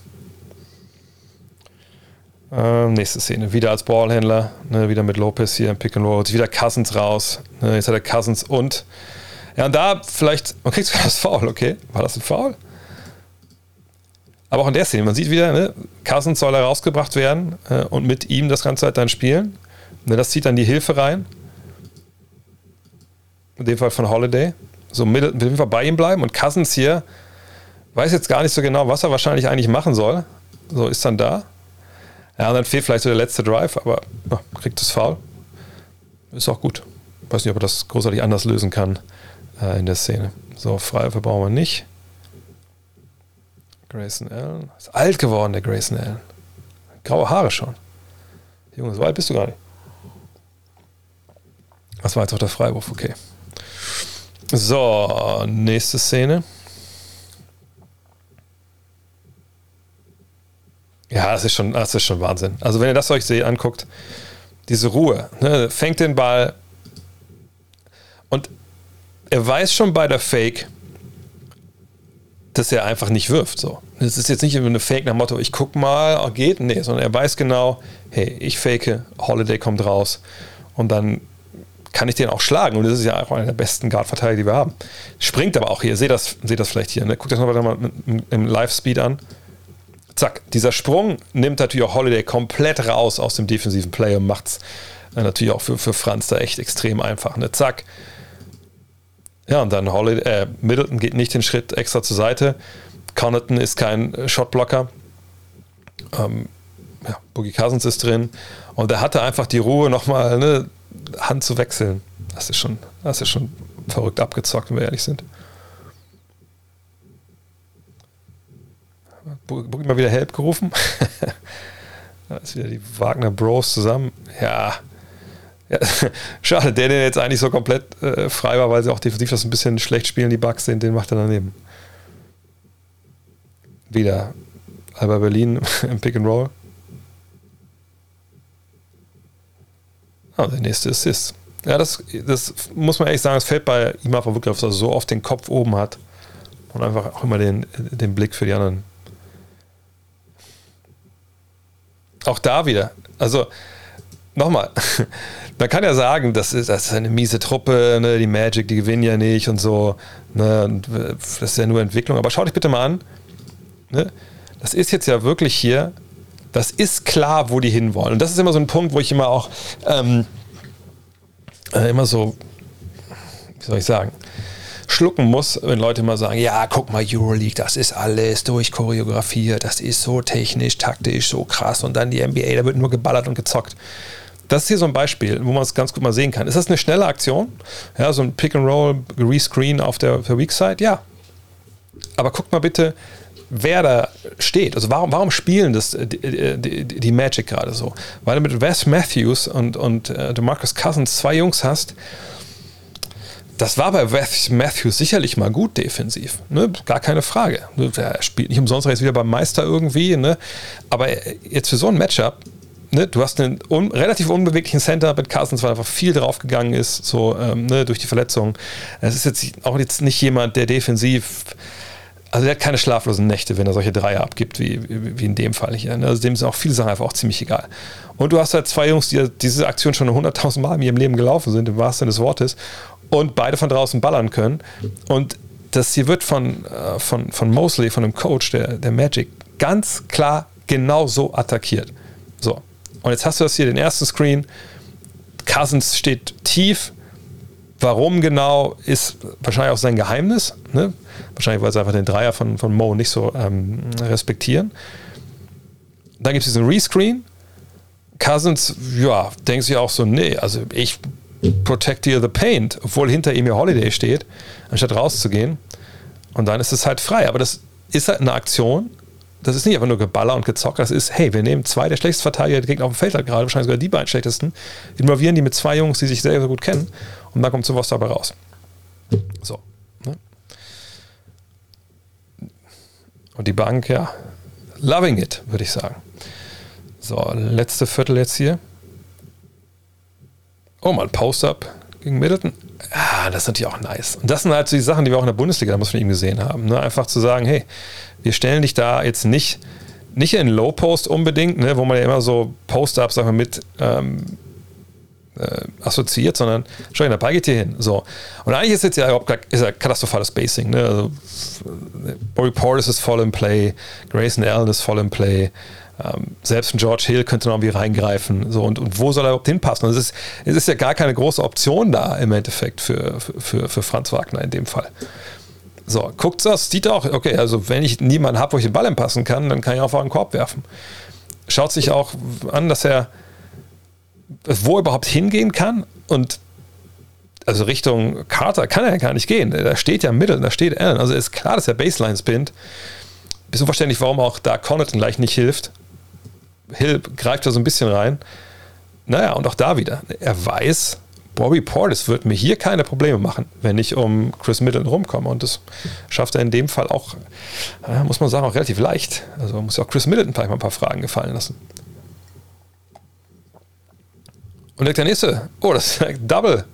Speaker 1: Ähm, nächste Szene. Wieder als Ballhändler. Ne, wieder mit Lopez hier im Pick and Roll. Wieder Cousins raus. Ne, jetzt hat er Cousins und. Ja, und da vielleicht. Man kriegt sogar das Foul, okay? War das ein Foul? Aber auch in der Szene, man sieht wieder, ne, Cousins soll herausgebracht werden äh, und mit ihm das Ganze halt dann spielen. Ne, das zieht dann die Hilfe rein. In dem Fall von Holiday. So mit, mit dem Fall bei ihm bleiben und Cousins hier weiß jetzt gar nicht so genau, was er wahrscheinlich eigentlich machen soll. So ist dann da. Ja, dann fehlt vielleicht so der letzte Drive, aber ja, kriegt das Foul. Ist auch gut. Weiß nicht, ob er das großartig anders lösen kann äh, in der Szene. So, Freiwürfe brauchen wir nicht. Grayson Allen. Ist alt geworden, der Grayson Allen. Graue Haare schon. Junge, so alt bist du gar nicht. Das war jetzt auch der Freiwurf, okay. So, nächste Szene. Ja, das ist schon, das ist schon Wahnsinn. Also wenn ihr das euch anguckt, diese Ruhe, ne, fängt den Ball und er weiß schon bei der Fake, dass er einfach nicht wirft. So. Das ist jetzt nicht eine Fake nach Motto, ich guck mal, oh, geht, nee, sondern er weiß genau, hey, ich fake, Holiday kommt raus und dann kann ich den auch schlagen. Und das ist ja auch einer der besten Guard-Verteidiger, die wir haben. Springt aber auch hier, seht das, seht das vielleicht hier. Ne? Guckt das nochmal im Live-Speed an zack, dieser Sprung nimmt natürlich auch Holiday komplett raus aus dem defensiven Play und macht es äh, natürlich auch für, für Franz da echt extrem einfach. Ne? Zack. Ja, und dann Holiday, äh, Middleton geht nicht den Schritt extra zur Seite. Connaughton ist kein Shotblocker. Ähm, ja, Boogie Cousins ist drin. Und er hatte einfach die Ruhe, nochmal eine Hand zu wechseln. Das ist schon, das ist schon verrückt abgezockt, wenn wir ehrlich sind. Boogie mal wieder Help gerufen. [LAUGHS] da ist wieder die Wagner Bros zusammen. Ja. ja. [LAUGHS] Schade, der, der jetzt eigentlich so komplett äh, frei war, weil sie auch defensiv das ein bisschen schlecht spielen, die Bugs sind, den macht er daneben. Wieder Alba Berlin [LAUGHS] im Pick and Roll. Ah, der nächste Assist. Ja, das, das muss man ehrlich sagen, es fällt bei einfach wirklich auf, dass er so oft den Kopf oben hat und einfach auch immer den, den Blick für die anderen auch da wieder. Also, nochmal, [LAUGHS] man kann ja sagen, das ist, das ist eine miese Truppe, ne? die Magic, die gewinnen ja nicht und so. Ne? Und das ist ja nur Entwicklung. Aber schau dich bitte mal an. Ne? Das ist jetzt ja wirklich hier, das ist klar, wo die hinwollen. Und das ist immer so ein Punkt, wo ich immer auch ähm, äh, immer so, wie soll ich sagen, schlucken muss, wenn Leute immer sagen, ja, guck mal, Euroleague, das ist alles durchchoreografiert, das ist so technisch, taktisch, so krass und dann die NBA, da wird nur geballert und gezockt. Das ist hier so ein Beispiel, wo man es ganz gut mal sehen kann. Ist das eine schnelle Aktion? Ja, so ein Pick and Roll, Rescreen auf der, der Weak Side? Ja. Aber guckt mal bitte, wer da steht. Also warum, warum spielen das die, die, die Magic gerade so? Weil du mit Wes Matthews und, und äh, DeMarcus Cousins zwei Jungs hast, das war bei Matthews sicherlich mal gut defensiv, ne? gar keine Frage. Er spielt nicht umsonst jetzt wieder beim Meister irgendwie, ne? aber jetzt für so ein Matchup, ne? du hast einen un relativ unbeweglichen Center mit Cousins, weil einfach viel draufgegangen ist, so ähm, ne? durch die Verletzung. Es ist jetzt auch jetzt nicht jemand, der defensiv also der hat keine schlaflosen Nächte, wenn er solche Dreier abgibt, wie, wie in dem Fall hier. Ne? Also dem sind auch viele Sachen einfach auch ziemlich egal. Und du hast halt zwei Jungs, die diese Aktion schon 100.000 Mal in ihrem Leben gelaufen sind, im wahrsten Sinne des Wortes und beide von draußen ballern können. Und das hier wird von, äh, von, von Mosley, von dem Coach der, der Magic, ganz klar genau so attackiert. So. Und jetzt hast du das hier, den ersten Screen. Cousins steht tief. Warum genau, ist wahrscheinlich auch sein Geheimnis. Ne? Wahrscheinlich, weil sie einfach den Dreier von, von Mo nicht so ähm, respektieren. Dann gibt es diesen Rescreen. Cousins, ja, denkt sich auch so, nee, also ich Protect You the Paint, obwohl hinter ihm ja Holiday steht, anstatt rauszugehen. Und dann ist es halt frei. Aber das ist halt eine Aktion. Das ist nicht einfach nur Geballer und Gezockt. Das ist, hey, wir nehmen zwei der schlechtesten Verteidiger, die Gegner auf dem Feld hat gerade, wahrscheinlich sogar die beiden schlechtesten, involvieren die mit zwei Jungs, die sich sehr, sehr gut kennen. Und dann kommt sowas dabei raus. So. Ne? Und die Bank, ja, loving it, würde ich sagen. So, letzte Viertel jetzt hier. Oh, mal Post-Up gegen Middleton. Ah, das ist natürlich auch nice. Und das sind halt so die Sachen, die wir auch in der Bundesliga damals von ihm gesehen haben. Ne? Einfach zu sagen, hey, wir stellen dich da jetzt nicht nicht in Low Post unbedingt, ne, wo man ja immer so Post-Ups mit ähm, äh, assoziiert, sondern schau der Ball geht hier hin. So. Und eigentlich ist jetzt ja überhaupt ist ja katastrophales Spacing. Ne? Also, Bobby Portis ist voll im Play, Grayson Allen ist voll im Play. Ähm, selbst ein George Hill könnte noch irgendwie reingreifen. So, und, und wo soll er überhaupt hinpassen? Und es ist, es ist ja gar keine große Option da im Endeffekt für, für, für Franz Wagner in dem Fall. So, guckt das, sieht auch, okay, also wenn ich niemanden habe, wo ich den Ball passen kann, dann kann ich auf einen Korb werfen. Schaut sich auch an, dass er wo er überhaupt hingehen kann und also Richtung Carter kann er ja gar nicht gehen. Da steht ja im Mittel, da steht Allen. Also ist klar, dass er Baseline spinnt. Ist unverständlich, warum auch da Connaughton gleich nicht hilft. Hill greift da so ein bisschen rein. Naja, und auch da wieder. Er weiß, Bobby Portis wird mir hier keine Probleme machen, wenn ich um Chris Middleton rumkomme. Und das schafft er in dem Fall auch, muss man sagen, auch relativ leicht. Also muss ja auch Chris Middleton vielleicht mal ein paar Fragen gefallen lassen. Und der nächste, oh, das ist Double.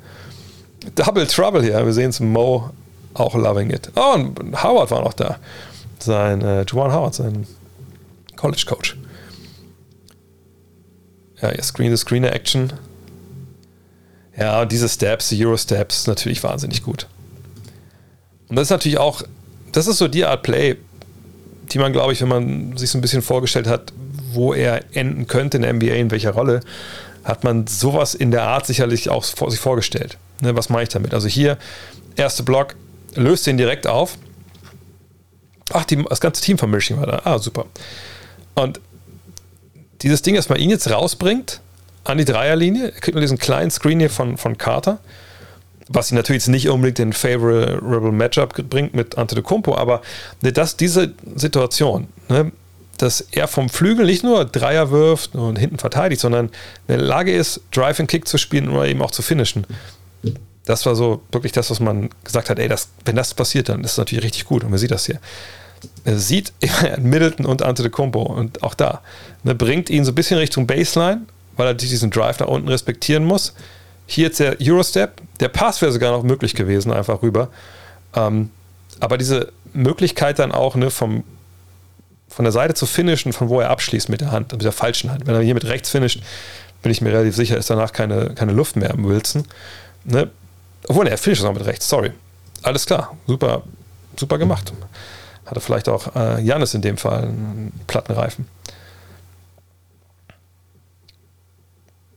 Speaker 1: Double Trouble hier. Wir sehen es Mo auch loving it. Oh, und Howard war noch da. Sein, äh, Juwan Howard, sein College Coach. Ja, ja Screen to Screener Action. Ja, und diese Steps, die Euro Steps, natürlich wahnsinnig gut. Und das ist natürlich auch, das ist so die Art Play, die man, glaube ich, wenn man sich so ein bisschen vorgestellt hat, wo er enden könnte in der NBA, in welcher Rolle, hat man sowas in der Art sicherlich auch vor sich vorgestellt. Ne, was meine ich damit? Also hier, erste Block, löst den direkt auf. Ach, die, das ganze Team von Michigan war da. Ah, super. Und dieses Ding, dass man ihn jetzt rausbringt an die Dreierlinie, er kriegt nur diesen kleinen Screen hier von, von Carter, was ihn natürlich jetzt nicht unbedingt den favorable Matchup bringt mit Ante de Kumpo, aber ne, das, diese Situation, ne, dass er vom Flügel nicht nur Dreier wirft und hinten verteidigt, sondern in der Lage ist, Drive and Kick zu spielen oder eben auch zu finishen. Das war so wirklich das, was man gesagt hat, ey, das, wenn das passiert, dann ist es natürlich richtig gut. Und man sieht das hier. Er sieht [LAUGHS] Middleton und Ante de Compo und auch da. Ne, bringt ihn so ein bisschen Richtung Baseline, weil er diesen Drive nach unten respektieren muss. Hier jetzt der Eurostep. Der Pass wäre sogar noch möglich gewesen, einfach rüber. Ähm, aber diese Möglichkeit dann auch ne, vom von der Seite zu finishen, von wo er abschließt mit der Hand, mit der falschen Hand. Wenn er hier mit rechts finisht, bin ich mir relativ sicher, ist danach keine, keine Luft mehr im Wilson. Ne? Obwohl, er finisht auch mit rechts, sorry. Alles klar, super, super gemacht. Hatte vielleicht auch äh, Janis in dem Fall einen Plattenreifen.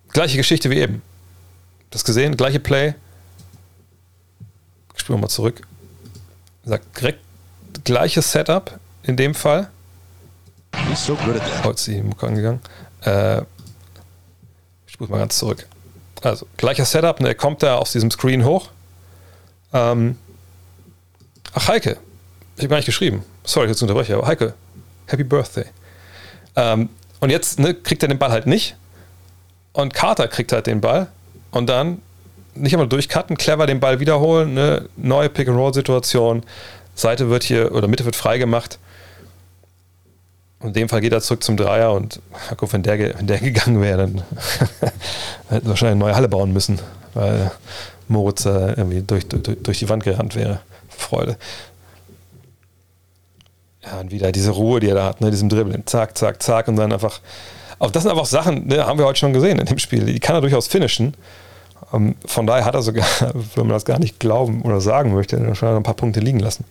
Speaker 1: Gleiche Geschichte wie eben. Das gesehen, gleiche Play. Spielen wir mal zurück. Sagt direkt gleiches Setup in dem Fall.
Speaker 2: So.
Speaker 1: Heute ist die Mucke angegangen. Äh, ich spule mal ganz zurück. Also, gleicher Setup, ne, er kommt da aus diesem Screen hoch. Ähm, ach, Heike. Ich habe gar nicht geschrieben. Sorry, jetzt unterbreche, aber Heike, Happy Birthday. Ähm, und jetzt ne, kriegt er den Ball halt nicht. Und Carter kriegt halt den Ball. Und dann nicht einmal durchcutten, clever den Ball wiederholen, ne, neue Pick-and-Roll-Situation. Seite wird hier, oder Mitte wird freigemacht. In dem Fall geht er zurück zum Dreier und guck, wenn der, wenn der [LAUGHS] gegangen wäre, dann [LAUGHS] hätten wir wahrscheinlich eine neue Halle bauen müssen, weil Moritz äh, irgendwie durch, durch, durch die Wand gerannt wäre. Freude. Ja, und wieder diese Ruhe, die er da hat, ne, diesem Dribbeln. Zack, zack, zack und dann einfach. Auch das sind einfach Sachen, ne, haben wir heute schon gesehen in dem Spiel. Die kann er durchaus finishen. Um, ähm, von daher hat er sogar, [LAUGHS] wenn man das gar nicht glauben oder sagen möchte, schon ein paar Punkte liegen lassen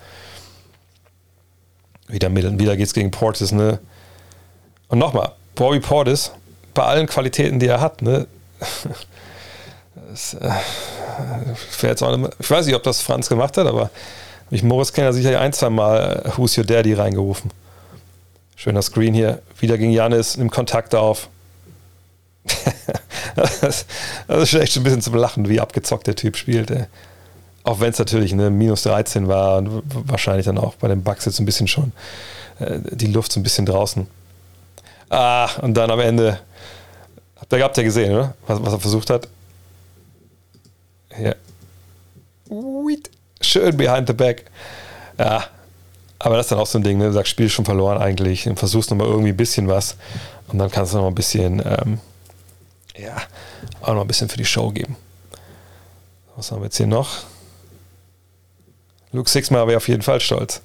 Speaker 1: wieder mit, wieder geht's gegen Portis, ne? Und nochmal, Bobby Portis, bei allen Qualitäten, die er hat, ne? [LAUGHS] Das, äh, ich weiß nicht, ob das Franz gemacht hat, aber mich Moritz Kenner sicher ein, zwei Mal äh, Who's Your Daddy reingerufen. Schöner Screen hier. Wieder gegen Janis, nimmt Kontakt auf. [LAUGHS] das, ist echt schon ein bisschen zum Lachen, wie abgezockt der Typ spielt. Ey. Auch wenn es natürlich eine minus 13 war und wahrscheinlich dann auch bei den Bugs jetzt ein bisschen schon äh, die Luft so ein bisschen draußen. Ah, und dann am Ende, habt ihr, habt ihr gesehen, oder? Was, was er versucht hat? Hier. Schön behind the back. Ja, aber das ist dann auch so ein Ding, ne? Du sagst, Spiel ist schon verloren eigentlich und versuchst nochmal irgendwie ein bisschen was und dann kannst du nochmal ein bisschen, ähm, ja, auch noch ein bisschen für die Show geben. Was haben wir jetzt hier noch? Luke Sixma wäre auf jeden Fall stolz.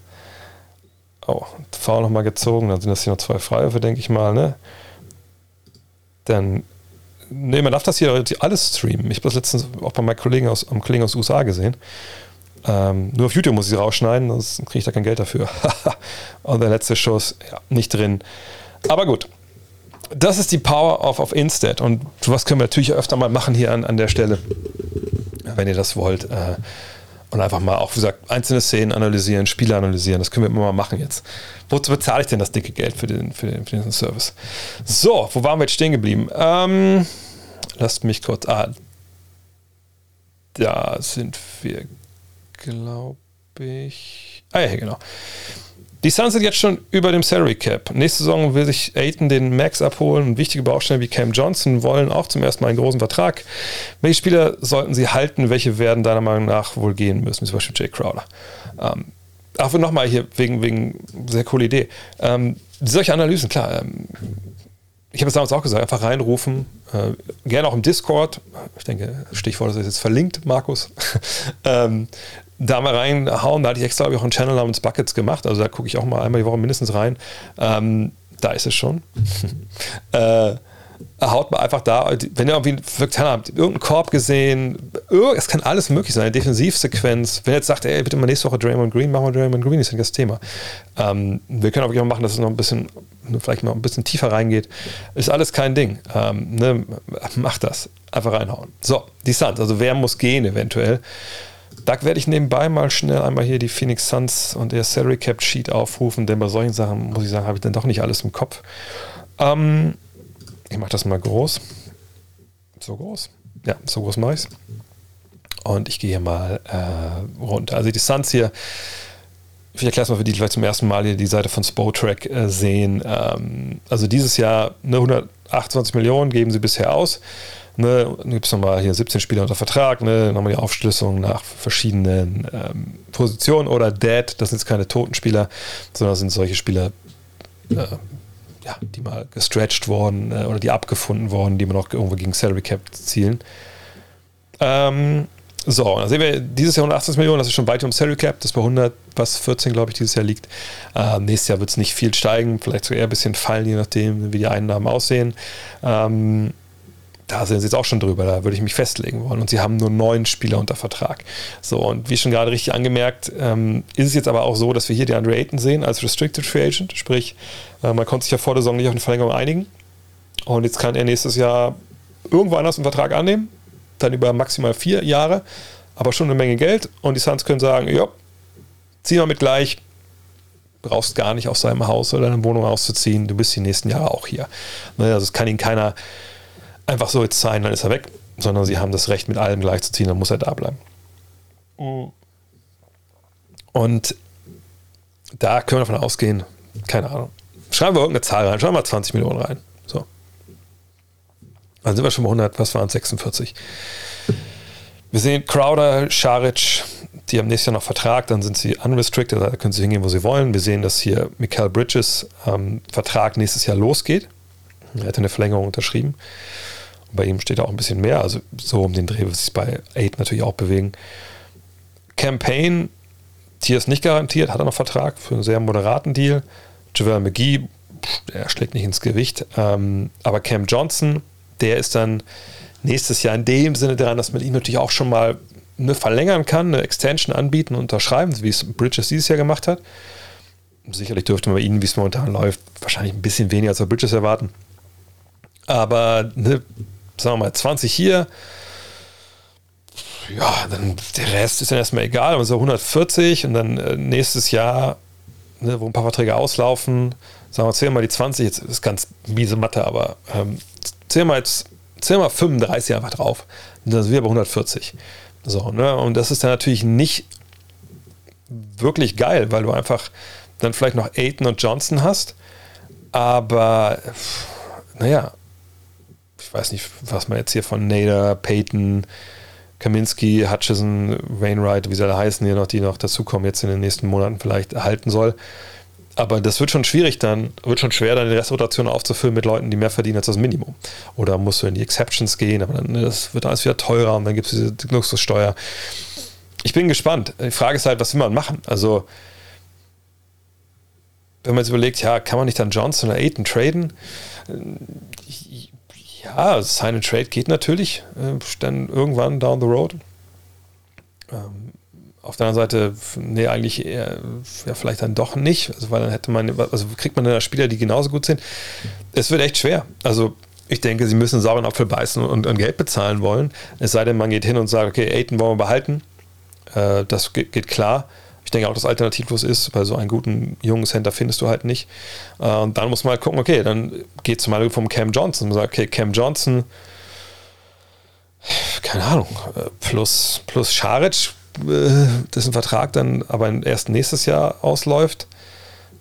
Speaker 1: Oh, Foul nochmal gezogen, dann sind das hier noch zwei Freiwürfe, denke ich mal, ne? Dann. Ne, man darf das hier alles streamen. Ich habe das letztens auch bei meinem Kollegen aus, am Kollegen aus USA gesehen. Ähm, nur auf YouTube muss ich sie rausschneiden, sonst kriege ich da kein Geld dafür. [LAUGHS] Und der letzte Schuss, ja, nicht drin. Aber gut. Das ist die Power of, of Instead. Und was können wir natürlich öfter mal machen hier an, an der Stelle, wenn ihr das wollt. Äh, und einfach mal auch, wie gesagt, einzelne Szenen analysieren, Spiele analysieren. Das können wir immer mal machen jetzt. Wozu bezahle ich denn das dicke Geld für den, für den, für den Service? So, wo waren wir jetzt stehen geblieben? Ähm, lasst mich kurz. Ah, da sind wir, glaube ich. Ah, ja, genau. Die Suns sind jetzt schon über dem Salary Cap. Nächste Saison will sich Aiton den Max abholen und wichtige Bausteine wie Cam Johnson wollen auch zum ersten Mal einen großen Vertrag. Welche Spieler sollten sie halten? Welche werden deiner Meinung nach wohl gehen müssen? Zum Beispiel Jay Crowder. Ähm, auch nochmal hier wegen, wegen sehr coole Idee. Ähm, solche Analysen, klar. Ähm, ich habe es damals auch gesagt, einfach reinrufen. Äh, gerne auch im Discord. Ich denke, Stichwort ist jetzt verlinkt, Markus. [LAUGHS] ähm, da mal reinhauen. Da hatte ich extra ich, auch einen Channel namens Buckets gemacht. Also da gucke ich auch mal einmal die Woche mindestens rein. Ähm, da ist es schon. [LAUGHS] äh, haut mal einfach da, wenn ihr irgendwie keine Ahnung, irgendeinen Korb gesehen, es kann alles möglich sein, eine Defensivsequenz. Wenn ihr jetzt sagt, ey, bitte mal nächste Woche Draymond Green, machen wir Draymond Green, ist ja das Thema. Ähm, wir können auch machen, dass es noch ein bisschen, vielleicht mal ein bisschen tiefer reingeht. Ist alles kein Ding. Ähm, ne, macht das. Einfach reinhauen. So, die Suns, also wer muss gehen eventuell? Da werde ich nebenbei mal schnell einmal hier die Phoenix Suns und der Salary Cap Sheet aufrufen, denn bei solchen Sachen, muss ich sagen, habe ich dann doch nicht alles im Kopf. Ähm, ich mache das mal groß. So groß. Ja, so groß mache ich Und ich gehe mal äh, runter. Also die Suns hier, ich erkläre es mal für die, die vielleicht zum ersten Mal hier die Seite von Spotrack äh, sehen. Ähm, also dieses Jahr ne, 128 Millionen geben sie bisher aus. Ne, dann gibt es nochmal hier 17 Spieler unter Vertrag, ne, nochmal die Aufschlüsselung nach verschiedenen ähm, Positionen oder Dead, das sind jetzt keine toten Spieler, sondern das sind solche Spieler, äh, ja, die mal gestretched worden äh, oder die abgefunden worden, die man auch irgendwo gegen Salary Cap zielen. Ähm, so, dann sehen wir dieses Jahr 180 Millionen, das ist schon weit um Salary Cap, das bei 100, was 14, glaube ich, dieses Jahr liegt. Ähm, nächstes Jahr wird es nicht viel steigen, vielleicht sogar eher ein bisschen fallen, je nachdem, wie die Einnahmen aussehen. Ähm, da sind sie jetzt auch schon drüber, da würde ich mich festlegen wollen. Und sie haben nur neun Spieler unter Vertrag. So, und wie schon gerade richtig angemerkt, ähm, ist es jetzt aber auch so, dass wir hier die Andre Ayton sehen als Restricted Free Agent. Sprich, äh, man konnte sich ja vor der Saison nicht auf eine Verlängerung einigen. Und jetzt kann er nächstes Jahr irgendwo anders einen Vertrag annehmen, dann über maximal vier Jahre, aber schon eine Menge Geld. Und die Suns können sagen: Ja, zieh mal mit gleich, brauchst gar nicht aus seinem Haus oder deiner Wohnung auszuziehen, du bist die nächsten Jahre auch hier. Also es kann ihn keiner einfach so jetzt sein, dann ist er weg, sondern sie haben das Recht, mit allem gleichzuziehen, dann muss er da bleiben. Mhm. Und da können wir davon ausgehen, keine Ahnung. Schreiben wir irgendeine Zahl rein, schreiben wir 20 Millionen rein. So. Dann sind wir schon bei 100, was waren es, 46. Wir sehen Crowder, Scharic, die haben nächstes Jahr noch Vertrag, dann sind sie unrestricted, da können sie hingehen, wo sie wollen. Wir sehen, dass hier Michael Bridges ähm, Vertrag nächstes Jahr losgeht. Er hat eine Verlängerung unterschrieben. Bei ihm steht auch ein bisschen mehr, also so um den Dreh wird sich bei 8 natürlich auch bewegen. Campaign, hier ist nicht garantiert, hat er noch Vertrag für einen sehr moderaten Deal. Javel McGee, der schlägt nicht ins Gewicht. Ähm, aber Cam Johnson, der ist dann nächstes Jahr in dem Sinne dran, dass man ihm natürlich auch schon mal eine verlängern kann, eine Extension anbieten und unterschreiben, wie es Bridges dieses Jahr gemacht hat. Sicherlich dürfte man bei ihnen, wie es momentan läuft, wahrscheinlich ein bisschen weniger als bei Bridges erwarten. Aber ne, sagen wir mal 20 hier, ja, dann der Rest ist dann erstmal egal, also 140 und dann äh, nächstes Jahr, ne, wo ein paar Verträge auslaufen, sagen wir, zählen mal die 20, jetzt ist ganz miese Mathe, aber ähm, zählen wir jetzt, zählen wir 35 einfach drauf. Dann sind wir bei 140. So, ne, und das ist dann natürlich nicht wirklich geil, weil du einfach dann vielleicht noch Aiton und Johnson hast, aber naja, ich weiß nicht, was man jetzt hier von Nader, Peyton, Kaminski, Hutchison, Wainwright, wie sie alle heißen, hier noch, die noch dazukommen, jetzt in den nächsten Monaten vielleicht erhalten soll. Aber das wird schon schwierig dann, wird schon schwer, dann die Restrotation aufzufüllen mit Leuten, die mehr verdienen als das Minimum. Oder musst du in die Exceptions gehen, aber dann das wird alles wieder teurer und dann gibt es diese Luxussteuer. Ich bin gespannt. Die Frage ist halt, was will man machen? Also, wenn man jetzt überlegt, ja, kann man nicht dann Johnson oder Aiton traden? Ja, Sign and Trade geht natürlich, äh, dann irgendwann down the road. Ähm, auf der anderen Seite, nee, eigentlich eher, ja, vielleicht dann doch nicht, also weil dann hätte man, also kriegt man dann Spieler, die genauso gut sind. Es wird echt schwer. Also ich denke, sie müssen sauren Apfel beißen und, und, Geld bezahlen wollen. Es sei denn, man geht hin und sagt, okay, Aiton wollen wir behalten. Äh, das geht, geht, klar. Ich denke auch, dass alternativlos ist, weil so einen guten jungen Center findest du halt nicht. Äh, und dann muss man halt gucken, okay, dann geht es mal vom Cam Johnson. Man sagt, okay, Cam Johnson, keine Ahnung, äh, plus, plus Scharic, äh, dessen Vertrag dann aber erst nächstes Jahr ausläuft.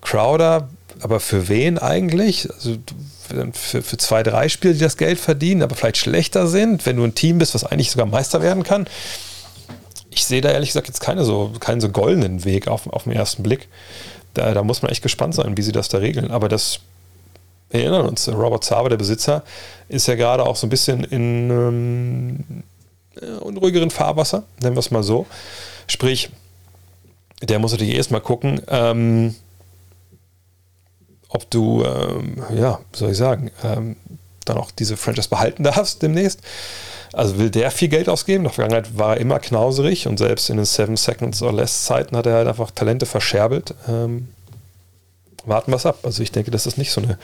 Speaker 1: Crowder, aber für wen eigentlich? Also für, für zwei, drei Spiele, die das Geld verdienen, aber vielleicht schlechter sind, wenn du ein Team bist, was eigentlich sogar Meister werden kann. Ich sehe da ehrlich gesagt jetzt keine so, keinen so goldenen Weg auf, auf den ersten Blick. Da, da muss man echt gespannt sein, wie sie das da regeln. Aber das, wir erinnern uns, Robert Zaber, der Besitzer, ist ja gerade auch so ein bisschen in ähm, unruhigeren Fahrwasser, nennen wir es mal so. Sprich, der muss natürlich erstmal gucken, ähm, ob du, ähm, ja, soll ich sagen, ähm, dann auch diese Franchise behalten darfst demnächst. Also will der viel Geld ausgeben? In der Vergangenheit war er immer knauserig und selbst in den Seven Seconds or Less Zeiten hat er halt einfach Talente verscherbelt. Ähm, warten wir es ab. Also ich denke, dass das nicht so eine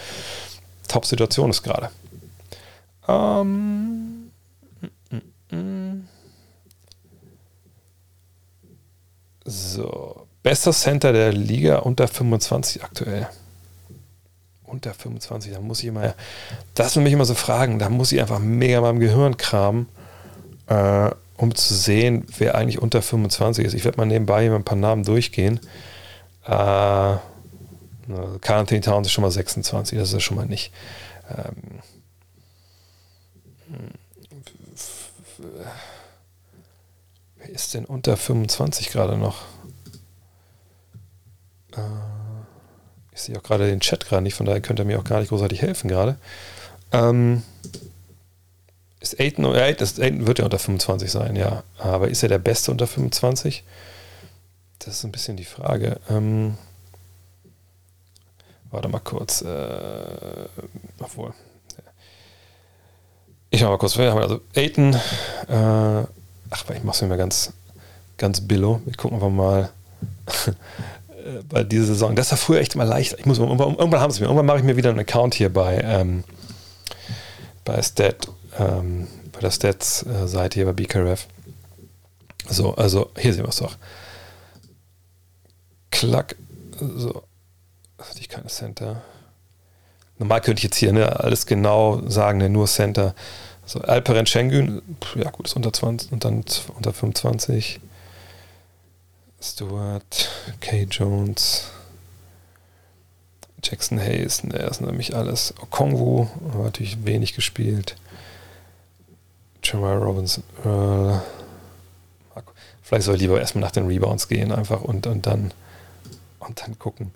Speaker 1: Top-Situation ist gerade. Ähm, so, bester Center der Liga unter 25 aktuell unter 25, da muss ich immer, das will mich immer so fragen, da muss ich einfach mega mal im Gehirn kramen, äh, um zu sehen, wer eigentlich unter 25 ist. Ich werde mal nebenbei hier ein paar Namen durchgehen. Äh, Carl Anthony Towns ist schon mal 26, das ist ja schon mal nicht. Ähm, wer ist denn unter 25 gerade noch? Äh, ich sehe auch gerade den Chat gerade nicht, von daher könnte er mir auch gar nicht großartig helfen gerade. Ähm, ist Aiden, ja, Aiden wird ja unter 25 sein, ja. Aber ist er der Beste unter 25? Das ist ein bisschen die Frage. Ähm, warte mal kurz. Äh, obwohl. Ich schau mal kurz. Also Aiden. Äh, ach, ich mach's mir mal ganz, ganz billo. Wir gucken einfach mal. Äh, bei dieser Saison. Das war früher echt mal leicht. Ich muss irgendwann, irgendwann haben sie mir. Irgendwann mache ich mir wieder einen Account hier bei ähm, bei Stat, ähm, bei der Stats-Seite hier bei BKRF. So, also hier sehen wir es doch. Klack. So. Hatte ich keine Center. Normal könnte ich jetzt hier ne, alles genau sagen, ne, nur Center. So, Alperen Schengen, ja gut, ist unter 20 und dann unter 25. Stewart, Kay Jones, Jackson Hayes, ne, das ist nämlich alles. Okongwu, aber natürlich wenig gespielt. Jamal Robinson, Earl. Vielleicht soll ich lieber erstmal nach den Rebounds gehen, einfach und, und dann und dann gucken.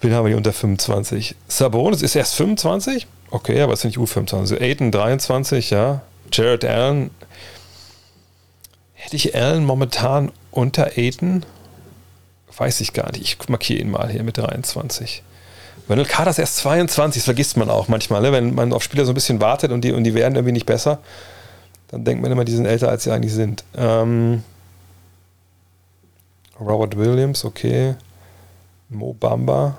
Speaker 1: Wen haben wir hier unter 25? Sabonis ist erst 25? Okay, aber es sind nicht U25. Aiden 23, ja. Jared Allen. Hätte ich Allen momentan unter Aiden? Weiß ich gar nicht. Ich markiere ihn mal hier mit 23. Wendell Carter ist erst 22, das vergisst man auch manchmal. Ne? Wenn man auf Spieler so ein bisschen wartet und die, und die werden irgendwie nicht besser, dann denkt man immer, die sind älter, als sie eigentlich sind. Ähm, Robert Williams, okay. Mo Bamba.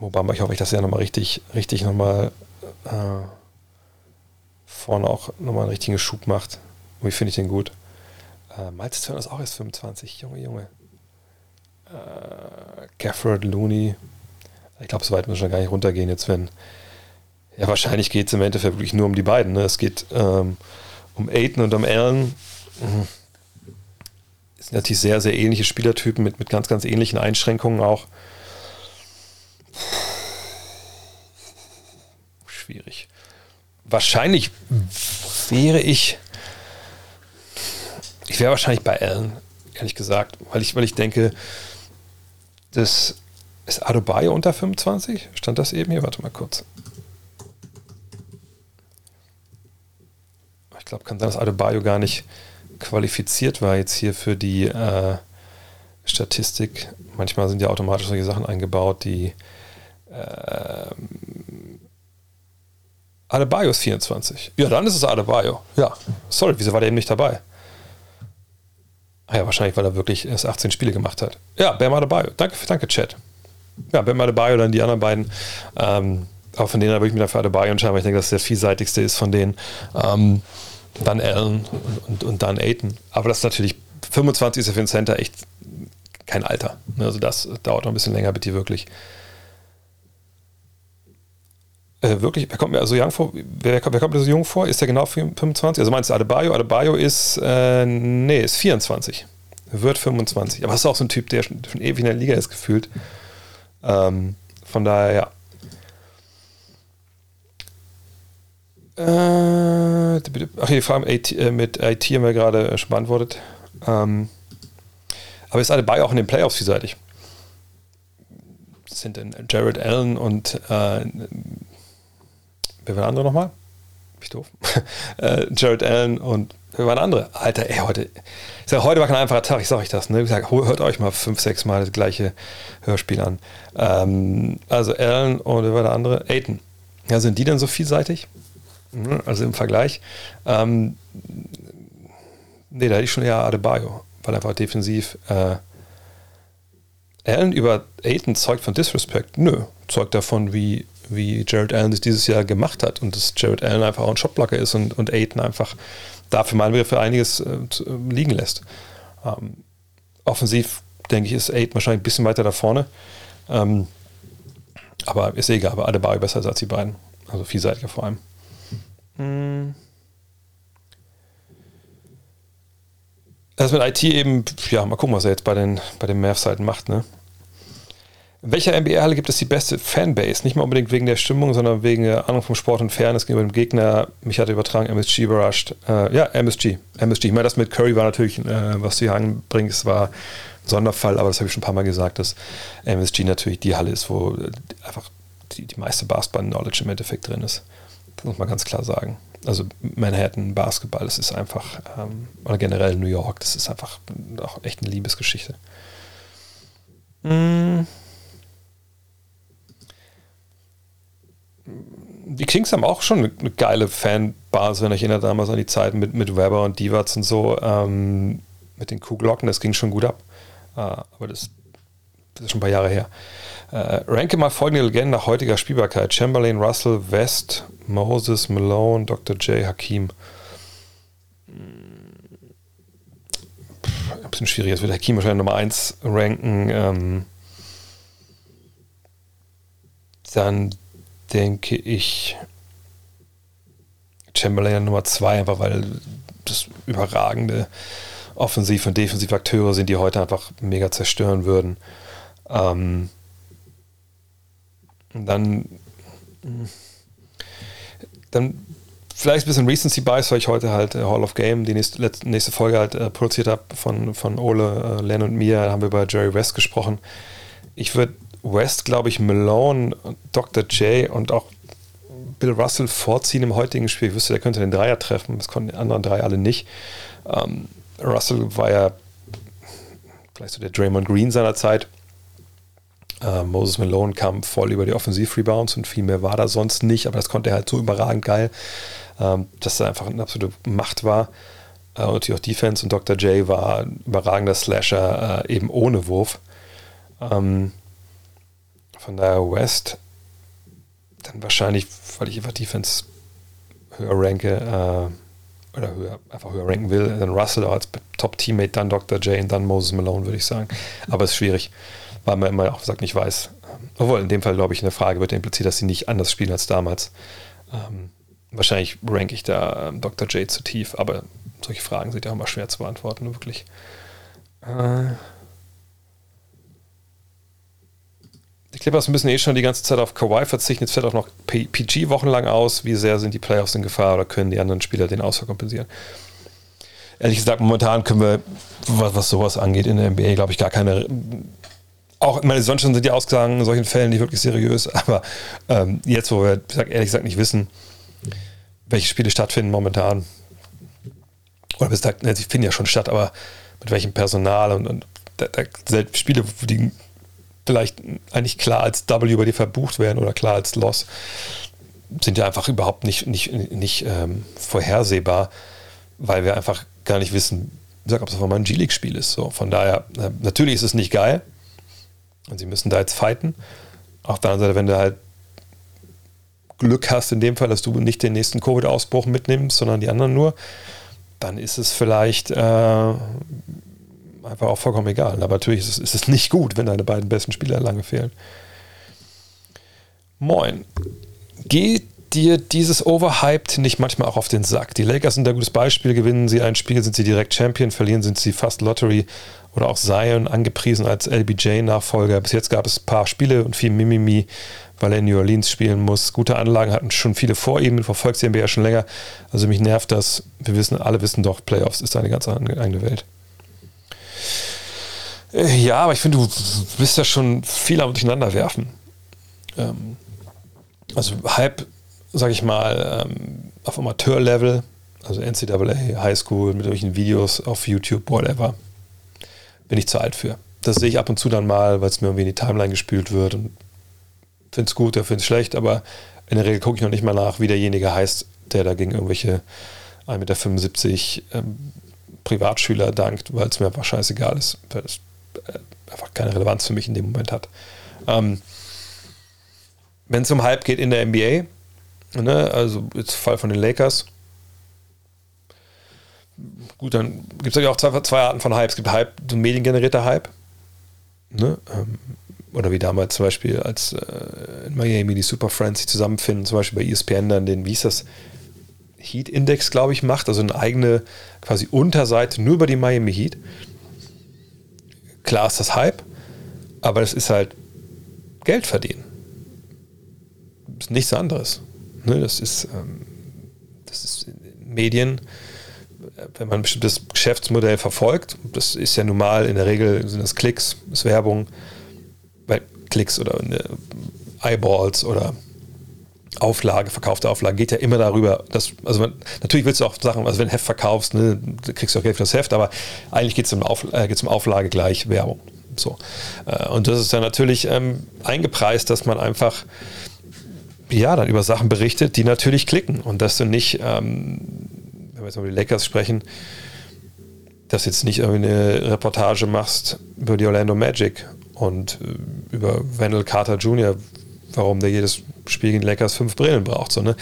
Speaker 1: Mo Bamba, ich hoffe, dass er nochmal richtig, richtig nochmal äh, vorne auch nochmal einen richtigen Schub macht. Wie finde ich den gut? Äh, Miles Turner ist auch erst 25. Junge, Junge. Äh, Gafford, Looney. Ich glaube, so weit müssen wir gar nicht runtergehen jetzt, wenn. Ja, wahrscheinlich geht es im Endeffekt wirklich nur um die beiden. Ne? Es geht ähm, um Aiden und um Allen. Mhm. Das sind natürlich sehr, sehr ähnliche Spielertypen mit, mit ganz, ganz ähnlichen Einschränkungen auch. Schwierig. Wahrscheinlich wäre ich ich wäre wahrscheinlich bei Allen, ehrlich gesagt, weil ich, weil ich denke, das ist Adebayo unter 25? Stand das eben hier? Warte mal kurz. Ich glaube, kann sein, dass Adebayo gar nicht qualifiziert war jetzt hier für die, äh, Statistik. Manchmal sind ja automatisch solche Sachen eingebaut, die ähm, Adebayo ist 24. Ja, dann ist es Adebayo. Ja, sorry, wieso war der eben nicht dabei? Ah ja, wahrscheinlich, weil er wirklich erst 18 Spiele gemacht hat. Ja, Bam Adebayo. Danke, danke, Chat. Ja, Bam Adebayo, dann die anderen beiden. Ähm, auch von denen habe ich mich dafür Adebayo entscheiden, weil ich denke, das ist der vielseitigste ist von denen. Ähm, dann Allen und, und, dann Aiton. Aber das ist natürlich, 25 ist ja für den Center echt kein Alter. Also das dauert noch ein bisschen länger, bitte wirklich. Äh, wirklich, wer kommt mir also jung vor? Wer, wer, kommt mir so jung vor? Ist der genau 25? Also meinst du Adebayo? Adebayo ist, äh, nee, ist 24. Wird 25. Aber ist auch so ein Typ, der schon, schon ewig in der Liga ist gefühlt. Ähm, von daher, ja. Äh, ach, die Frage mit IT, äh, mit IT haben wir gerade äh, schon beantwortet. Ähm, aber ist Adebayo auch in den Playoffs vielseitig? sind denn Jared Allen und äh, wer war der andere nochmal? Bin ich doof? [LAUGHS] äh, Jared Allen und wer war der andere? Alter, ey, heute, ich sag, heute war kein einfacher Tag, ich sag euch das. Ne? Ich sag, hört euch mal fünf, sechs Mal das gleiche Hörspiel an. Ähm, also Allen und wer war der andere? Aiden. Ja, sind die denn so vielseitig? Mhm, also im Vergleich. Ähm, nee, da hätte ich schon eher Adebayo, weil einfach defensiv. Äh, Allen über Aiden zeugt von Disrespect? Nö, zeugt davon, wie, wie Jared Allen das dieses Jahr gemacht hat und dass Jared Allen einfach auch ein Shotblocker ist und, und Aiden einfach dafür meinen wir für einiges äh, liegen lässt. Ähm, offensiv, denke ich, ist Aiden wahrscheinlich ein bisschen weiter da vorne. Ähm, aber ist egal, aber Adebayo besser als die beiden. Also vielseitiger vor allem. Hm. Das mit IT eben, ja, mal gucken, was er jetzt bei den, bei den Mavs halt macht, ne? In welcher NBA-Halle gibt es die beste Fanbase? Nicht mal unbedingt wegen der Stimmung, sondern wegen der Ahnung vom Sport und Fairness gegenüber dem Gegner. Mich hat übertragen, MSG überrascht. Äh, ja, MSG. MSG. Ich meine, das mit Curry war natürlich, äh, was du hier anbringst, war ein Sonderfall, aber das habe ich schon ein paar Mal gesagt, dass MSG natürlich die Halle ist, wo einfach die, die meiste Basketball-Knowledge im Endeffekt drin ist. Das muss man ganz klar sagen. Also Manhattan, Basketball, das ist einfach, ähm, oder generell New York, das ist einfach auch echt eine Liebesgeschichte. Mm. Die Kings haben auch schon eine, geile Fanbasis, wenn ich erinnere damals an die Zeit mit, mit Weber und Divats und so, ähm, mit den Kuhglocken, das ging schon gut ab. Äh, aber das, das, ist schon ein paar Jahre her. Äh, ranke mal folgende Legenden nach heutiger Spielbarkeit: Chamberlain, Russell, West, Moses, Malone, Dr. J, Hakim. Ein bisschen schwierig, jetzt wird Hakim wahrscheinlich Nummer 1 ranken. Ähm, dann denke ich Chamberlain Nummer 2, einfach weil das überragende Offensiv- und Defensivakteure sind, die heute einfach mega zerstören würden. Ähm, dann dann vielleicht ein bisschen Recency Bias, weil ich heute halt äh, Hall of Game, die nächste, letzte, nächste Folge halt äh, produziert habe von, von Ole, äh, Len und mir, da haben wir über Jerry West gesprochen. Ich würde West, glaube ich, Malone, Dr. J und auch Bill Russell vorziehen im heutigen Spiel. Ich wüsste, der könnte den Dreier treffen, das konnten die anderen drei alle nicht. Ähm, Russell war ja vielleicht so der Draymond Green seiner Zeit. Äh, Moses Malone kam voll über die Offensiv-Rebounds und viel mehr war da sonst nicht, aber das konnte er halt so überragend geil, ähm, dass er einfach eine absolute Macht war. Äh, und natürlich auch Defense und Dr. J war ein überragender Slasher, äh, eben ohne Wurf. Ähm, von daher West, dann wahrscheinlich, weil ich einfach Defense höher ranke, äh, oder höher, einfach höher ranken will, dann Russell als Top-Teammate, dann Dr. J und dann Moses Malone, würde ich sagen. Aber es ist schwierig weil man immer auch sagt, nicht weiß. Obwohl, in dem Fall, glaube ich, eine Frage wird impliziert, dass sie nicht anders spielen als damals. Ähm, wahrscheinlich ranke ich da ähm, Dr. J zu tief, aber solche Fragen sind ja auch immer schwer zu beantworten, wirklich. Äh, die Clippers müssen eh schon die ganze Zeit auf Kawhi verzichten. Jetzt fällt auch noch PG wochenlang aus. Wie sehr sind die Playoffs in Gefahr oder können die anderen Spieler den Ausfall kompensieren? Ehrlich gesagt, momentan können wir, was, was sowas angeht, in der NBA, glaube ich, gar keine auch, meine, sonst sind die Aussagen in solchen Fällen nicht wirklich seriös, [LAUGHS] aber ähm, jetzt, wo wir ehrlich gesagt nicht wissen, welche Spiele stattfinden momentan, oder bis gesagt, sie finden ja schon statt, aber mit welchem Personal und, und da, da Spiele, die vielleicht eigentlich klar als W bei dir verbucht werden oder klar als Loss, sind ja einfach überhaupt nicht, nicht, nicht ähm, vorhersehbar, weil wir einfach gar nicht wissen, sag, ob es mal ein G-League-Spiel ist. So, von daher, äh, natürlich ist es nicht geil und sie müssen da jetzt fighten. Auf der anderen Seite, wenn du halt Glück hast in dem Fall, dass du nicht den nächsten Covid-Ausbruch mitnimmst, sondern die anderen nur, dann ist es vielleicht äh, einfach auch vollkommen egal. Aber natürlich ist es, ist es nicht gut, wenn deine beiden besten Spieler lange fehlen. Moin. Geht dir dieses Overhyped nicht manchmal auch auf den Sack? Die Lakers sind ein gutes Beispiel. Gewinnen sie ein Spiel, sind sie direkt Champion. Verlieren, sind sie fast Lottery. Oder auch Zion angepriesen als LBJ-Nachfolger. Bis jetzt gab es ein paar Spiele und viel Mimimi weil er in New Orleans spielen muss. Gute Anlagen hatten schon viele vor ihm, verfolgt die NBA schon länger. Also mich nervt das. Wir wissen, alle wissen doch, Playoffs ist eine ganz eigene Welt. Äh, ja, aber ich finde, du bist ja schon viel am Durcheinanderwerfen. Ähm, also halb, sag ich mal, ähm, auf Amateurlevel, also NCAA, Highschool, mit solchen Videos auf YouTube, whatever, bin ich zu alt für. Das sehe ich ab und zu dann mal, weil es mir irgendwie in die Timeline gespült wird und finde es gut, der findet es schlecht, aber in der Regel gucke ich noch nicht mal nach, wie derjenige heißt, der da gegen irgendwelche 1,75 Meter ähm, Privatschüler dankt, weil es mir einfach scheißegal ist, einfach keine Relevanz für mich in dem Moment hat. Ähm, Wenn es um Hype geht in der NBA, ne, also jetzt Fall von den Lakers, gut, dann gibt es ja auch zwei, zwei, Arten von Hype. Es gibt Hype, so mediengenerierter Hype. Ne? Ähm, oder wie damals zum Beispiel, als äh, in Miami die Super Friends sich zusammenfinden, zum Beispiel bei ESPN dann den, wie hieß das, Heat Index, glaube ich, macht, also eine eigene quasi Unterseite nur über die Miami Heat. Klar ist das Hype, aber es ist halt Geld verdienen. Das ist nichts anderes. Ne, das ist, ähm, das ist Medien, wenn man ein bestimmtes Geschäftsmodell verfolgt, das ist ja normal, in der Regel sind das Klicks, ist Werbung, Klicks oder Eyeballs oder Auflage, verkaufte Auflage, geht ja immer darüber, dass, also man, natürlich willst du auch Sachen, also wenn du Heft verkaufst, ne, kriegst du auch Geld für das Heft, aber eigentlich geht es um, Auf, äh, um Auflage gleich Werbung. So. Äh, und das ist dann natürlich ähm, eingepreist, dass man einfach ja, dann über Sachen berichtet, die natürlich klicken und dass du nicht, ähm, wenn wir jetzt mal über die Lakers sprechen, dass jetzt nicht irgendwie eine Reportage machst über die Orlando Magic und äh, über Wendell Carter Jr., warum der jedes Spiel gegen Lakers fünf Brillen braucht. So, ne?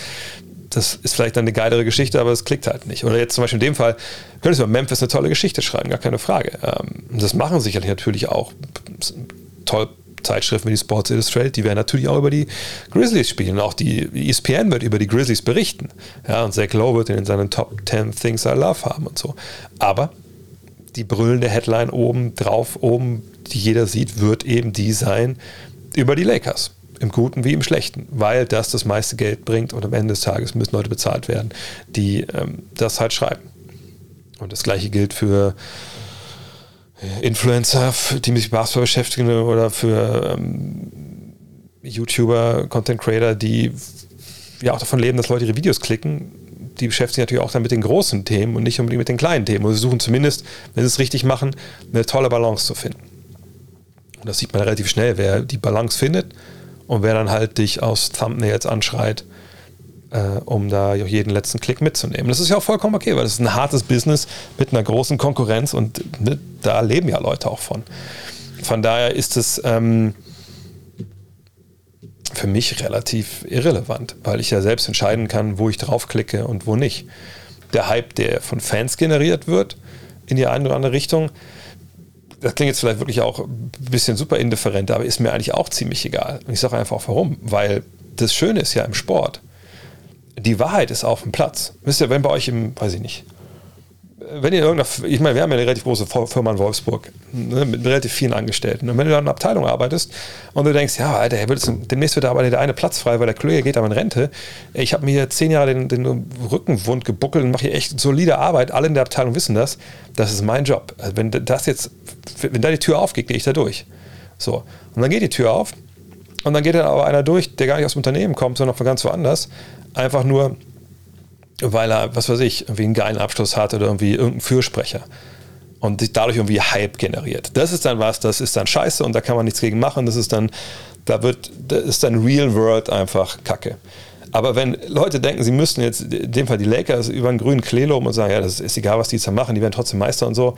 Speaker 1: Das ist vielleicht dann eine geilere Geschichte, aber es klickt halt nicht. Oder jetzt zum Beispiel in dem Fall, könntest du über Memphis eine tolle Geschichte schreiben, gar keine Frage. Ähm, das machen sicherlich natürlich auch toll Zeitschriften wie die Sports Illustrated, die werden natürlich auch über die Grizzlies spielen. Auch die ESPN wird über die Grizzlies berichten. Ja, und Zach Lowe wird in seinen Top 10 Things I Love haben und so. Aber die brüllende Headline oben drauf, oben die jeder sieht, wird eben die sein über die Lakers. Im Guten wie im Schlechten, weil das das meiste Geld bringt und am Ende des Tages müssen Leute bezahlt werden, die ähm, das halt schreiben. Und das gleiche gilt für äh, Influencer, die sich mit Basketball beschäftigen oder für ähm, YouTuber, Content Creator, die ja auch davon leben, dass Leute ihre Videos klicken. Die beschäftigen sich natürlich auch dann mit den großen Themen und nicht unbedingt mit den kleinen Themen. Und sie suchen zumindest, wenn sie es richtig machen, eine tolle Balance zu finden. Und das sieht man relativ schnell, wer die Balance findet und wer dann halt dich aus Thumbnails anschreit, äh, um da jeden letzten Klick mitzunehmen. Das ist ja auch vollkommen okay, weil das ist ein hartes Business mit einer großen Konkurrenz und ne, da leben ja Leute auch von. Von daher ist es ähm, für mich relativ irrelevant, weil ich ja selbst entscheiden kann, wo ich draufklicke und wo nicht. Der Hype, der von Fans generiert wird, in die eine oder andere Richtung, das klingt jetzt vielleicht wirklich auch ein bisschen super indifferent, aber ist mir eigentlich auch ziemlich egal. Und ich sage einfach auch warum. Weil das Schöne ist ja im Sport, die Wahrheit ist auf dem Platz. Wisst ihr, wenn bei euch im, weiß ich nicht, wenn ihr irgendeiner, ich meine, wir haben ja eine relativ große Firma in Wolfsburg ne, mit relativ vielen Angestellten. Und wenn du da in einer Abteilung arbeitest und du denkst, ja, Alter, demnächst wird da aber der eine Platz frei, weil der Kollege geht aber in Rente. Ich habe mir hier zehn Jahre den, den Rücken gebuckelt und mache hier echt solide Arbeit. Alle in der Abteilung wissen das. Das ist mein Job. Also wenn das jetzt, wenn da die Tür aufgeht, gehe ich da durch. So. Und dann geht die Tür auf und dann geht dann aber einer durch, der gar nicht aus dem Unternehmen kommt, sondern von ganz woanders. Einfach nur, weil er, was weiß ich, irgendwie einen geilen Abschluss hat oder irgendwie irgendeinen Fürsprecher. und sich dadurch irgendwie Hype generiert. Das ist dann was, das ist dann scheiße und da kann man nichts gegen machen. Das ist dann, da wird, das ist dann Real World einfach Kacke. Aber wenn Leute denken, sie müssten jetzt in dem Fall die Lakers über einen grünen Klee loben und sagen, ja, das ist egal, was die jetzt machen, die werden trotzdem Meister und so,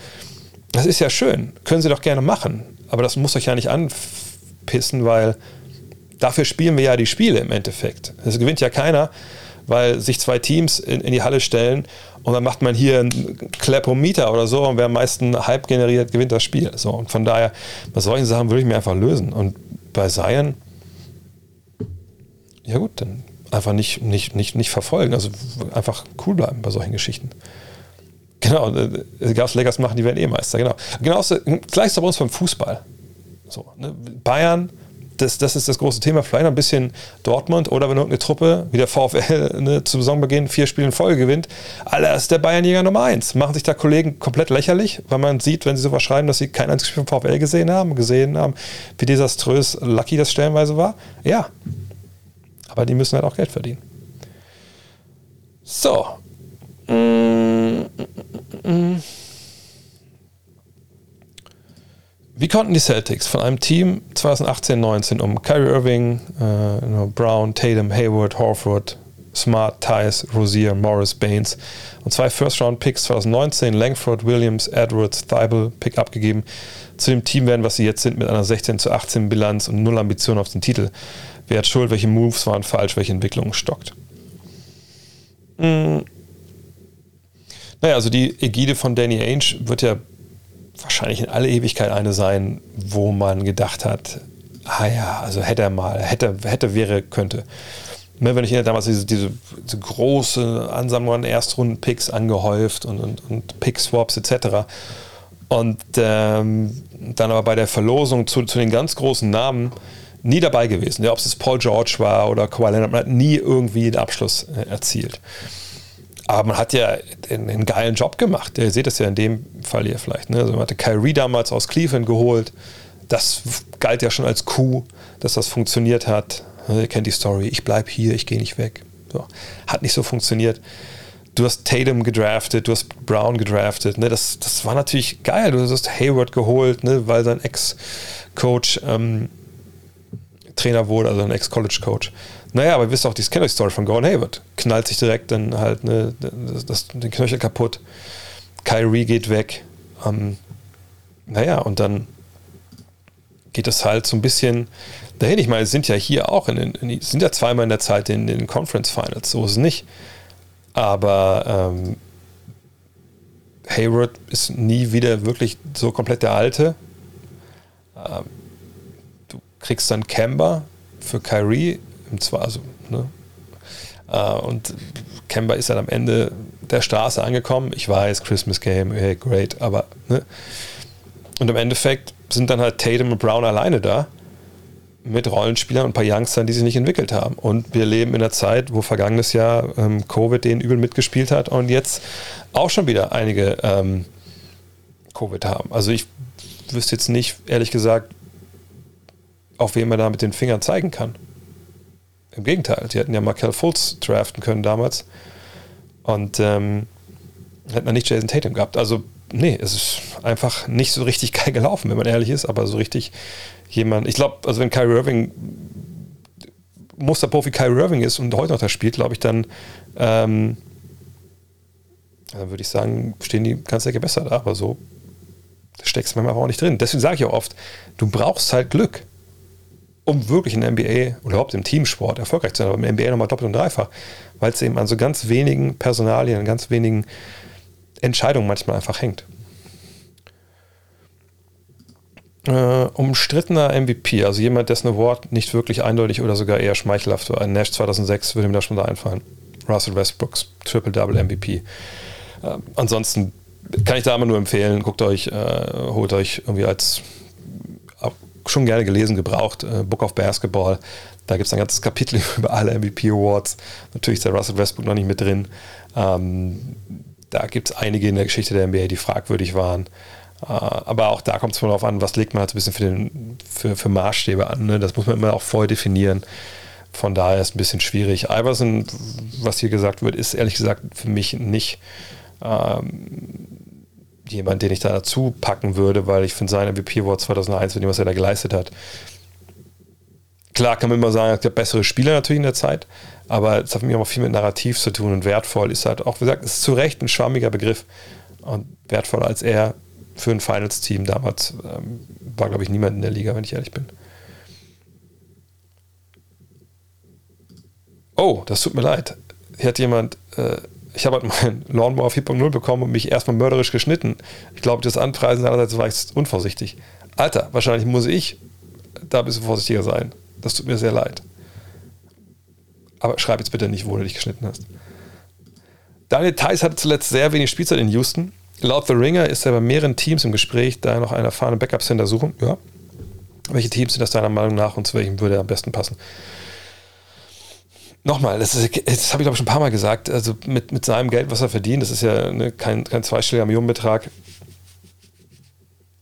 Speaker 1: das ist ja schön. Können sie doch gerne machen. Aber das muss euch ja nicht anpissen, weil dafür spielen wir ja die Spiele im Endeffekt. Es gewinnt ja keiner, weil sich zwei Teams in, in, die Halle stellen und dann macht man hier einen Klepometer oder so und wer am meisten Hype generiert, gewinnt das Spiel. So, und von daher, bei solchen Sachen würde ich mir einfach lösen. Und bei Zion, ja gut, dann einfach nicht, nicht, nicht, nicht verfolgen. Also einfach cool bleiben bei solchen Geschichten. Genau, egal äh, was Lakers machen, die werden eh Meister. Genau. Genauso, gleich ist bei uns beim Fußball. So, ne? Bayern, das, das ist das große Thema. Vielleicht noch ein bisschen Dortmund oder wenn irgendeine Truppe, wie der VfL, ne, zu Saisonbeginn vier Spiele in Folge gewinnt. Alter, ist der Bayernjäger Nummer eins. Machen sich da Kollegen komplett lächerlich, weil man sieht, wenn sie sowas schreiben, dass sie kein einziges Spiel vom VfL gesehen haben, gesehen haben, wie desaströs Lucky das stellenweise war. Ja. Aber die müssen halt auch Geld verdienen. So. Wie konnten die Celtics von einem Team 2018-19 um Kyrie Irving, äh, Brown, Tatum, Hayward, Horford, Smart, Tice, Rosier, Morris, Baines und zwei First-Round-Picks 2019, Langford, Williams, Edwards, Thibault, Pick abgegeben, zu dem Team werden, was sie jetzt sind, mit einer 16 zu 18 Bilanz und null Ambition auf den Titel. Wer hat Schuld, welche Moves waren falsch, welche Entwicklung stockt? Mhm. Naja, also die Ägide von Danny Ainge wird ja wahrscheinlich in alle Ewigkeit eine sein, wo man gedacht hat, ah ja, also hätte er mal, hätte, hätte, wäre, könnte. Ne, wenn ich damals diese, diese, diese große Ansammlung an Erstrunden-Picks angehäuft und, und, und Pick-Swaps etc. Und ähm, dann aber bei der Verlosung zu, zu den ganz großen Namen nie dabei gewesen. Ja, ob es Paul George war oder Kawhi Leonard, man hat nie irgendwie den Abschluss äh, erzielt. Aber man hat ja einen, geilen Job gemacht. Ihr seht es ja in dem Fall hier vielleicht. Ne? Also man hatte Kyrie damals aus Cleveland geholt. Das galt ja schon als Coup, dass das funktioniert hat. Ihr kennt die Story. Ich bleibe hier, ich gehe nicht weg. So. Hat nicht so funktioniert. Du hast Tatum gedraftet, du hast Brown gedraftet. Ne? Das, das war natürlich geil. Du hast Hayward geholt, ne? weil sein Ex-Coach ähm, Trainer wurde, also ein Ex-College-Coach. Naja, aber ihr wisst auch, die Scanner-Story von Gordon Hayward. Knallt sich direkt dann halt ne, das, das, den Knöchel kaputt. Kyrie geht weg. Ähm, naja, und dann geht es halt so ein bisschen dahin. Ich meine, sind ja hier auch, in, in, sind ja zweimal in der Zeit in den Conference Finals, so ist es nicht. Aber ähm, Hayward ist nie wieder wirklich so komplett der Alte. Ähm, du kriegst dann Kemba für Kyrie im Zwar, also, ne? Äh, und Kemba ist dann am Ende der Straße angekommen. Ich weiß, Christmas Game, hey, great, aber ne? Und im Endeffekt sind dann halt Tatum und Brown alleine da mit Rollenspielern und ein paar Youngstern, die sich nicht entwickelt haben. Und wir leben in einer Zeit, wo vergangenes Jahr ähm, Covid den übel mitgespielt hat und jetzt auch schon wieder einige ähm, Covid haben. Also ich wüsste jetzt nicht, ehrlich gesagt, auf wen man da mit den Fingern zeigen kann. Im Gegenteil, die hätten ja Markel Fultz draften können damals. Und ähm, hätten dann nicht Jason Tatum gehabt. Also, nee, es ist einfach nicht so richtig [LAUGHS] geil gelaufen, wenn man ehrlich ist, aber so richtig jemand. Ich glaube, also wenn Kyrie Irving Musterprofi Kyrie Irving ist und heute noch das spielt, glaube ich, dann, ähm, dann würde ich sagen, stehen die ganz Ecke besser da. Aber so steckst du manchmal auch nicht drin. Deswegen sage ich auch oft, du brauchst halt Glück um wirklich in der NBA oder überhaupt im Teamsport erfolgreich zu sein, aber im NBA nochmal doppelt und dreifach, weil es eben an so ganz wenigen Personalien, an ganz wenigen Entscheidungen manchmal einfach hängt. Äh, umstrittener MVP, also jemand, dessen Award nicht wirklich eindeutig oder sogar eher schmeichelhaft war. Nash 2006 würde mir da schon da einfallen. Russell Westbrooks, Triple-Double MVP. Äh, ansonsten kann ich da immer nur empfehlen, guckt euch, äh, holt euch irgendwie als schon gerne gelesen, gebraucht, äh, Book of Basketball. Da gibt es ein ganzes Kapitel [LAUGHS] über alle MVP Awards. Natürlich ist der Russell Westbrook noch nicht mit drin. Ähm, da gibt es einige in der Geschichte der NBA, die fragwürdig waren. Äh, aber auch da kommt es mal darauf an, was legt man halt so ein bisschen für, den, für, für Maßstäbe an. Ne? Das muss man immer auch voll definieren. Von daher ist es ein bisschen schwierig. Iverson, was hier gesagt wird, ist ehrlich gesagt für mich nicht ähm, jemand, den ich da dazu packen würde, weil ich finde sein MVP Award 2001, mit dem, was er da geleistet hat. Klar kann man immer sagen, es gibt bessere Spieler natürlich in der Zeit, aber es hat mir auch viel mit Narrativ zu tun und wertvoll ist halt auch, wie gesagt, es ist zu Recht ein schwammiger Begriff und wertvoller als er für ein Finals-Team damals ähm, war, glaube ich, niemand in der Liga, wenn ich ehrlich bin. Oh, das tut mir leid. Hier hat jemand, äh, ich habe halt meinen Lawnmower 4.0 bekommen und mich erstmal mörderisch geschnitten. Ich glaube, das Anpreisen einerseits war ich unvorsichtig. Alter, wahrscheinlich muss ich da ein bisschen vorsichtiger sein. Das tut mir sehr leid. Aber schreib jetzt bitte nicht, wo du dich geschnitten hast. Daniel Theiss hatte zuletzt sehr wenig Spielzeit in Houston. Laut The Ringer ist er bei mehreren Teams im Gespräch, da er noch einen erfahrenen Backup-Center suchen. Ja. Welche Teams sind das deiner Meinung nach und zu welchem würde er am besten passen? Nochmal, das, das habe ich glaube ich schon ein paar Mal gesagt, also mit, mit seinem Geld, was er verdient, das ist ja ne, kein, kein zweistelliger Millionenbetrag.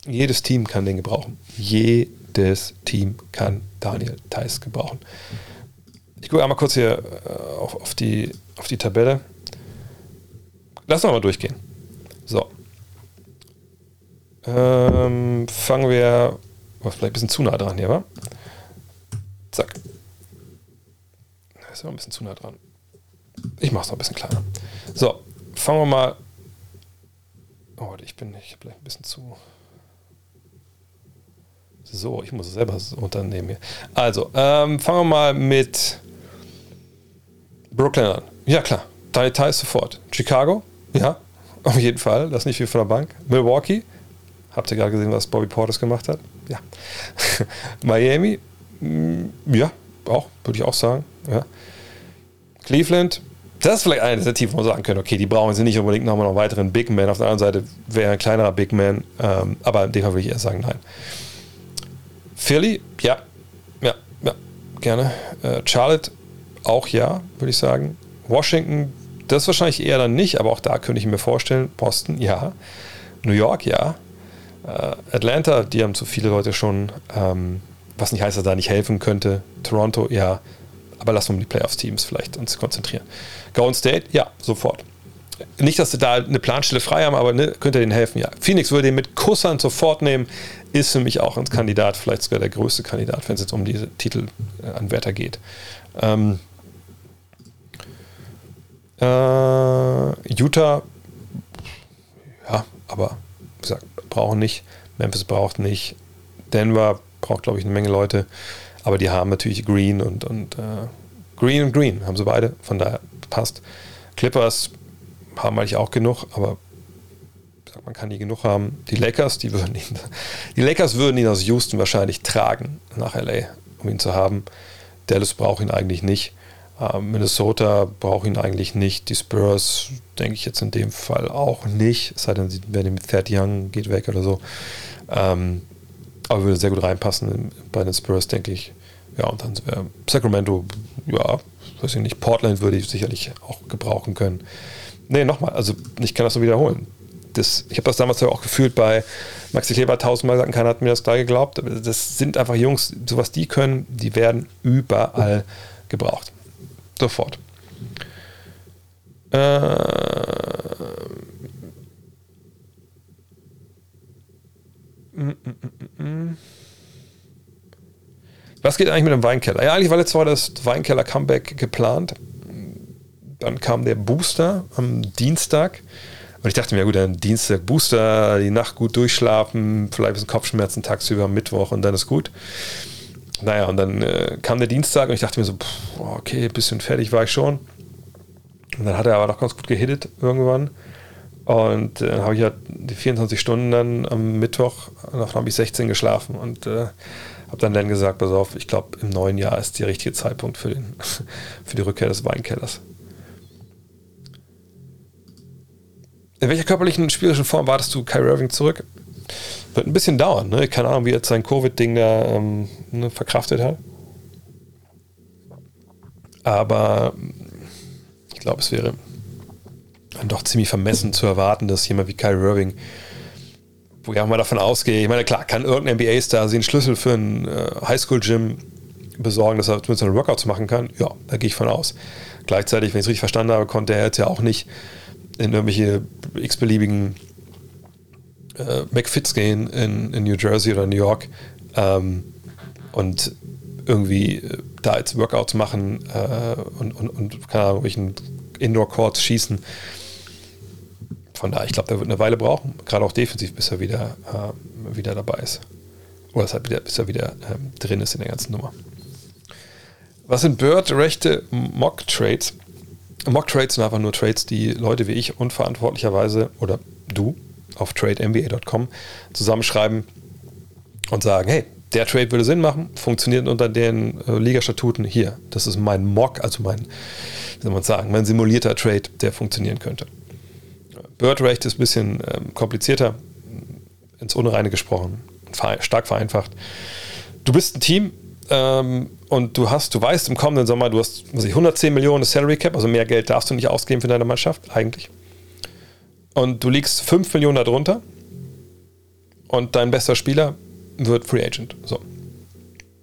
Speaker 1: Jedes Team kann den gebrauchen. Jedes Team kann Daniel Theiss gebrauchen. Ich gucke einmal kurz hier äh, auf, auf, die, auf die Tabelle. Lass uns mal durchgehen. So. Ähm, fangen wir. Oh, vielleicht ein bisschen zu nah dran hier, wa? Zack. Ja ein bisschen zu nah dran. Ich mache es noch ein bisschen kleiner. So, fangen wir mal. Oh, ich bin ich vielleicht ein bisschen zu. So, ich muss es selber unternehmen hier. Also, ähm, fangen wir mal mit Brooklyn an. Ja, klar. Drei Details sofort. Chicago? Ja, [LAUGHS] auf jeden Fall. Das ist nicht viel von der Bank. Milwaukee? Habt ihr gerade gesehen, was Bobby Portis gemacht hat? Ja. [LAUGHS] Miami? Mm, ja, auch, würde ich auch sagen. Ja. Cleveland? Das ist vielleicht eine der Teams, wo man sagen können, okay, die brauchen sie nicht unbedingt nochmal noch einen weiteren Big Man. Auf der anderen Seite wäre ein kleinerer Big Man, ähm, aber dem Fall würde ich eher sagen, nein. Philly? Ja, ja, ja, gerne. Äh, Charlotte? Auch ja, würde ich sagen. Washington, das wahrscheinlich eher dann nicht, aber auch da könnte ich mir vorstellen. Boston, ja. New York, ja. Äh, Atlanta, die haben zu viele Leute schon, ähm, was nicht heißt, dass da nicht helfen könnte. Toronto, ja. Aber lass uns um die Playoffs-Teams vielleicht uns konzentrieren. Golden State, ja, sofort. Nicht, dass sie da eine Planstelle frei haben, aber ne, könnte denen helfen, ja. Phoenix würde den mit Kusshand sofort nehmen, ist für mich auch ein Kandidat, vielleicht sogar der größte Kandidat, wenn es jetzt um diese Titelanwärter geht. Ähm, äh, Utah, ja, aber wie gesagt, brauchen nicht. Memphis braucht nicht. Denver braucht, glaube ich, eine Menge Leute. Aber die haben natürlich Green und, und äh, Green und Green haben sie beide. Von daher passt. Clippers haben eigentlich auch genug, aber man kann die genug haben. Die Lakers, die würden ihn, [LAUGHS] die Lakers würden ihn aus Houston wahrscheinlich tragen nach LA, um ihn zu haben. Dallas braucht ihn eigentlich nicht. Ähm, Minnesota braucht ihn eigentlich nicht. Die Spurs denke ich jetzt in dem Fall auch nicht. Es sei denn, sie werden mit Thad Young geht weg oder so. Ähm, aber würde sehr gut reinpassen bei den Spurs, denke ich. Ja, und dann wäre Sacramento, ja, weiß ich nicht. Portland würde ich sicherlich auch gebrauchen können. Nee, nochmal, also ich kann das nur wiederholen. Das, ich habe das damals auch gefühlt bei Maxi Kleber tausendmal gesagt, keiner hat mir das gleich geglaubt. Das sind einfach Jungs, sowas die können, die werden überall gebraucht sofort. Äh, was geht eigentlich mit dem Weinkeller? Ja, eigentlich war letzte Woche das Weinkeller-Comeback geplant. Dann kam der Booster am Dienstag. Und ich dachte mir, ja gut, dann Dienstag Booster, die Nacht gut durchschlafen, vielleicht ein bisschen Kopfschmerzen tagsüber am Mittwoch und dann ist gut. Naja, und dann äh, kam der Dienstag und ich dachte mir so, pff, okay, bisschen fertig war ich schon. Und dann hat er aber noch ganz gut gehittet irgendwann. Und äh, dann habe ich ja die 24 Stunden dann am Mittwoch, davon habe ich 16 geschlafen und äh, habe dann dann gesagt, pass auf, ich glaube im neuen Jahr ist der richtige Zeitpunkt für, den, [LAUGHS] für die Rückkehr des Weinkellers. In welcher körperlichen spielerischen Form wartest du Kai Irving zurück? Wird ein bisschen dauern, ne? Keine Ahnung, wie jetzt sein Covid-Ding da ähm, ne, verkraftet hat. Aber ich glaube, es wäre dann doch ziemlich vermessen zu erwarten, dass jemand wie Kyrie Irving, wo ich auch mal davon ausgehe, ich meine, klar, kann irgendein NBA-Star sich einen Schlüssel für ein äh, Highschool-Gym besorgen, dass er zumindest einen Workouts machen kann? Ja, da gehe ich von aus. Gleichzeitig, wenn ich es richtig verstanden habe, konnte er jetzt ja auch nicht in irgendwelche x-beliebigen äh, McFits gehen in, in New Jersey oder New York ähm, und irgendwie äh, da jetzt Workouts machen äh, und, und, und keine Ahnung, welchen Indoor-Courts schießen. Von daher, ich glaube, der wird eine Weile brauchen, gerade auch defensiv, bis er wieder, äh, wieder dabei ist. Oder halt wieder, bis er wieder ähm, drin ist in der ganzen Nummer. Was sind Bird-rechte Mock-Trades? Mock-Trades sind einfach nur Trades, die Leute wie ich unverantwortlicherweise oder du auf trademba.com zusammenschreiben und sagen, hey, der Trade würde Sinn machen, funktioniert unter den äh, Ligastatuten hier. Das ist mein Mock, also mein, wie soll man sagen, mein simulierter Trade, der funktionieren könnte. Bird-Recht ist ein bisschen ähm, komplizierter, ins Unreine gesprochen, stark vereinfacht. Du bist ein Team ähm, und du hast, du weißt im kommenden Sommer, du hast ich, 110 Millionen Salary Cap, also mehr Geld darfst du nicht ausgeben für deine Mannschaft, eigentlich. Und du liegst 5 Millionen darunter und dein bester Spieler wird Free Agent. So.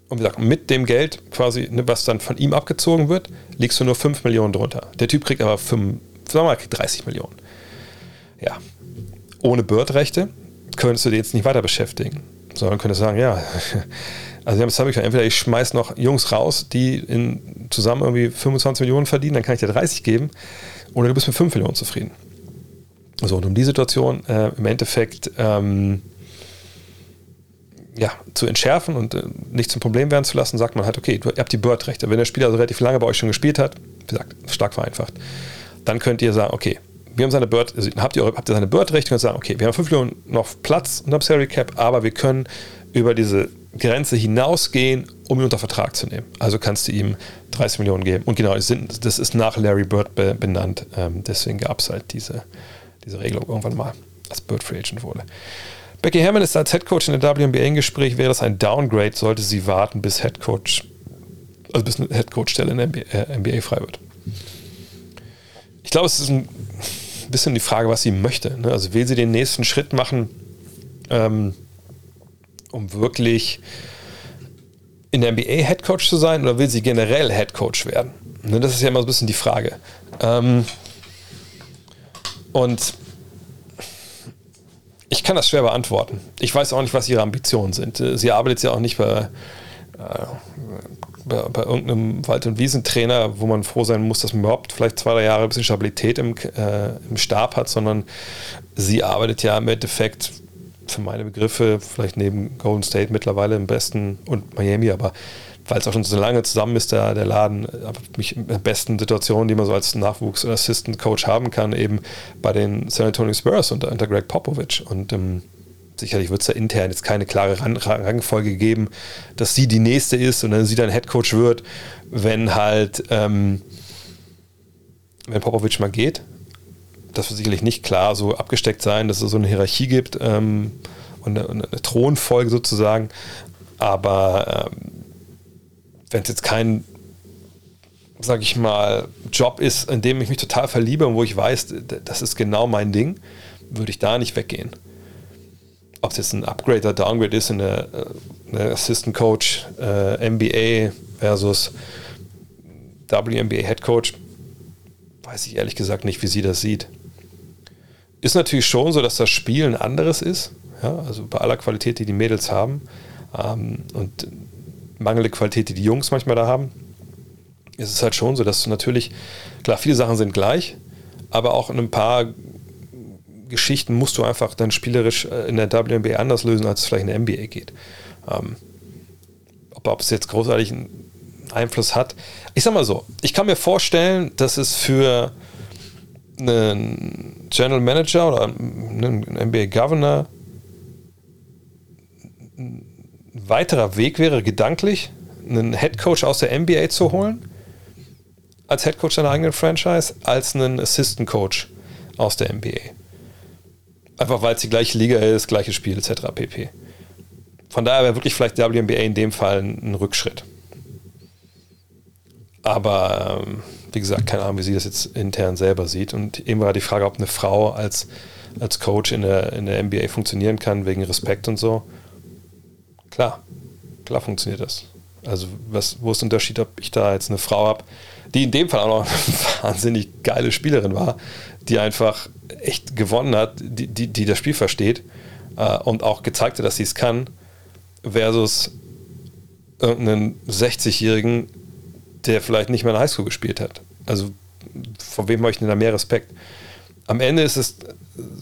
Speaker 1: Und wie gesagt, mit dem Geld, quasi, ne, was dann von ihm abgezogen wird, liegst du nur 5 Millionen drunter. Der Typ kriegt aber 5, sagen wir mal, 30 Millionen. Ja. Ohne Bird-Rechte könntest du dir jetzt nicht weiter beschäftigen, sondern könntest sagen, ja, [LAUGHS] also jetzt habe ich entweder ich schmeiß noch Jungs raus, die in, zusammen irgendwie 25 Millionen verdienen, dann kann ich dir 30 geben, oder du bist mit 5 Millionen zufrieden. So, und um die Situation äh, im Endeffekt ähm, ja, zu entschärfen und äh, nicht zum Problem werden zu lassen, sagt man halt, okay, ihr habt die Bird-Rechte. Wenn der Spieler also relativ lange bei euch schon gespielt hat, wie gesagt, stark vereinfacht, dann könnt ihr sagen, okay, wir haben seine Bird, also habt ihr, habt ihr seine Bird-Rechte, könnt sagen, okay, wir haben 5 Millionen noch Platz unter Salary Cap, aber wir können über diese Grenze hinausgehen, um ihn unter Vertrag zu nehmen. Also kannst du ihm 30 Millionen geben. Und genau, das ist nach Larry Bird benannt. Ähm, deswegen gab es halt diese, diese Regelung irgendwann mal, als Bird Free Agent wurde. Becky Hammond ist als Head Coach in der WNBA im Gespräch. Wäre das ein Downgrade, sollte sie warten, bis Head Coach, also bis eine Head Coach Stelle in der NBA, äh, NBA frei wird. Ich glaube, es ist ein bisschen die Frage, was sie möchte. Ne? Also will sie den nächsten Schritt machen, ähm, um wirklich in der NBA Head Coach zu sein, oder will sie generell Head Coach werden? Ne? Das ist ja immer so ein bisschen die Frage. Ähm, und ich kann das schwer beantworten. Ich weiß auch nicht, was ihre Ambitionen sind. Sie arbeitet ja auch nicht bei, äh, bei, bei, irgendeinem Wald- und Wiesentrainer, wo man froh sein muss, dass man überhaupt vielleicht zwei, drei Jahre ein bisschen Stabilität im, äh, im Stab hat, sondern sie arbeitet ja im Endeffekt für meine Begriffe, vielleicht neben Golden State mittlerweile im besten und Miami, aber weil es auch schon so lange zusammen ist, der, der Laden, mich in der besten Situation, die man so als Nachwuchs- Assistant Coach haben kann, eben bei den San Antonio Spurs unter, unter Greg Popovich. Und ähm, sicherlich wird es da intern jetzt keine klare Rang Rangfolge geben, dass sie die nächste ist und dann sie dann Head Coach wird, wenn halt, ähm, wenn Popovich mal geht. Das wird sicherlich nicht klar so abgesteckt sein, dass es so eine Hierarchie gibt ähm, und eine, eine, Thronfolge sozusagen. Aber ähm, wenn es jetzt kein, sag ich mal, Job ist, in dem ich mich total verliebe und wo ich weiß, das ist genau mein Ding, würde ich da nicht weggehen. Ob es jetzt ein Upgrade oder Downgrade ist in der, eine Assistant Coach, äh, MBA versus WNBA Head Coach, weiß ich ehrlich gesagt nicht, wie sie das sieht. Ist natürlich schon so, dass das Spiel ein anderes ist, ja, also bei aller Qualität, die die Mädels haben. Ähm, und mangelnde Qualität, die die Jungs manchmal da haben, ist es halt schon so, dass natürlich, klar, viele Sachen sind gleich, aber auch in ein paar Geschichten musst du einfach dann spielerisch äh, in der WNBA anders lösen, als es vielleicht in der NBA geht. Ähm, ob, ob es jetzt großartig einen Einfluss hat. Ich sag mal so, ich kann mir vorstellen, dass es für einen General Manager oder einen NBA Governor weiterer Weg wäre, gedanklich einen Headcoach aus der NBA zu holen, als Headcoach einer eigenen Franchise, als einen Assistant Coach aus der NBA. Einfach weil es die gleiche Liga ist, gleiches Spiel etc. pp. Von daher wäre wirklich vielleicht WNBA in dem Fall ein Rückschritt. Aber ähm, wie gesagt, keine Ahnung, wie sie das jetzt intern selber sieht. Und eben war die Frage, ob eine Frau als, als Coach in der, in der NBA funktionieren kann, wegen Respekt und so. Klar, klar funktioniert das. Also was, wo ist der Unterschied, ob ich da jetzt eine Frau habe, die in dem Fall auch noch eine [LAUGHS] wahnsinnig geile Spielerin war, die einfach echt gewonnen hat, die, die, die das Spiel versteht äh, und auch gezeigt hat, dass sie es kann, versus irgendeinen 60-Jährigen, der vielleicht nicht mehr in der Highschool gespielt hat. Also vor wem habe ich denn da mehr Respekt? Am Ende ist es,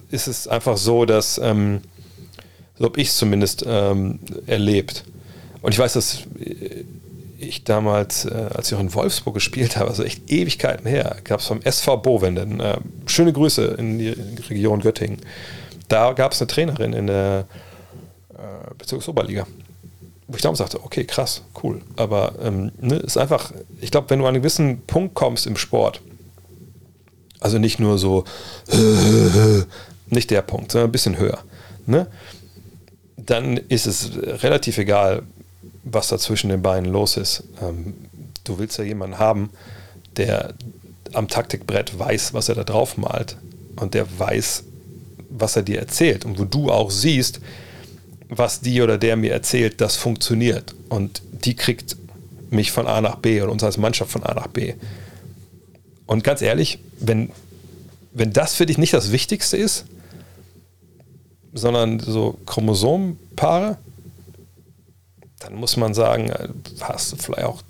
Speaker 1: ist es einfach so, dass, ähm, so habe ich es zumindest ähm, erlebt. Und ich weiß, dass ich damals, äh, als ich auch in Wolfsburg gespielt habe, also echt Ewigkeiten her, gab es vom SV Bovenden, äh, schöne Grüße in die Region Göttingen. Da gab es eine Trainerin in der äh, Bezirksoberliga wo ich damals sagte, okay, krass, cool. Aber ähm, ne, ist einfach, ich glaube, wenn du an einen gewissen Punkt kommst im Sport, also nicht nur so, [LAUGHS] nicht der Punkt, sondern ein bisschen höher, ne, dann ist es relativ egal, was da zwischen den Beinen los ist. Ähm, du willst ja jemanden haben, der am Taktikbrett weiß, was er da drauf malt und der weiß, was er dir erzählt und wo du auch siehst, was die oder der mir erzählt, das funktioniert. Und die kriegt mich von A nach B oder uns als Mannschaft von A nach B. Und ganz ehrlich, wenn, wenn das für dich nicht das Wichtigste ist, sondern so Chromosomenpaare, dann muss man sagen, äh, hast du vielleicht auch,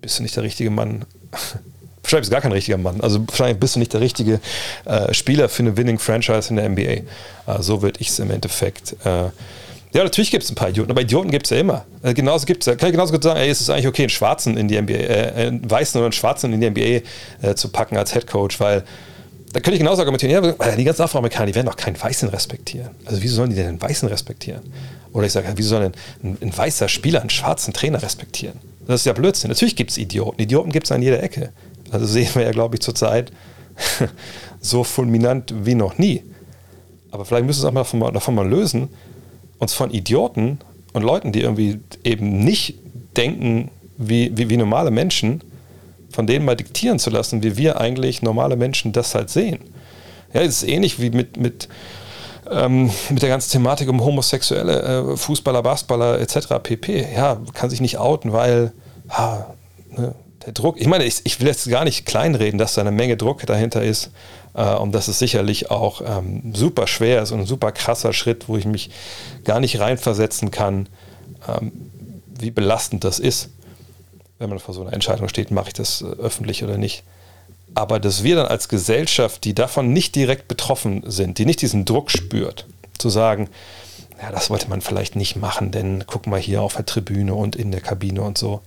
Speaker 1: bist du nicht der richtige Mann. [LAUGHS] Wahrscheinlich bist du gar kein richtiger Mann. Also wahrscheinlich bist du nicht der richtige äh, Spieler für eine Winning Franchise in der NBA. Äh, so würde ich es im Endeffekt äh, ja, natürlich gibt es ein paar Idioten, aber Idioten gibt es ja immer. Also genauso gibt's, kann ich genauso gut sagen, ey, es ist eigentlich okay, einen Schwarzen in die NBA, äh, einen Weißen oder einen Schwarzen in die NBA äh, zu packen als Head Coach, weil da könnte ich genauso argumentieren, ja, die ganzen Afroamerikaner, die werden doch keinen Weißen respektieren. Also wieso sollen die denn einen Weißen respektieren? Oder ich sage, wieso soll ein, ein, ein weißer Spieler einen schwarzen Trainer respektieren? Das ist ja Blödsinn. Natürlich gibt es Idioten. Idioten gibt es an jeder Ecke. Also sehen wir ja, glaube ich, zurzeit [LAUGHS] so fulminant wie noch nie. Aber vielleicht müssen wir uns auch mal davon, davon mal lösen, uns von Idioten und Leuten, die irgendwie eben nicht denken wie, wie, wie normale Menschen, von denen mal diktieren zu lassen, wie wir eigentlich normale Menschen das halt sehen. Ja, es ist ähnlich wie mit, mit, ähm, mit der ganzen Thematik um homosexuelle äh, Fußballer, Basketballer etc. pp. Ja, kann sich nicht outen, weil ha, ne, der Druck, ich meine, ich, ich will jetzt gar nicht kleinreden, dass da eine Menge Druck dahinter ist äh, und das ist sicherlich auch ähm, super schwer ist und ein super krasser Schritt, wo ich mich gar nicht reinversetzen kann, ähm, wie belastend das ist, wenn man vor so einer Entscheidung steht, mache ich das äh, öffentlich oder nicht. Aber dass wir dann als Gesellschaft, die davon nicht direkt betroffen sind, die nicht diesen Druck spürt, zu sagen, ja, das wollte man vielleicht nicht machen, denn guck mal hier auf der Tribüne und in der Kabine und so.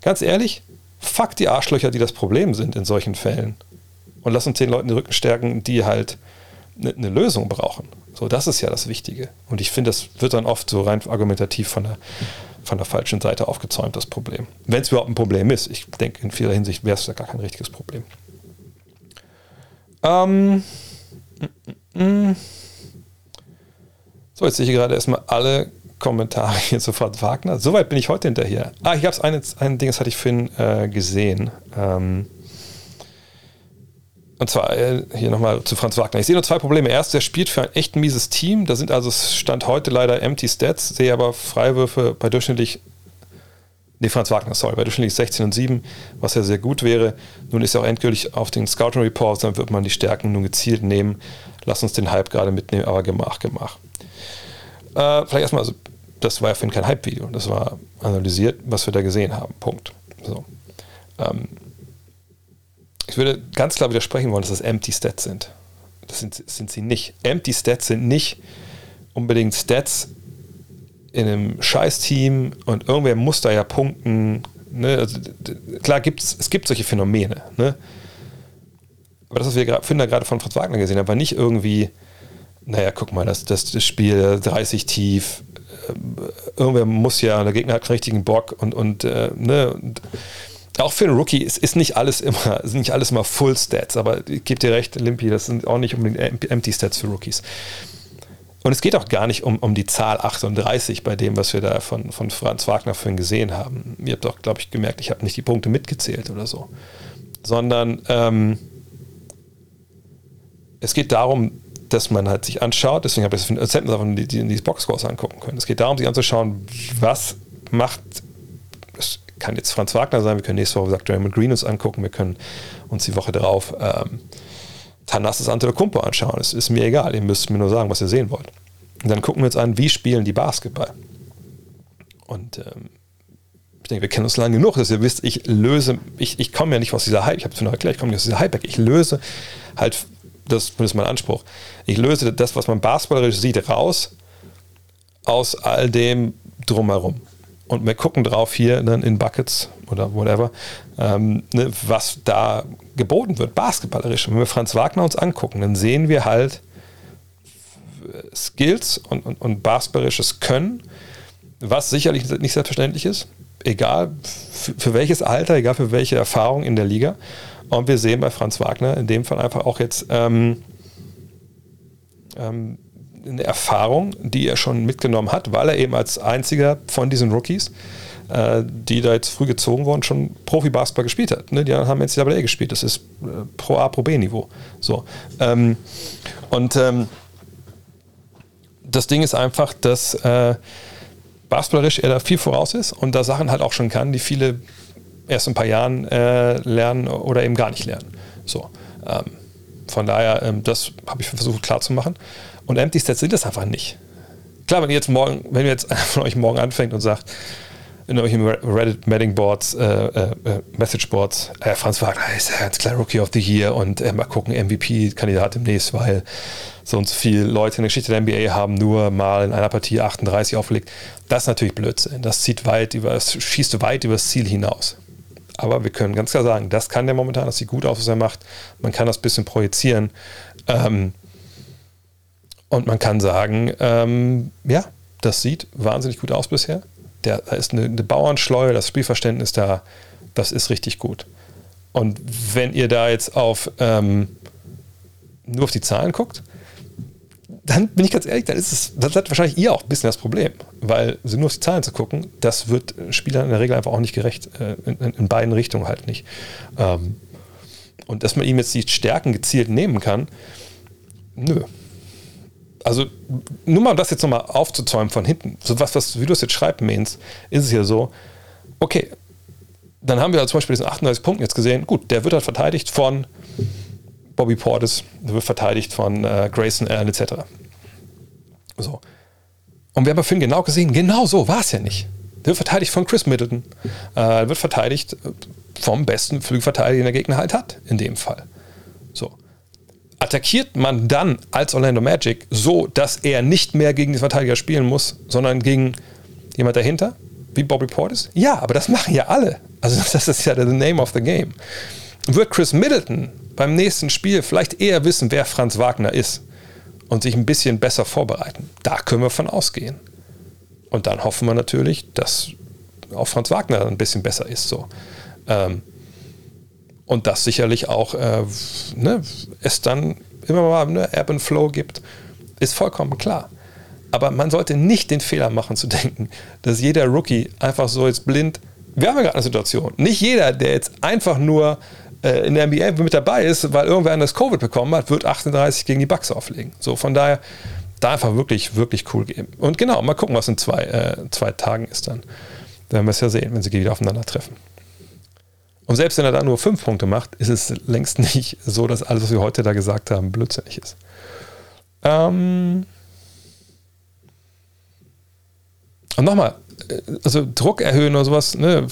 Speaker 1: Ganz ehrlich, fuck die Arschlöcher, die das Problem sind in solchen Fällen und lass uns den Leuten den Rücken stärken, die halt eine ne Lösung brauchen. So, das ist ja das Wichtige. Und ich finde, das wird dann oft so rein argumentativ von der, von der falschen Seite aufgezäumt, das Problem. Wenn es überhaupt ein Problem ist. Ich denke, in vieler Hinsicht wäre es ja gar kein richtiges Problem. Ähm, mm, mm, mm. So, jetzt sehe ich gerade erstmal alle Kommentare [LAUGHS] hier Franz Wagner. Soweit bin ich heute hinterher. Ah, hier gab es ein, ein Ding, das hatte ich vorhin äh, gesehen. Ähm, und zwar äh, hier nochmal zu Franz Wagner. Ich sehe nur zwei Probleme. Erst, er spielt für ein echt mieses Team. Da sind also Stand heute leider empty Stats. Sehe aber Freiwürfe bei durchschnittlich, nee, Franz Wagner, sorry, bei durchschnittlich 16 und 7, was ja sehr gut wäre. Nun ist er auch endgültig auf den Scouting Reports, dann wird man die Stärken nun gezielt nehmen. Lass uns den Hype gerade mitnehmen, aber gemach, gemach. Äh, vielleicht erstmal, also, das war ja für ihn kein Hype-Video. Das war analysiert, was wir da gesehen haben. Punkt. So. Ähm, ich würde ganz klar widersprechen wollen, dass das Empty Stats sind. Das sind, sind sie nicht. Empty Stats sind nicht unbedingt Stats in einem Scheiß-Team und irgendwer muss da ja punkten. Ne? Also, klar, gibt's, es gibt solche Phänomene. Ne? Aber das, was wir gerade, gerade von Fritz Wagner gesehen haben, war nicht irgendwie, naja, guck mal, das, das, das Spiel 30 tief, äh, irgendwer muss ja, der Gegner hat keinen richtigen Bock und, und, äh, ne, und auch für einen Rookie ist, ist nicht alles immer, ist nicht alles immer Full Stats, aber ich gebe dir recht, Limpy, das sind auch nicht unbedingt Empty Stats für Rookies. Und es geht auch gar nicht um, um die Zahl 38 bei dem, was wir da von, von Franz Wagner vorhin gesehen haben. Ihr habt doch, glaube ich, gemerkt, ich habe nicht die Punkte mitgezählt oder so. Sondern ähm, es geht darum, dass man halt sich anschaut, deswegen habe ich das hätten wir die, die, die Boxscores angucken können. Es geht darum, sich anzuschauen, was macht kann jetzt Franz Wagner sein, wir können nächste Woche sagt Draymond Green uns angucken, wir können uns die Woche darauf ähm, Thanasis Antetokounmpo anschauen. Es ist mir egal, ihr müsst mir nur sagen, was ihr sehen wollt. Und dann gucken wir uns an, wie spielen die Basketball. Und ähm, ich denke, wir kennen uns lange genug, dass ihr wisst, ich löse, ich, ich komme ja nicht aus dieser Hype, ich habe es schon erklärt, ich komme nicht aus dieser Hype, ich löse halt, das ist mein Anspruch, ich löse das, was man basketballerisch sieht, raus aus all dem drumherum. Und wir gucken drauf hier dann in Buckets oder whatever, ähm, ne, was da geboten wird, basketballerisch. Und wenn wir Franz Wagner uns angucken, dann sehen wir halt Skills und, und, und basketballerisches Können, was sicherlich nicht selbstverständlich ist, egal für, für welches Alter, egal für welche Erfahrung in der Liga. Und wir sehen bei Franz Wagner in dem Fall einfach auch jetzt ähm, ähm, eine Erfahrung, die er schon mitgenommen hat, weil er eben als einziger von diesen Rookies, äh, die da jetzt früh gezogen wurden, schon Profi-Basketball gespielt hat. Ne? Die haben NCAA gespielt. Das ist äh, Pro A, Pro B-Niveau. So. Ähm, und ähm, das Ding ist einfach, dass äh, basketballerisch er da viel voraus ist und da Sachen halt auch schon kann, die viele erst in ein paar Jahren äh, lernen oder eben gar nicht lernen. So. Ähm, von daher, ähm, das habe ich versucht klarzumachen. Und Empty Stats sind das einfach nicht. Klar, wenn ihr jetzt morgen, wenn ihr jetzt [LAUGHS] von euch morgen anfängt und sagt, in irgendwelchen Reddit Medding Boards, äh, äh, äh, Message Boards, äh, Franz Wagner ist ja ganz klar Rookie of the Year und äh, mal gucken, MVP-Kandidat demnächst, weil so und so viele Leute in der Geschichte der NBA haben nur mal in einer Partie 38 aufgelegt. Das ist natürlich Blödsinn. Das zieht weit über, das schießt weit über das Ziel hinaus. Aber wir können ganz klar sagen, das kann der momentan, das sieht gut aus, was er macht. Man kann das ein bisschen projizieren. Ähm, und man kann sagen, ähm, ja, das sieht wahnsinnig gut aus bisher. Der, da ist eine, eine Bauernschleue, das Spielverständnis da, das ist richtig gut. Und wenn ihr da jetzt auf ähm, nur auf die Zahlen guckt, dann bin ich ganz ehrlich, dann ist es, das hat wahrscheinlich ihr auch ein bisschen das Problem, weil so nur auf die Zahlen zu gucken, das wird Spielern in der Regel einfach auch nicht gerecht, äh, in, in, beiden Richtungen halt nicht. Ähm, und dass man ihm jetzt die Stärken gezielt nehmen kann, nö. Also nur mal um das jetzt nochmal aufzuzäumen von hinten, so was, was, wie du es jetzt schreibst, Mains, ist es ja so, okay, dann haben wir zum Beispiel diesen 38 Punkten jetzt gesehen, gut, der wird halt verteidigt von Bobby Portis, der wird verteidigt von äh, Grayson Allen etc. So. Und wir haben vorhin genau gesehen, genau so war es ja nicht. Der wird verteidigt von Chris Middleton. Äh, wird verteidigt vom besten Flügelverteidiger, den der Gegner halt hat, in dem Fall. So. Attackiert man dann als Orlando Magic so, dass er nicht mehr gegen den Verteidiger spielen muss, sondern gegen jemand dahinter, wie Bobby Portis? Ja, aber das machen ja alle. Also [LAUGHS] das ist ja the name of the game. Wird Chris Middleton beim nächsten Spiel vielleicht eher wissen, wer Franz Wagner ist und sich ein bisschen besser vorbereiten. Da können wir von ausgehen. Und dann hoffen wir natürlich, dass auch Franz Wagner ein bisschen besser ist. So. Ähm, und dass sicherlich auch äh, ne, es dann immer mal ne, Ebb and Flow gibt, ist vollkommen klar. Aber man sollte nicht den Fehler machen zu denken, dass jeder Rookie einfach so jetzt blind. Wir haben ja gerade eine Situation. Nicht jeder, der jetzt einfach nur äh, in der NBA mit dabei ist, weil irgendwer das Covid bekommen hat, wird 38 gegen die Bucks auflegen. So, von daher, da einfach wirklich, wirklich cool geben. Und genau, mal gucken, was in zwei, äh, zwei Tagen ist dann. Da werden wir es ja sehen, wenn sie wieder aufeinandertreffen. Und selbst wenn er da nur fünf Punkte macht, ist es längst nicht so, dass alles, was wir heute da gesagt haben, blödsinnig ist. Ähm und nochmal, äh, also Druck erhöhen oder sowas, ne?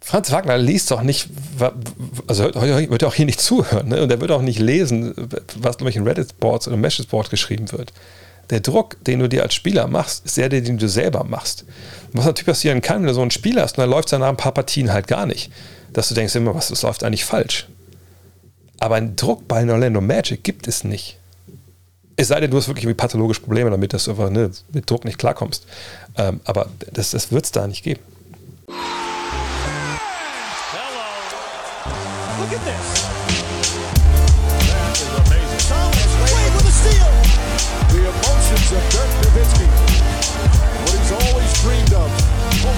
Speaker 1: Franz Wagner liest doch nicht, also wird auch hier nicht zuhören ne? und er wird auch nicht lesen, was in welchen Reddit-Boards oder Message-Boards geschrieben wird. Der Druck, den du dir als Spieler machst, ist der, den du selber machst. Was natürlich passieren kann, wenn du so ein Spiel hast und dann läuft es nach ein paar Partien halt gar nicht, dass du denkst immer, was, das läuft eigentlich falsch. Aber einen Druck bei Orlando Magic gibt es nicht. Es sei denn, du hast wirklich pathologische Probleme damit, dass du einfach ne, mit Druck nicht klarkommst. Ähm, aber das, das wird es da nicht geben.